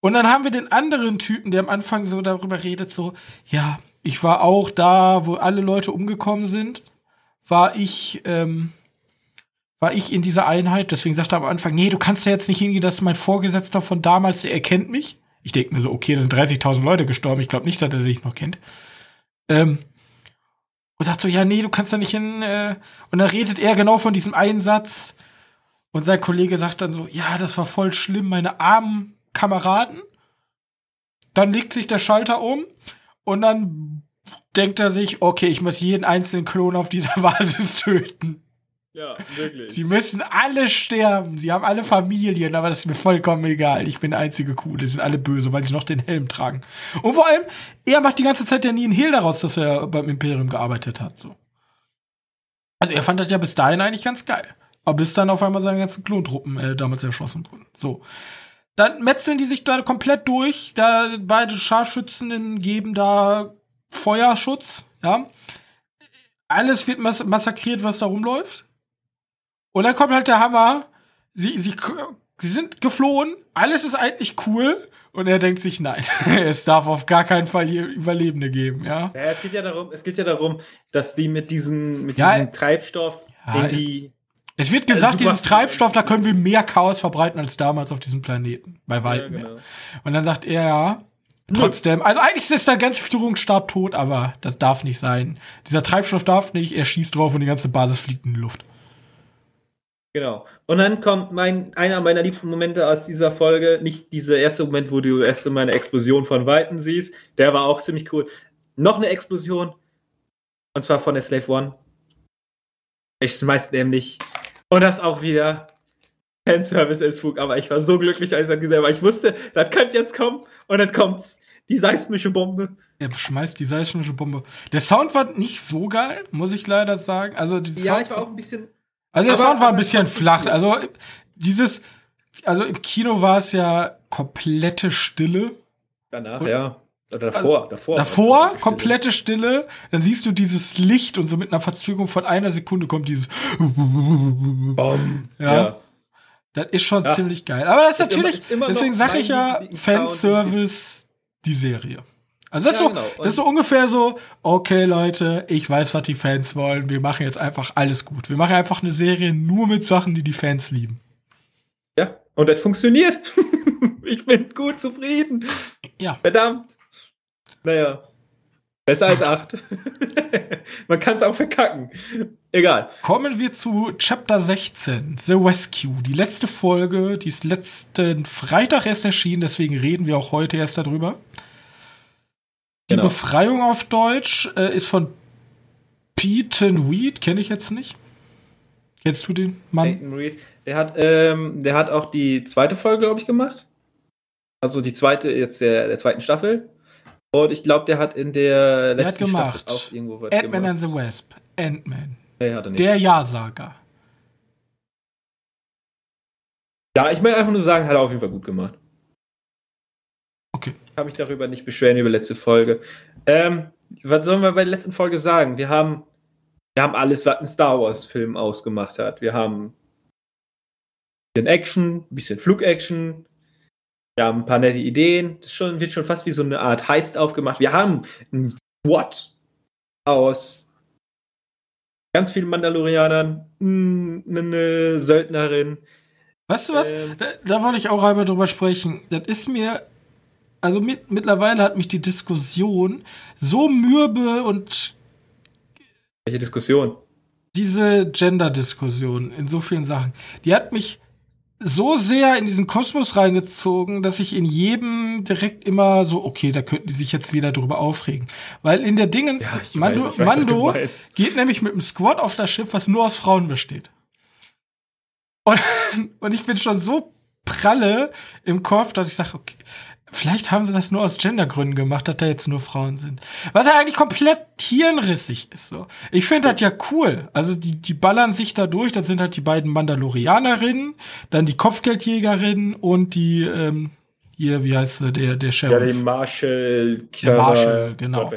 Und dann haben wir den anderen Typen, der am Anfang so darüber redet, so, ja, ich war auch da, wo alle Leute umgekommen sind war ich, ähm, war ich in dieser Einheit. Deswegen sagte er am Anfang, nee, du kannst ja jetzt nicht hingehen, das ist mein Vorgesetzter von damals, der erkennt mich. Ich denke mir so, okay, da sind 30.000 Leute gestorben. Ich glaube nicht, dass er dich noch kennt. Ähm, und sagt so, ja, nee, du kannst da nicht hin. Äh, und dann redet er genau von diesem Einsatz. Und sein Kollege sagt dann so, ja, das war voll schlimm, meine armen Kameraden. Dann legt sich der Schalter um und dann denkt er sich, okay, ich muss jeden einzelnen Klon auf dieser Basis töten. Ja, wirklich. Sie müssen alle sterben. Sie haben alle Familien, aber das ist mir vollkommen egal. Ich bin der einzige Coole. Die sind alle böse, weil die noch den Helm tragen. Und vor allem, er macht die ganze Zeit ja nie einen Hehl daraus, dass er beim Imperium gearbeitet hat. So. Also er fand das ja bis dahin eigentlich ganz geil. Aber bis dann auf einmal seine ganzen Klontruppen äh, damals erschossen wurden. So. Dann metzeln die sich da komplett durch. Da beide Scharfschützen geben da Feuerschutz, ja. Alles wird mass massakriert, was da rumläuft. Und dann kommt halt der Hammer. Sie, sie, sie sind geflohen. Alles ist eigentlich cool. Und er denkt sich, nein, es darf auf gar keinen Fall hier Überlebende geben, ja. Ja, es geht ja darum, es geht ja darum, dass die mit diesem, mit ja, diesem Treibstoff ja, irgendwie. Es, es wird gesagt, dieses Treibstoff, da können wir mehr Chaos verbreiten als damals auf diesem Planeten. Bei weitem genau. mehr. Und dann sagt er, ja, Trotzdem, also eigentlich ist der ganze Führungsstab tot, aber das darf nicht sein. Dieser Treibstoff darf nicht, er schießt drauf und die ganze Basis fliegt in die Luft. Genau. Und dann kommt mein, einer meiner liebsten Momente aus dieser Folge, nicht dieser erste Moment, wo du erst mal eine Explosion von Weitem siehst, der war auch ziemlich cool. Noch eine Explosion, und zwar von der Slave One. Ich schmeiß nämlich, und das auch wieder Fanservice ist Fug, aber ich war so glücklich, als ich das gesehen habe. Ich wusste, das könnte jetzt kommen und dann kommt's. Die seismische Bombe. Er schmeißt die seismische Bombe. Der Sound war nicht so geil, muss ich leider sagen. Also die ja, Sound ich war auch ein bisschen. Also der aber, Sound war ein bisschen flach. Also dieses, also im Kino war es ja komplette Stille. Danach, und, ja. Oder davor, also, davor. Davor, komplette Stille. Dann siehst du dieses Licht und so mit einer Verzögerung von einer Sekunde kommt dieses. Bom. ja. ja. Das ist schon ja. ziemlich geil. Aber das ist, ist natürlich, immer, ist deswegen sage ich ja, Fanservice, die Serie. Also das, ja, ist so, genau. das ist so ungefähr so, okay Leute, ich weiß, was die Fans wollen, wir machen jetzt einfach alles gut. Wir machen einfach eine Serie nur mit Sachen, die die Fans lieben. Ja, und das funktioniert. ich bin gut zufrieden. Ja. Verdammt. Naja. Besser als acht. Man kann es auch verkacken. Egal. Kommen wir zu Chapter 16, The Rescue. Die letzte Folge, die ist letzten Freitag erst erschienen, deswegen reden wir auch heute erst darüber. Die genau. Befreiung auf Deutsch äh, ist von Peyton Reed, kenne ich jetzt nicht. Kennst du den Mann? Peyton Reed. Der hat, ähm, der hat auch die zweite Folge, glaube ich, gemacht. Also die zweite, jetzt der, der zweiten Staffel. Und ich glaube, der hat in der letzten der gemacht. Staffel auch irgendwo was Ant-Man gemacht. and the Wasp. Ant-Man. Er. Der Ja-Sager. Ja, ich möchte einfach nur sagen, hat er auf jeden Fall gut gemacht. Okay. Ich kann mich darüber nicht beschweren, über letzte Folge. Ähm, was sollen wir bei der letzten Folge sagen? Wir haben, wir haben alles, was ein Star Wars-Film ausgemacht hat. Wir haben bisschen Action, bisschen Flugaction. Wir haben ein paar nette Ideen. Das schon, wird schon fast wie so eine Art Heist aufgemacht. Wir haben ein Squad aus ganz vielen Mandalorianern, eine Söldnerin. Weißt du was? Ähm, da, da wollte ich auch einmal drüber sprechen. Das ist mir also mit, mittlerweile hat mich die Diskussion so mürbe und. Welche Diskussion? Diese Gender-Diskussion in so vielen Sachen. Die hat mich so sehr in diesen Kosmos reingezogen, dass ich in jedem direkt immer so, okay, da könnten die sich jetzt wieder drüber aufregen. Weil in der Dingens, ja, Mando, weiß, weiß, Mando geht nämlich mit einem Squad auf das Schiff, was nur aus Frauen besteht. Und, und ich bin schon so pralle im Kopf, dass ich sage, okay, Vielleicht haben sie das nur aus Gendergründen gemacht, dass da jetzt nur Frauen sind. Was ja eigentlich komplett hirnrissig ist. So. Ich finde das ja cool. Also die, die ballern sich da durch. Das sind halt die beiden Mandalorianerinnen, dann die Kopfgeldjägerin und die, ähm, hier, wie heißt sie, der, der Sheriff. Ja, den Marshall. Der Marshall, genau.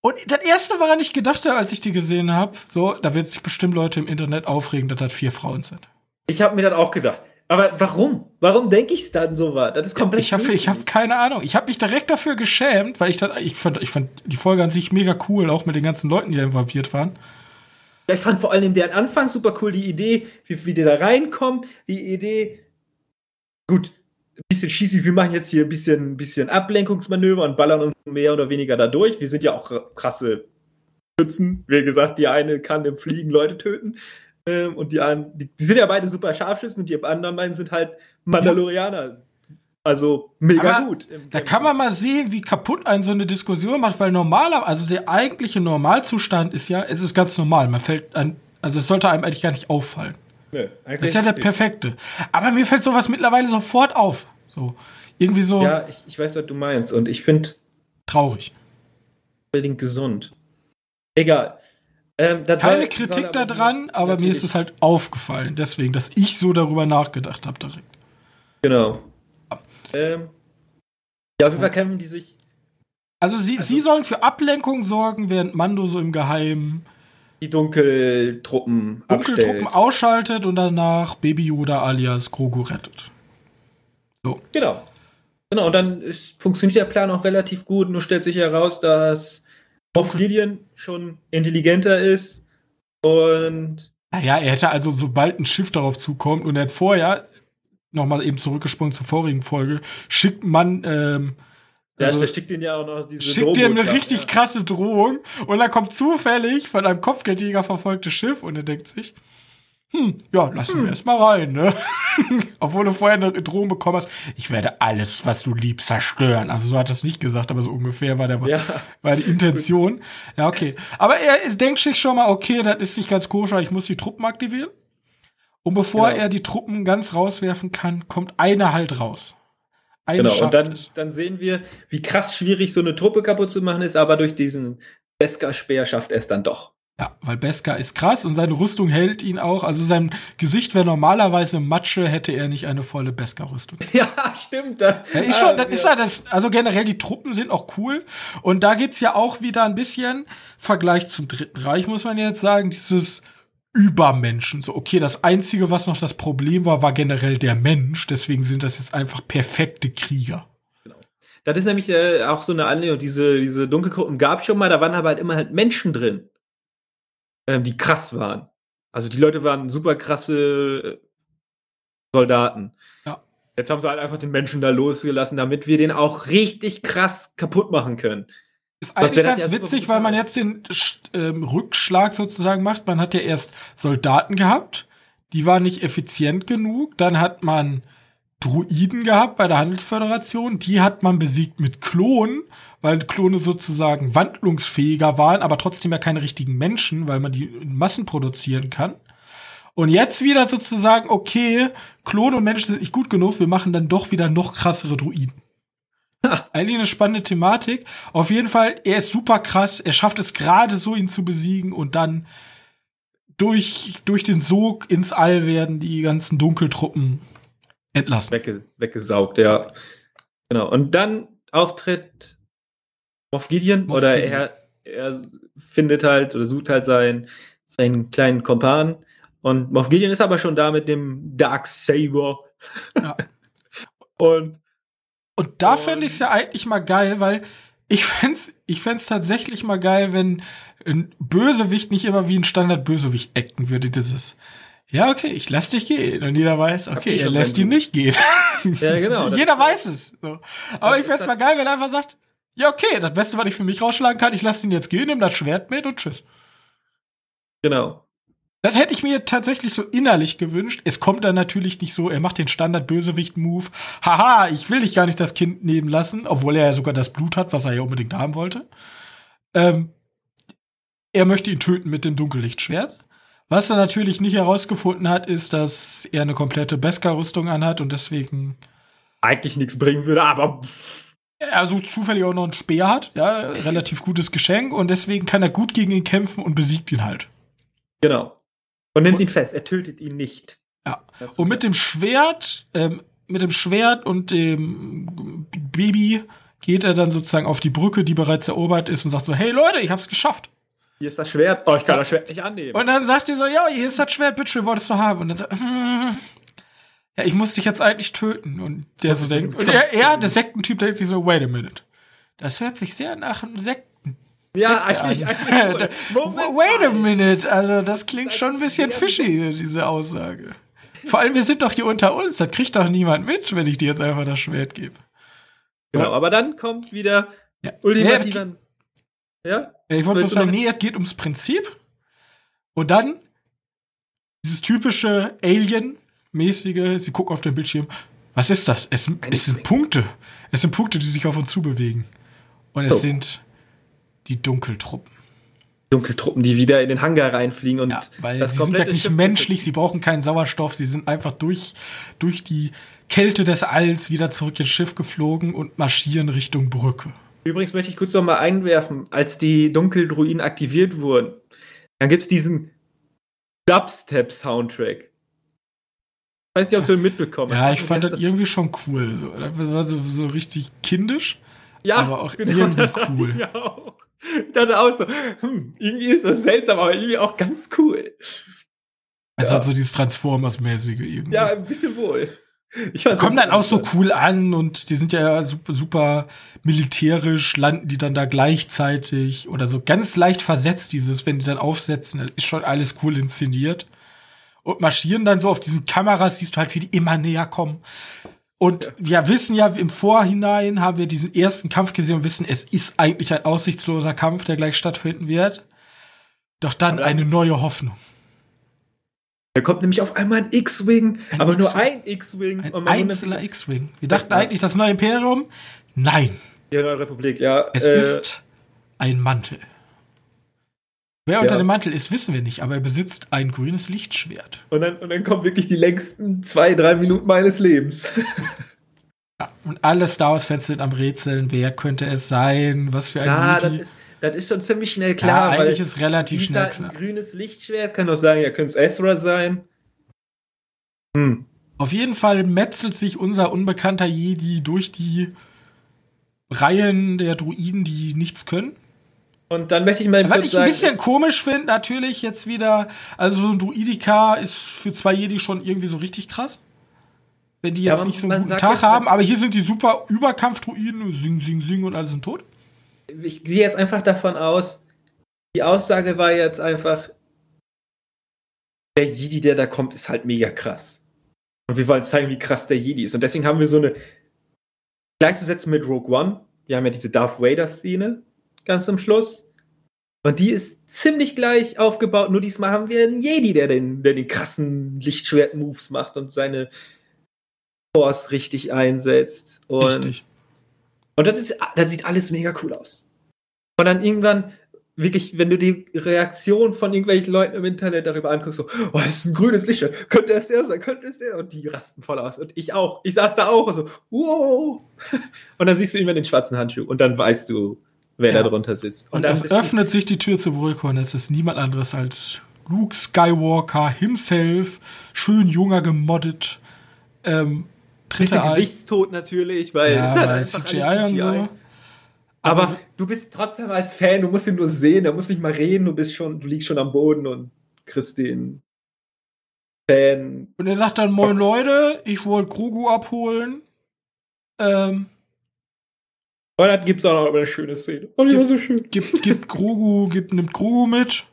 Und das erste, woran ich gedacht habe, als ich die gesehen habe, so, da wird sich bestimmt Leute im Internet aufregen, dass das vier Frauen sind. Ich habe mir dann auch gedacht. Aber warum? Warum denke ich es dann so was? Das ist komplett. Ich habe ich hab keine Ahnung. Ich habe mich direkt dafür geschämt, weil ich dann, ich fand, ich fand die Folge an sich mega cool, auch mit den ganzen Leuten, die da involviert waren. Ich fand vor allem deren Anfang super cool, die Idee, wie, wie die da reinkommen, die Idee. Gut, ein bisschen schießig, wir machen jetzt hier ein bisschen, bisschen Ablenkungsmanöver und ballern uns mehr oder weniger da durch. Wir sind ja auch krasse Schützen. Wie gesagt, die eine kann im Fliegen Leute töten. Ähm, und die, die, die, sind ja beide super Scharfschützen und die anderen beiden sind halt Mandalorianer. Also mega Aber gut. Da kann man mal sehen, wie kaputt ein so eine Diskussion macht, weil normaler, also der eigentliche Normalzustand ist ja, es ist ganz normal. Man fällt ein, also es sollte einem eigentlich gar nicht auffallen. Nö, das ist ja der perfekte. Aber mir fällt sowas mittlerweile sofort auf. So irgendwie so. Ja, ich, ich weiß, was du meinst und ich finde traurig. Unbedingt gesund. Egal. Ähm, Keine soll, Kritik soll daran, aber natürlich. mir ist es halt aufgefallen, deswegen, dass ich so darüber nachgedacht habe direkt. Genau. Ähm, ja, auf jeden Fall kämpfen die sich. Also sie, also sie sollen für Ablenkung sorgen, während Mando so im Geheimen die Dunkeltruppen Dunkeltruppen ausschaltet und danach Baby Yoda alias Grogu rettet. So. Genau. Genau, und dann ist, funktioniert der Plan auch relativ gut. Nur stellt sich heraus, dass Moff Gideon schon intelligenter ist und. Naja, er hätte also, sobald ein Schiff darauf zukommt und er hat vorher, nochmal eben zurückgesprungen zur vorigen Folge, schickt man, ähm, ja, also, der schickt ihn ja auch noch diese Schickt ihm eine richtig ja. krasse Drohung und dann kommt zufällig von einem Kopfgeldjäger verfolgtes Schiff und er denkt sich, hm, ja, lassen hm. wir erst mal rein, ne? Obwohl du vorher eine Drohung bekommen hast, ich werde alles, was du liebst, zerstören. Also so hat er es nicht gesagt, aber so ungefähr war der ja. war die Intention. Ja, okay. Aber er denkt sich schon mal, okay, das ist nicht ganz koscher, ich muss die Truppen aktivieren. Und bevor genau. er die Truppen ganz rauswerfen kann, kommt einer halt raus. Eine genau, und dann, dann sehen wir, wie krass schwierig so eine Truppe kaputt zu machen ist, aber durch diesen Beskar-Speer schafft er es dann doch. Ja, weil Beskar ist krass und seine Rüstung hält ihn auch. Also sein Gesicht wäre normalerweise Matsche, hätte er nicht eine volle Beskar-Rüstung. Ja, stimmt. Da, ja, ist schon, das ja. ist ja das, also generell die Truppen sind auch cool. Und da geht's ja auch wieder ein bisschen Vergleich zum Dritten Reich, muss man jetzt sagen, dieses Übermenschen. So, okay, das Einzige, was noch das Problem war, war generell der Mensch. Deswegen sind das jetzt einfach perfekte Krieger. Genau. Das ist nämlich äh, auch so eine Annäherung. Diese, diese Dunkelgruppen gab schon mal, da waren aber halt immer halt Menschen drin ähm, die krass waren. Also die Leute waren super krasse äh, Soldaten. Ja. Jetzt haben sie halt einfach den Menschen da losgelassen, damit wir den auch richtig krass kaputt machen können. Ist eigentlich ganz witzig, weil man jetzt den ähm, Rückschlag sozusagen macht. Man hat ja erst Soldaten gehabt, die waren nicht effizient genug. Dann hat man Druiden gehabt bei der Handelsföderation, die hat man besiegt mit Klonen weil Klone sozusagen wandlungsfähiger waren, aber trotzdem ja keine richtigen Menschen, weil man die in Massen produzieren kann. Und jetzt wieder sozusagen, okay, Klone und Menschen sind nicht gut genug, wir machen dann doch wieder noch krassere Druiden. Eigentlich eine spannende Thematik. Auf jeden Fall, er ist super krass. Er schafft es gerade so, ihn zu besiegen und dann durch, durch den Sog ins All werden die ganzen Dunkeltruppen entlassen. Wegge weggesaugt, ja. Genau. Und dann auftritt Moff Gideon Moff oder Gideon. Er, er findet halt oder sucht halt seinen, seinen kleinen Kompan Und Moff Gideon ist aber schon da mit dem Dark Saber. Ja. und und da fände ich es ja eigentlich mal geil, weil ich fände ich fänd's tatsächlich mal geil, wenn ein Bösewicht nicht immer wie ein Standard-Bösewicht acten würde, dieses ja, okay, ich lass dich gehen. Und jeder weiß, okay, er lässt ihn nicht gehen. Ja, genau. jeder weiß es. So. Aber ich fände mal geil, wenn er einfach sagt, ja, okay, das Beste, was ich für mich rausschlagen kann, ich lasse ihn jetzt gehen, nehme das Schwert mit und tschüss. Genau. Das hätte ich mir tatsächlich so innerlich gewünscht. Es kommt dann natürlich nicht so, er macht den Standard-Bösewicht-Move. Haha, ich will dich gar nicht das Kind nehmen lassen, obwohl er ja sogar das Blut hat, was er ja unbedingt haben wollte. Ähm, er möchte ihn töten mit dem Dunkellichtschwert. Was er natürlich nicht herausgefunden hat, ist, dass er eine komplette Beskar-Rüstung anhat und deswegen eigentlich nichts bringen würde, aber er so zufällig auch noch einen Speer hat, ja, relativ gutes Geschenk und deswegen kann er gut gegen ihn kämpfen und besiegt ihn halt. Genau. Und nimmt und, ihn fest, er tötet ihn nicht. Ja. Und mit dem Schwert, ähm, mit dem Schwert und dem Baby geht er dann sozusagen auf die Brücke, die bereits erobert ist und sagt so, hey Leute, ich hab's geschafft. Hier ist das Schwert. Oh, ich kann das Schwert nicht annehmen. Und dann sagt er so, ja, hier ist das Schwert, bitteschön, wolltest du haben. Und dann sagt hm, ja, ich muss dich jetzt eigentlich töten. Und der Was so denkt, und er, er, der Sektentyp, denkt sich so, wait a minute. Das hört sich sehr nach einem Sekten. Ja, eigentlich, eigentlich. wait a minute. Also, das klingt schon ein bisschen fishy, diese Aussage. Vor allem, wir sind doch hier unter uns. Das kriegt doch niemand mit, wenn ich dir jetzt einfach das Schwert gebe. Genau, aber dann kommt wieder ja. ultimativer. Ja? Ich wollte nur sagen, nee, es geht ums Prinzip. Und dann dieses typische Alien-mäßige, sie gucken auf den Bildschirm. Was ist das? Es, es sind Punkte. Es sind Punkte, die sich auf uns zubewegen. Und es oh. sind die Dunkeltruppen. Dunkeltruppen, die wieder in den Hangar reinfliegen und ja, weil das sie sind ja nicht Schiff menschlich, sie brauchen keinen Sauerstoff, sie sind einfach durch, durch die Kälte des Alls wieder zurück ins Schiff geflogen und marschieren Richtung Brücke. Übrigens möchte ich kurz noch mal einwerfen, als die Dunkeldruiden aktiviert wurden, dann gibt es diesen Dubstep-Soundtrack. Ich weiß nicht, ob du den mitbekommen hast. Ja, ich fand das irgendwie schon cool. Das war so, so richtig kindisch, ja, aber auch genau, irgendwie cool. Ich, auch. ich dachte auch so, hm, irgendwie ist das seltsam, aber irgendwie auch ganz cool. Also ja. so dieses Transformers-mäßige irgendwie. Ja, ein bisschen wohl. Ich die kommen dann auch so cool an und die sind ja super, super militärisch, landen die dann da gleichzeitig oder so ganz leicht versetzt, dieses, wenn die dann aufsetzen, ist schon alles cool inszeniert. Und marschieren dann so auf diesen Kameras, siehst du halt, wie die immer näher kommen. Und ja. wir wissen ja, im Vorhinein haben wir diesen ersten Kampf gesehen und wissen, es ist eigentlich ein aussichtsloser Kampf, der gleich stattfinden wird. Doch dann eine neue Hoffnung. Da kommt nämlich auf einmal ein X-Wing, aber nur ein X-Wing. Ein einzelner X-Wing. Wir dachten eigentlich das neue Imperium. Nein. Die neue Republik, ja. Es äh, ist ein Mantel. Wer ja. unter dem Mantel ist, wissen wir nicht, aber er besitzt ein grünes Lichtschwert. Und dann, und dann kommen wirklich die längsten zwei, drei Minuten meines Lebens. ja, und alle Star Wars-Fans sind am Rätseln, wer könnte es sein, was für ein ja, das ist, das ist schon ziemlich schnell klar. Ja, eigentlich ist relativ schnell klar. Ein grünes Lichtschwert kann doch sagen, ja, könnte es Ezra sein. Hm. Auf jeden Fall metzelt sich unser unbekannter Jedi durch die Reihen der Druiden, die nichts können. Und dann möchte ich mal Was ich ein bisschen komisch finde, natürlich jetzt wieder, also so ein Druidika ist für zwei Jedi schon irgendwie so richtig krass. Wenn die jetzt ja, nicht so einen guten Tag haben, aber hier sind die super Überkampfdruiden, sing, sing, sing und alle sind tot ich gehe jetzt einfach davon aus, die Aussage war jetzt einfach, der Jedi, der da kommt, ist halt mega krass. Und wir wollen zeigen, wie krass der Jedi ist. Und deswegen haben wir so eine gleichzusetzen mit Rogue One. Wir haben ja diese Darth Vader-Szene ganz am Schluss. Und die ist ziemlich gleich aufgebaut, nur diesmal haben wir einen Jedi, der den, der den krassen Lichtschwert-Moves macht und seine Force richtig einsetzt. Und richtig. Und das, ist, das sieht alles mega cool aus. Und dann irgendwann, wirklich, wenn du die Reaktion von irgendwelchen Leuten im Internet darüber anguckst, so, oh, das ist ein grünes Licht, könnte es der sein, könnte es der? Und die rasten voll aus. Und ich auch. Ich saß da auch und so, wow. Und dann siehst du immer den schwarzen Handschuh und dann weißt du, wer ja. da drunter sitzt. Und, und es öffnet sich die Tür Brücke und es ist niemand anderes als Luke Skywalker himself, schön junger gemoddet, ähm, Bisschen Gesichtstod natürlich, weil ja, es halt einfach CGI, CGI. Und so. Aber, aber du bist trotzdem als Fan, du musst ihn nur sehen, er muss nicht mal reden, du bist schon, du liegst schon am Boden und kriegst den Fan. Und er sagt dann, moin Leute, ich wollte Grogu abholen. Ähm, und dann gibt's auch noch eine schöne Szene. Oh, die gibt, war so schön. Gibt, gibt Grogu, gibt, nimmt Grogu mit.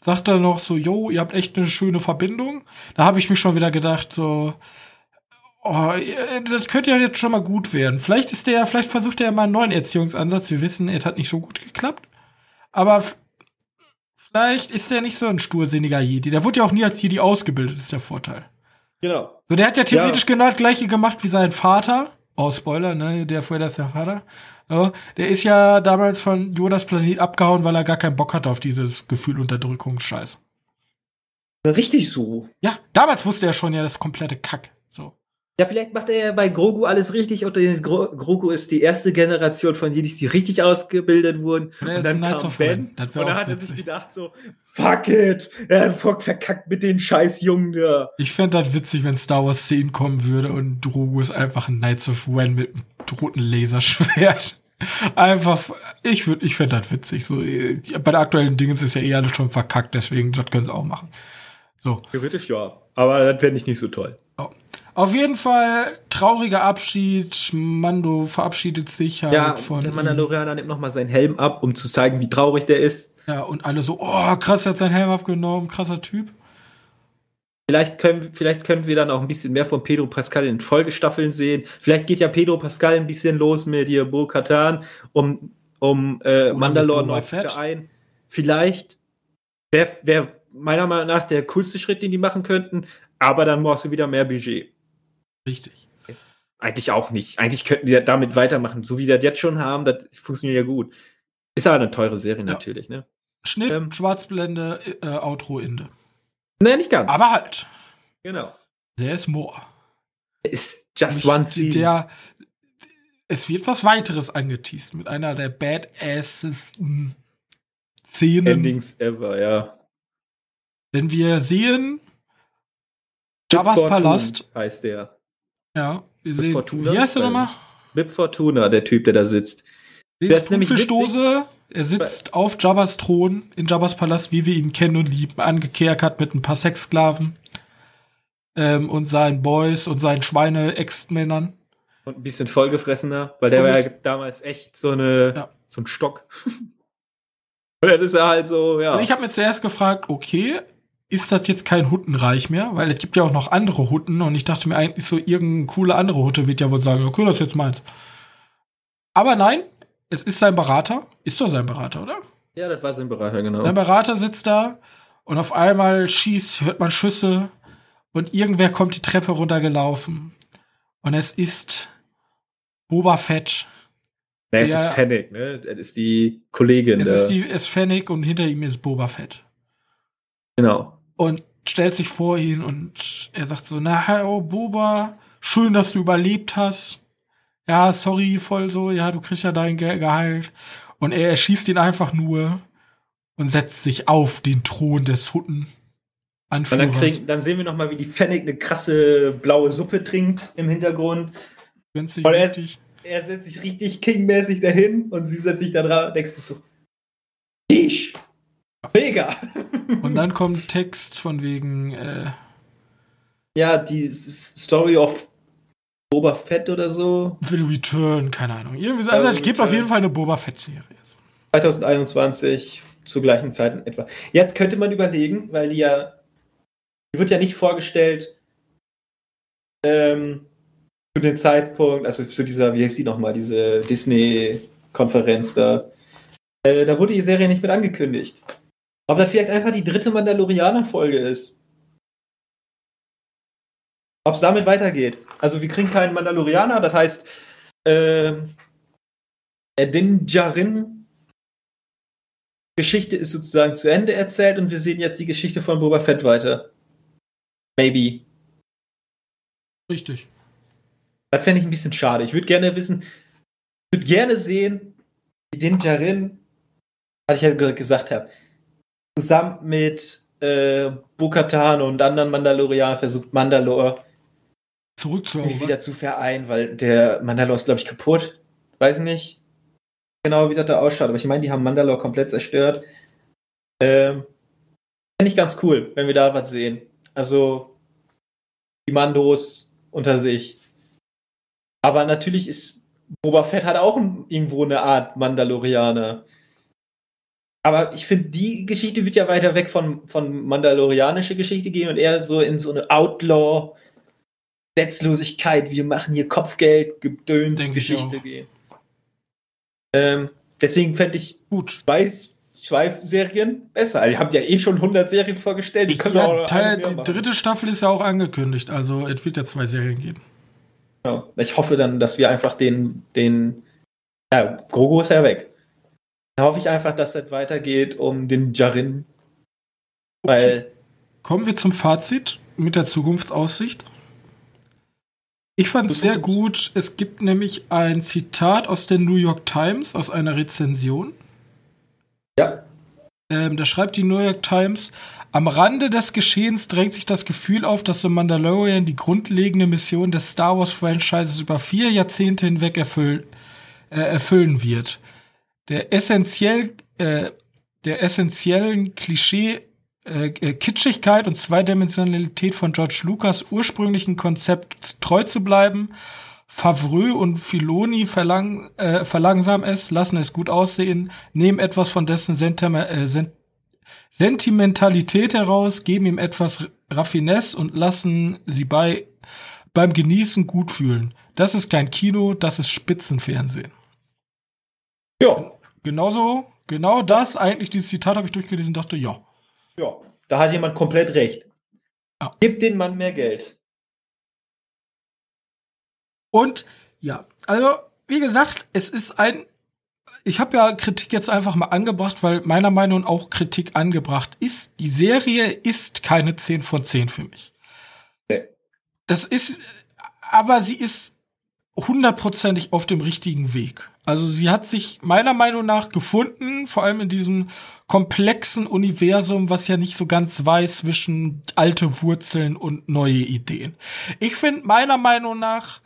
Sagt dann noch so, yo, ihr habt echt eine schöne Verbindung. Da habe ich mich schon wieder gedacht, so, oh, das könnte ja jetzt schon mal gut werden. Vielleicht ist der, vielleicht versucht er ja mal einen neuen Erziehungsansatz. Wir wissen, es hat nicht so gut geklappt. Aber vielleicht ist er nicht so ein stursinniger Jedi. Der wurde ja auch nie als Jedi ausgebildet, ist der Vorteil. Genau. So, der hat ja theoretisch ja. genau das gleiche gemacht wie sein Vater. Oh, Spoiler, ne? Der ist der Vater. So, der ist ja damals von Yodas Planet abgehauen, weil er gar keinen Bock hatte auf dieses Gefühl Unterdrückungsscheiß. Richtig so. Ja, damals wusste er schon ja das komplette Kack. Ja, vielleicht macht er ja bei Grogu alles richtig und Gro Grogu ist die erste Generation von Jedis, die richtig ausgebildet wurden. Oder und dann kam Ben und dann hat er sich gedacht so, fuck it, er hat Fock verkackt mit den scheiß Jungen da. Ich fände das witzig, wenn Star Wars 10 kommen würde und Grogu ist einfach ein Knights of Ren mit einem roten Laserschwert. Einfach, ich würde, ich fände das witzig. So, bei der aktuellen Dingens ist ja eh alles schon verkackt, deswegen, das können sie auch machen. So. Theoretisch ja, aber das fände ich nicht so toll. Oh. Auf jeden Fall trauriger Abschied. Mando verabschiedet sich halt ja, von. Der Mandalorianer nimmt nochmal seinen Helm ab, um zu zeigen, wie traurig der ist. Ja, und alle so, oh, krass, er hat seinen Helm abgenommen, krasser Typ. Vielleicht können, vielleicht können wir dann auch ein bisschen mehr von Pedro Pascal in Folgestaffeln sehen. Vielleicht geht ja Pedro Pascal ein bisschen los mit dir, Bo Katan, um, um äh, Mandalore neu zu vereinen. Vielleicht wäre wär meiner Meinung nach der coolste Schritt, den die machen könnten, aber dann brauchst du wieder mehr Budget. Richtig. Eigentlich auch nicht. Eigentlich könnten die damit weitermachen, so wie die das jetzt schon haben, das funktioniert ja gut. Ist aber eine teure Serie ja. natürlich, ne? Schnitt, ähm, Schwarzblende, äh, Outro, Ende. Nee, nicht ganz. Aber halt. Genau. There is more. Ist just one scene. Der, es wird was weiteres angeteased mit einer der badassesten Szenen. Endings ever, ja. Denn wir sehen Jabba's Palast. heißt der. Ja, wir sehen. Fortuna, wie heißt der nochmal? Bib Fortuna, der Typ, der da sitzt. Der ist nämlich Stoße. Er sitzt auf Jabba's Thron in Jabba's Palast, wie wir ihn kennen und lieben, angekerkert mit ein paar Sexsklaven ähm, und seinen Boys und seinen Schweine-Ex-Männern. Und ein bisschen vollgefressener, weil der war ja damals echt so eine ja. so ein Stock. und jetzt ist er halt so, ja. Und ich habe mir zuerst gefragt, okay, ist das jetzt kein Huttenreich mehr? Weil es gibt ja auch noch andere Hutten und ich dachte mir eigentlich so, irgendeine coole andere Hutte wird ja wohl sagen, okay, das ist jetzt meins. Aber nein, es ist sein Berater. Ist doch sein Berater, oder? Ja, das war sein Berater, genau. Sein Berater sitzt da und auf einmal schießt, hört man Schüsse und irgendwer kommt die Treppe runtergelaufen. Und es ist Boba Fett. Ja, es ist Fennec, ne? Das ist die Kollegin. Es ist, die, es ist Fennec und hinter ihm ist Boba Fett. Genau und stellt sich vor ihn und er sagt so, na, oh, Boba, schön, dass du überlebt hast. Ja, sorry, voll so, ja, du kriegst ja dein Ge Gehalt. Und er erschießt ihn einfach nur und setzt sich auf den Thron des Hutten. Und dann, krieg, dann sehen wir noch mal, wie die Fennec eine krasse blaue Suppe trinkt im Hintergrund. Günstig, er, er, setzt sich richtig kingmäßig dahin und sie setzt sich da dran. Denkst du so, ich Mega! Und dann kommt Text von wegen. Äh, ja, die Story of Boba Fett oder so. Will Return, keine Ahnung. Irgendwie, also es gibt auf jeden Fall eine Boba Fett-Serie. 2021 zur gleichen Zeit in etwa. Jetzt könnte man überlegen, weil die ja. Die wird ja nicht vorgestellt ähm, zu dem Zeitpunkt, also zu dieser, wie heißt die nochmal, diese Disney-Konferenz da. Äh, da wurde die Serie nicht mit angekündigt. Ob das vielleicht einfach die dritte Mandalorianer-Folge ist. Ob es damit weitergeht. Also wir kriegen keinen Mandalorianer, das heißt, äh, Din Djarin Geschichte ist sozusagen zu Ende erzählt und wir sehen jetzt die Geschichte von Boba Fett weiter. Maybe. Richtig. Das fände ich ein bisschen schade. Ich würde gerne wissen, ich würde gerne sehen, wie Din Djarin, was ich ja gesagt habe, zusammen mit äh, Bukatan und anderen Mandalorianern versucht, Mandalore zurückzuholen. wieder zu vereinen, weil der Mandalore ist, glaube ich, kaputt. Weiß nicht genau, wie das da ausschaut, aber ich meine, die haben Mandalore komplett zerstört. Ähm, Finde ich ganz cool, wenn wir da was sehen. Also, die Mandos unter sich. Aber natürlich ist Boba Fett hat auch irgendwo eine Art Mandalorianer. Aber ich finde, die Geschichte wird ja weiter weg von, von mandalorianische Geschichte gehen und eher so in so eine Outlaw, Setzlosigkeit, wir machen hier Kopfgeld, Gedöns Geschichte gehen. Ähm, deswegen fände ich gut zwei, zwei Serien besser. Ihr habt ja eh schon 100 Serien vorgestellt. Die, ja, Teil, die dritte Staffel ist ja auch angekündigt, also es wird ja zwei Serien geben. Ja, ich hoffe dann, dass wir einfach den, den, ja, Grogu ist ja weg. Da hoffe ich einfach, dass das weitergeht um den Jarin. Weil. Okay. Kommen wir zum Fazit mit der Zukunftsaussicht. Ich fand es sehr gut. Es gibt nämlich ein Zitat aus der New York Times, aus einer Rezension. Ja. Ähm, da schreibt die New York Times, am Rande des Geschehens drängt sich das Gefühl auf, dass The Mandalorian die grundlegende Mission des Star Wars Franchises über vier Jahrzehnte hinweg erfüll, äh, erfüllen wird. Der essentiell, äh, der essentiellen Klischee äh, äh, Kitschigkeit und Zweidimensionalität von George Lucas ursprünglichen Konzept treu zu bleiben. Favreux und Filoni verlang, äh, verlangsamen es, lassen es gut aussehen, nehmen etwas von dessen Sentim äh, Sent Sentimentalität heraus, geben ihm etwas Raffinesse und lassen sie bei beim Genießen gut fühlen. Das ist kein Kino, das ist Spitzenfernsehen. Ja. Genauso, genau das, eigentlich dieses Zitat habe ich durchgelesen und dachte, ja. Ja, da hat jemand komplett recht. Ja. Gib den Mann mehr Geld. Und ja, also wie gesagt, es ist ein. Ich habe ja Kritik jetzt einfach mal angebracht, weil meiner Meinung nach auch Kritik angebracht ist. Die Serie ist keine 10 von 10 für mich. Nee. Das ist, aber sie ist hundertprozentig auf dem richtigen Weg. Also sie hat sich meiner Meinung nach gefunden, vor allem in diesem komplexen Universum, was ja nicht so ganz weiß zwischen alte Wurzeln und neue Ideen. Ich finde, meiner Meinung nach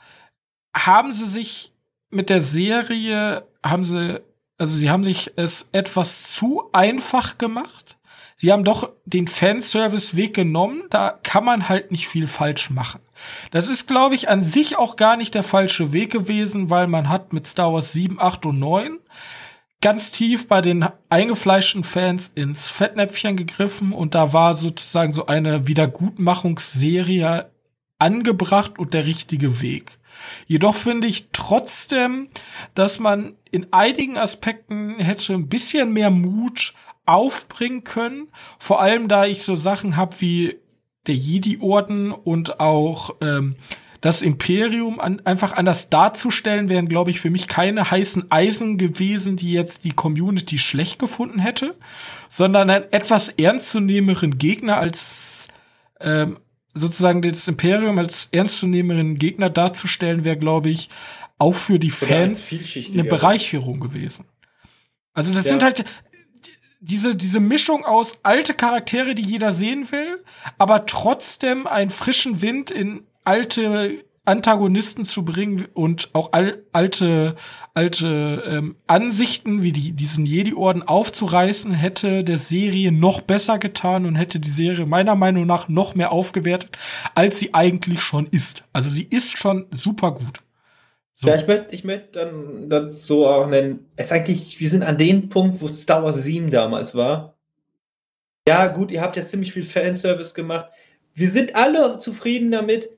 haben sie sich mit der Serie, haben sie, also sie haben sich es etwas zu einfach gemacht. Sie haben doch den Fanservice-Weg genommen, da kann man halt nicht viel falsch machen. Das ist, glaube ich, an sich auch gar nicht der falsche Weg gewesen, weil man hat mit Star Wars 7, 8 und 9 ganz tief bei den eingefleischten Fans ins Fettnäpfchen gegriffen und da war sozusagen so eine Wiedergutmachungsserie angebracht und der richtige Weg. Jedoch finde ich trotzdem, dass man in einigen Aspekten hätte ein bisschen mehr Mut aufbringen können. Vor allem, da ich so Sachen habe wie der Jedi-Orden und auch ähm, das Imperium an, einfach anders darzustellen, wären, glaube ich, für mich keine heißen Eisen gewesen, die jetzt die Community schlecht gefunden hätte, sondern einen etwas ernstzunehmenderen Gegner als ähm, sozusagen das Imperium als ernstzunehmenden Gegner darzustellen, wäre, glaube ich, auch für die Fans eine Bereicherung gewesen. Also das ja. sind halt, diese, diese Mischung aus alte Charaktere, die jeder sehen will, aber trotzdem einen frischen Wind in alte Antagonisten zu bringen und auch al alte alte ähm, Ansichten wie die diesen Jedi-Orden aufzureißen, hätte der Serie noch besser getan und hätte die Serie meiner Meinung nach noch mehr aufgewertet, als sie eigentlich schon ist. Also sie ist schon super gut. So. Ja, ich möchte ich möchte dann, dann so auch nennen, es ist eigentlich, wir sind an dem Punkt, wo Star Wars 7 damals war. Ja, gut, ihr habt jetzt ziemlich viel Fanservice gemacht. Wir sind alle zufrieden damit.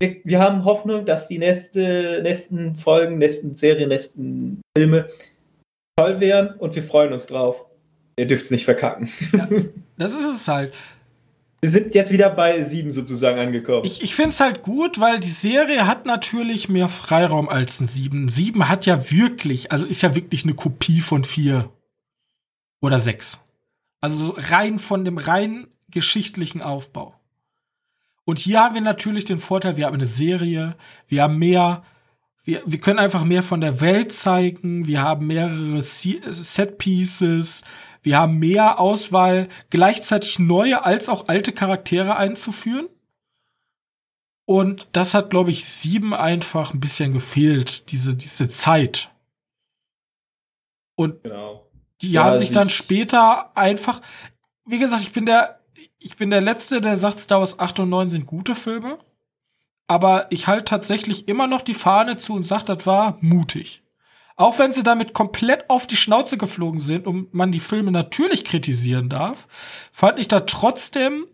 Wir, wir haben Hoffnung, dass die nächste, nächsten Folgen, nächsten Serien, nächsten Filme toll werden und wir freuen uns drauf. Ihr dürft es nicht verkacken. Ja, das ist es halt. Wir sind jetzt wieder bei sieben sozusagen angekommen. Ich, ich finde es halt gut, weil die Serie hat natürlich mehr Freiraum als ein sieben. Sieben hat ja wirklich, also ist ja wirklich eine Kopie von vier oder sechs. Also rein von dem rein geschichtlichen Aufbau. Und hier haben wir natürlich den Vorteil, wir haben eine Serie, wir haben mehr, wir, wir können einfach mehr von der Welt zeigen, wir haben mehrere Set Pieces, wir haben mehr Auswahl, gleichzeitig neue als auch alte Charaktere einzuführen. Und das hat, glaube ich, sieben einfach ein bisschen gefehlt, diese, diese Zeit. Und genau. die ja, haben sich dann später einfach, wie gesagt, ich bin der, ich bin der Letzte, der sagt, Star Wars 8 und 9 sind gute Filme. Aber ich halte tatsächlich immer noch die Fahne zu und sage, das war mutig. Auch wenn sie damit komplett auf die Schnauze geflogen sind und man die Filme natürlich kritisieren darf, fand ich da trotzdem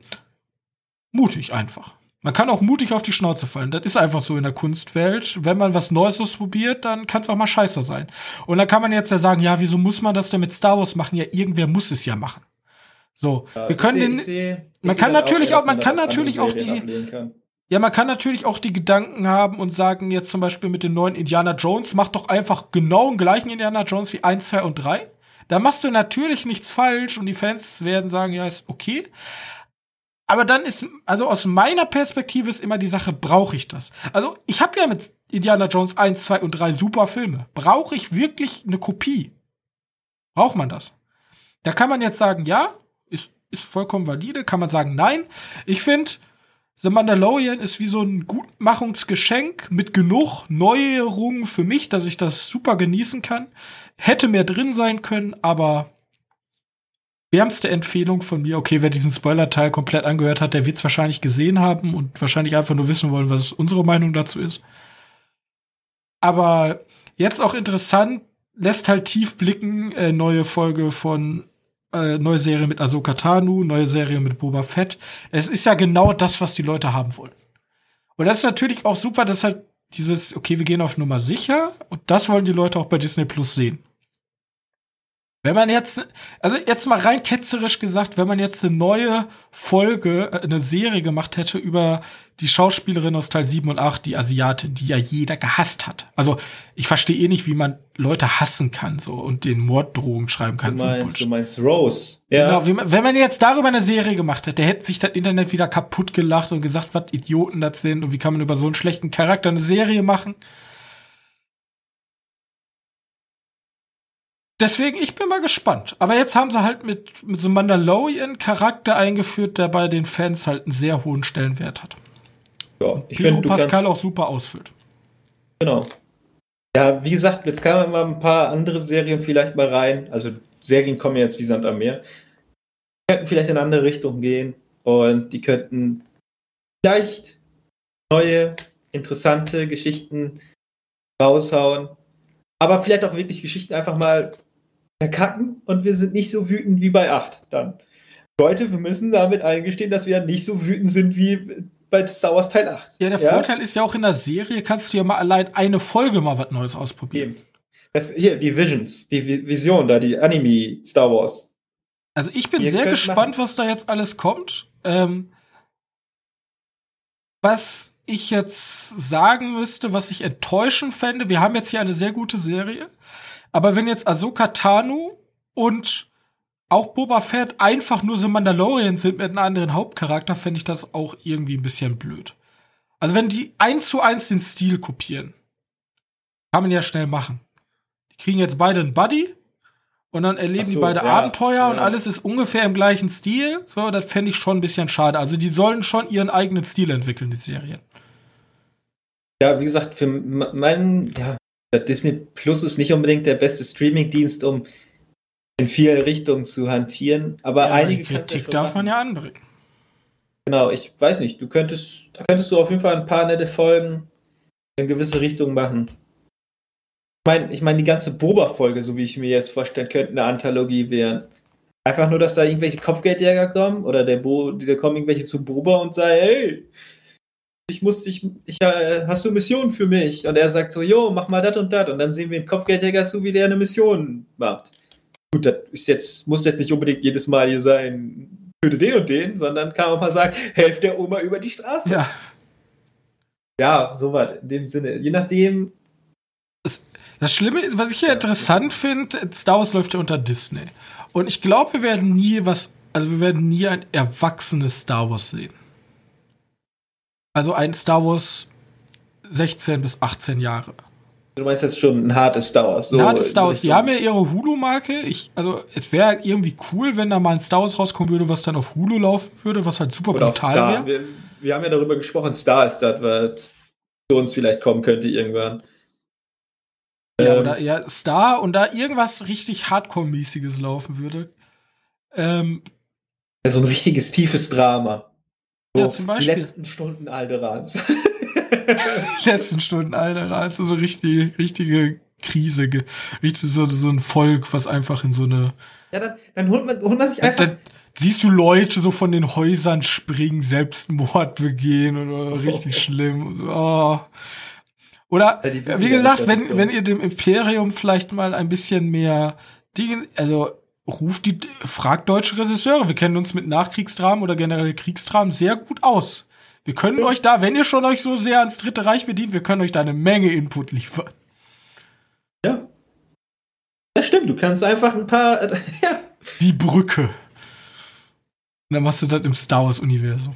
mutig einfach. Man kann auch mutig auf die Schnauze fallen. Das ist einfach so in der Kunstwelt. Wenn man was Neues ausprobiert, dann kann es auch mal scheiße sein. Und dann kann man jetzt ja sagen, ja, wieso muss man das denn mit Star Wars machen? Ja, irgendwer muss es ja machen. So, ja, wir können seh, den. Seh, man kann natürlich auch, man kann natürlich auch die. Ja, man kann natürlich auch die Gedanken haben und sagen, jetzt zum Beispiel mit den neuen Indiana Jones, mach doch einfach genau den gleichen Indiana Jones wie 1, 2 und 3. Da machst du natürlich nichts falsch und die Fans werden sagen, ja, ist okay. Aber dann ist, also aus meiner Perspektive ist immer die Sache, brauche ich das? Also ich habe ja mit Indiana Jones 1, 2 und 3 super Filme. Brauche ich wirklich eine Kopie? Braucht man das? Da kann man jetzt sagen, ja, ist, ist vollkommen valide. Kann man sagen, nein. Ich finde, The Mandalorian ist wie so ein Gutmachungsgeschenk mit genug Neuerungen für mich, dass ich das super genießen kann. Hätte mehr drin sein können, aber wärmste Empfehlung von mir. Okay, wer diesen Spoiler-Teil komplett angehört hat, der wird es wahrscheinlich gesehen haben und wahrscheinlich einfach nur wissen wollen, was unsere Meinung dazu ist. Aber jetzt auch interessant, lässt halt tief blicken, äh, neue Folge von äh, neue Serie mit Ahsoka Tanu, neue Serie mit Boba Fett. Es ist ja genau das, was die Leute haben wollen. Und das ist natürlich auch super, dass halt dieses, okay, wir gehen auf Nummer sicher und das wollen die Leute auch bei Disney Plus sehen. Wenn man jetzt, also jetzt mal rein ketzerisch gesagt, wenn man jetzt eine neue Folge, äh, eine Serie gemacht hätte über die Schauspielerin aus Teil 7 und 8, die Asiatin, die ja jeder gehasst hat. Also ich verstehe eh nicht, wie man Leute hassen kann so und den Morddrohungen schreiben kann. Du meinst, du meinst Rose. Ja. Genau, wenn man jetzt darüber eine Serie gemacht hätte, hätte sich das Internet wieder kaputt gelacht und gesagt, was Idioten das sind und wie kann man über so einen schlechten Charakter eine Serie machen. Deswegen, ich bin mal gespannt. Aber jetzt haben sie halt mit, mit so einem Mandalorian-Charakter eingeführt, der bei den Fans halt einen sehr hohen Stellenwert hat. Ja, ich Pedro find, Pascal auch super ausfüllt. Genau. Ja, wie gesagt, jetzt kamen mal ein paar andere Serien vielleicht mal rein. Also Serien kommen jetzt wie Sand am Meer. Die könnten vielleicht in eine andere Richtung gehen und die könnten vielleicht neue, interessante Geschichten raushauen. Aber vielleicht auch wirklich Geschichten einfach mal verkacken und wir sind nicht so wütend wie bei 8 dann. Leute, wir müssen damit eingestehen, dass wir nicht so wütend sind wie bei Star Wars Teil 8. Ja, der ja? Vorteil ist ja auch in der Serie kannst du ja mal allein eine Folge mal was Neues ausprobieren. Eben. Hier, die Visions, die Vision da, die Anime Star Wars. Also ich bin Ihr sehr gespannt, machen. was da jetzt alles kommt. Ähm, was ich jetzt sagen müsste, was ich enttäuschend fände, wir haben jetzt hier eine sehr gute Serie, aber wenn jetzt Ahsoka Tanu und auch Boba Fett einfach nur so Mandalorian sind mit einem anderen Hauptcharakter, fände ich das auch irgendwie ein bisschen blöd. Also wenn die eins zu eins den Stil kopieren, kann man ja schnell machen. Die kriegen jetzt beide einen Buddy und dann erleben so, die beide ja, Abenteuer ja. und alles ist ungefähr im gleichen Stil. So, das fände ich schon ein bisschen schade. Also die sollen schon ihren eigenen Stil entwickeln, die Serien. Ja, wie gesagt, für meinen, ja, Disney Plus ist nicht unbedingt der beste Streaming-Dienst, um in viele Richtungen zu hantieren, aber ja, einige Kritik ja darf man ja anbringen. Genau, ich weiß nicht, du könntest, da könntest du auf jeden Fall ein paar nette Folgen in gewisse Richtungen machen. Ich meine, ich meine, die ganze Boba-Folge, so wie ich mir jetzt vorstelle, könnte eine Anthologie werden. Einfach nur, dass da irgendwelche Kopfgeldjäger kommen oder der Bo, da kommen irgendwelche zu Boba und sagen, hey, ich muss dich, ich, äh, hast du Mission für mich? Und er sagt so, jo, mach mal das und das. Und dann sehen wir im Kopfgeldjäger zu, wie der eine Mission macht. Gut, das ist jetzt, muss jetzt nicht unbedingt jedes Mal hier sein, töte den und den, sondern kann man mal sagen, helft der Oma über die Straße. Ja. Ja, sowas, in dem Sinne. Je nachdem. Das, das Schlimme ist, was ich ja interessant finde, Star Wars läuft ja unter Disney. Und ich glaube, wir werden nie was, also wir werden nie ein erwachsenes Star Wars sehen. Also ein Star Wars 16 bis 18 Jahre. Du meinst jetzt schon ein hartes Star Wars. So ein hartes Star Wars. Die haben ja ihre Hulu-Marke. also es wäre irgendwie cool, wenn da mal ein Star Wars rauskommen würde, was dann auf Hulu laufen würde, was halt super Oder brutal wäre. Wir, wir, haben ja darüber gesprochen, Star ist das, was zu uns vielleicht kommen könnte irgendwann. Ja, ähm, oder ja, Star und da irgendwas richtig Hardcore-mäßiges laufen würde. Ähm, So ein richtiges tiefes Drama. Ja, zum Beispiel. Die letzten Stunden Alderans. die letzten Stunden Alderans, so richtige, richtige Krise, richtig so, so ein Volk, was einfach in so eine. Ja, dann, dann holt, man, holt man sich einfach. Da, siehst du Leute so von den Häusern springen, Selbstmord begehen oder oh. richtig schlimm. Oh. Oder ja, wie gesagt, wenn, wenn ihr dem Imperium vielleicht mal ein bisschen mehr Dinge, also ruft die, fragt deutsche Regisseure. Wir kennen uns mit Nachkriegsdramen oder generell Kriegsdramen sehr gut aus. Wir können euch da, wenn ihr schon euch so sehr ans Dritte Reich bedient, wir können euch da eine Menge Input liefern. Ja. Das stimmt, du kannst einfach ein paar, äh, ja. Die Brücke. Und dann machst du das im Star Wars-Universum.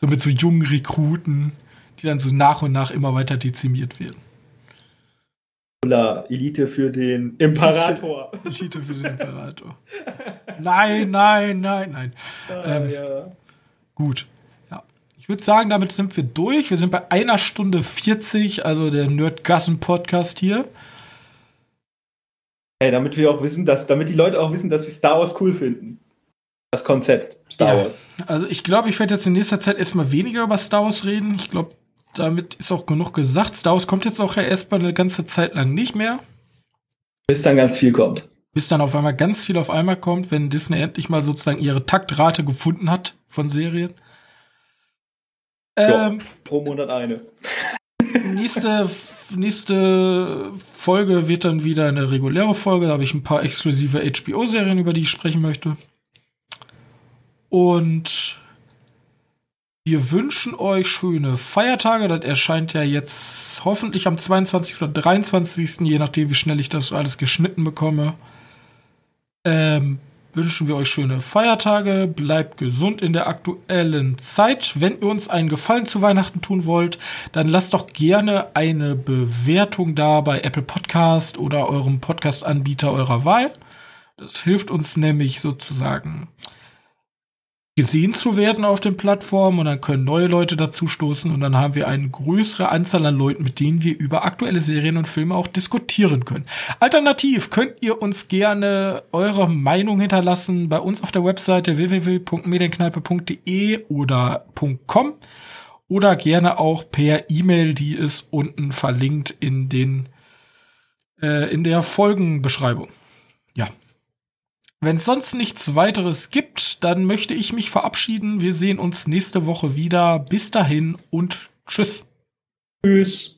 So mit so jungen Rekruten, die dann so nach und nach immer weiter dezimiert werden. Elite für den Imperator. Elite für den Imperator. nein, nein, nein, nein. Ah, ähm, ja. Gut. Ja. Ich würde sagen, damit sind wir durch. Wir sind bei einer Stunde 40, also der Nerdgassen-Podcast hier. Ey, damit wir auch wissen, dass, damit die Leute auch wissen, dass wir Star Wars cool finden. Das Konzept Star ja. Wars. Also ich glaube, ich werde jetzt in nächster Zeit erstmal weniger über Star Wars reden. Ich glaube, damit ist auch genug gesagt. Star Wars kommt jetzt auch erstmal eine ganze Zeit lang nicht mehr. Bis dann ganz viel kommt. Bis dann auf einmal ganz viel auf einmal kommt, wenn Disney endlich mal sozusagen ihre Taktrate gefunden hat von Serien. Ähm, ja, pro Monat eine. nächste, nächste Folge wird dann wieder eine reguläre Folge. Da habe ich ein paar exklusive HBO-Serien, über die ich sprechen möchte. Und wir wünschen euch schöne Feiertage. Das erscheint ja jetzt hoffentlich am 22. oder 23. je nachdem, wie schnell ich das alles geschnitten bekomme. Ähm, wünschen wir euch schöne Feiertage. Bleibt gesund in der aktuellen Zeit. Wenn ihr uns einen Gefallen zu Weihnachten tun wollt, dann lasst doch gerne eine Bewertung da bei Apple Podcast oder eurem Podcast-Anbieter eurer Wahl. Das hilft uns nämlich sozusagen gesehen zu werden auf den Plattformen und dann können neue Leute dazu stoßen und dann haben wir eine größere Anzahl an Leuten, mit denen wir über aktuelle Serien und Filme auch diskutieren können. Alternativ könnt ihr uns gerne eure Meinung hinterlassen bei uns auf der Webseite www.medienkneipe.de oder .com oder gerne auch per E-Mail, die ist unten verlinkt in den äh, in der Folgenbeschreibung. Wenn es sonst nichts weiteres gibt, dann möchte ich mich verabschieden. Wir sehen uns nächste Woche wieder. Bis dahin und tschüss. Tschüss.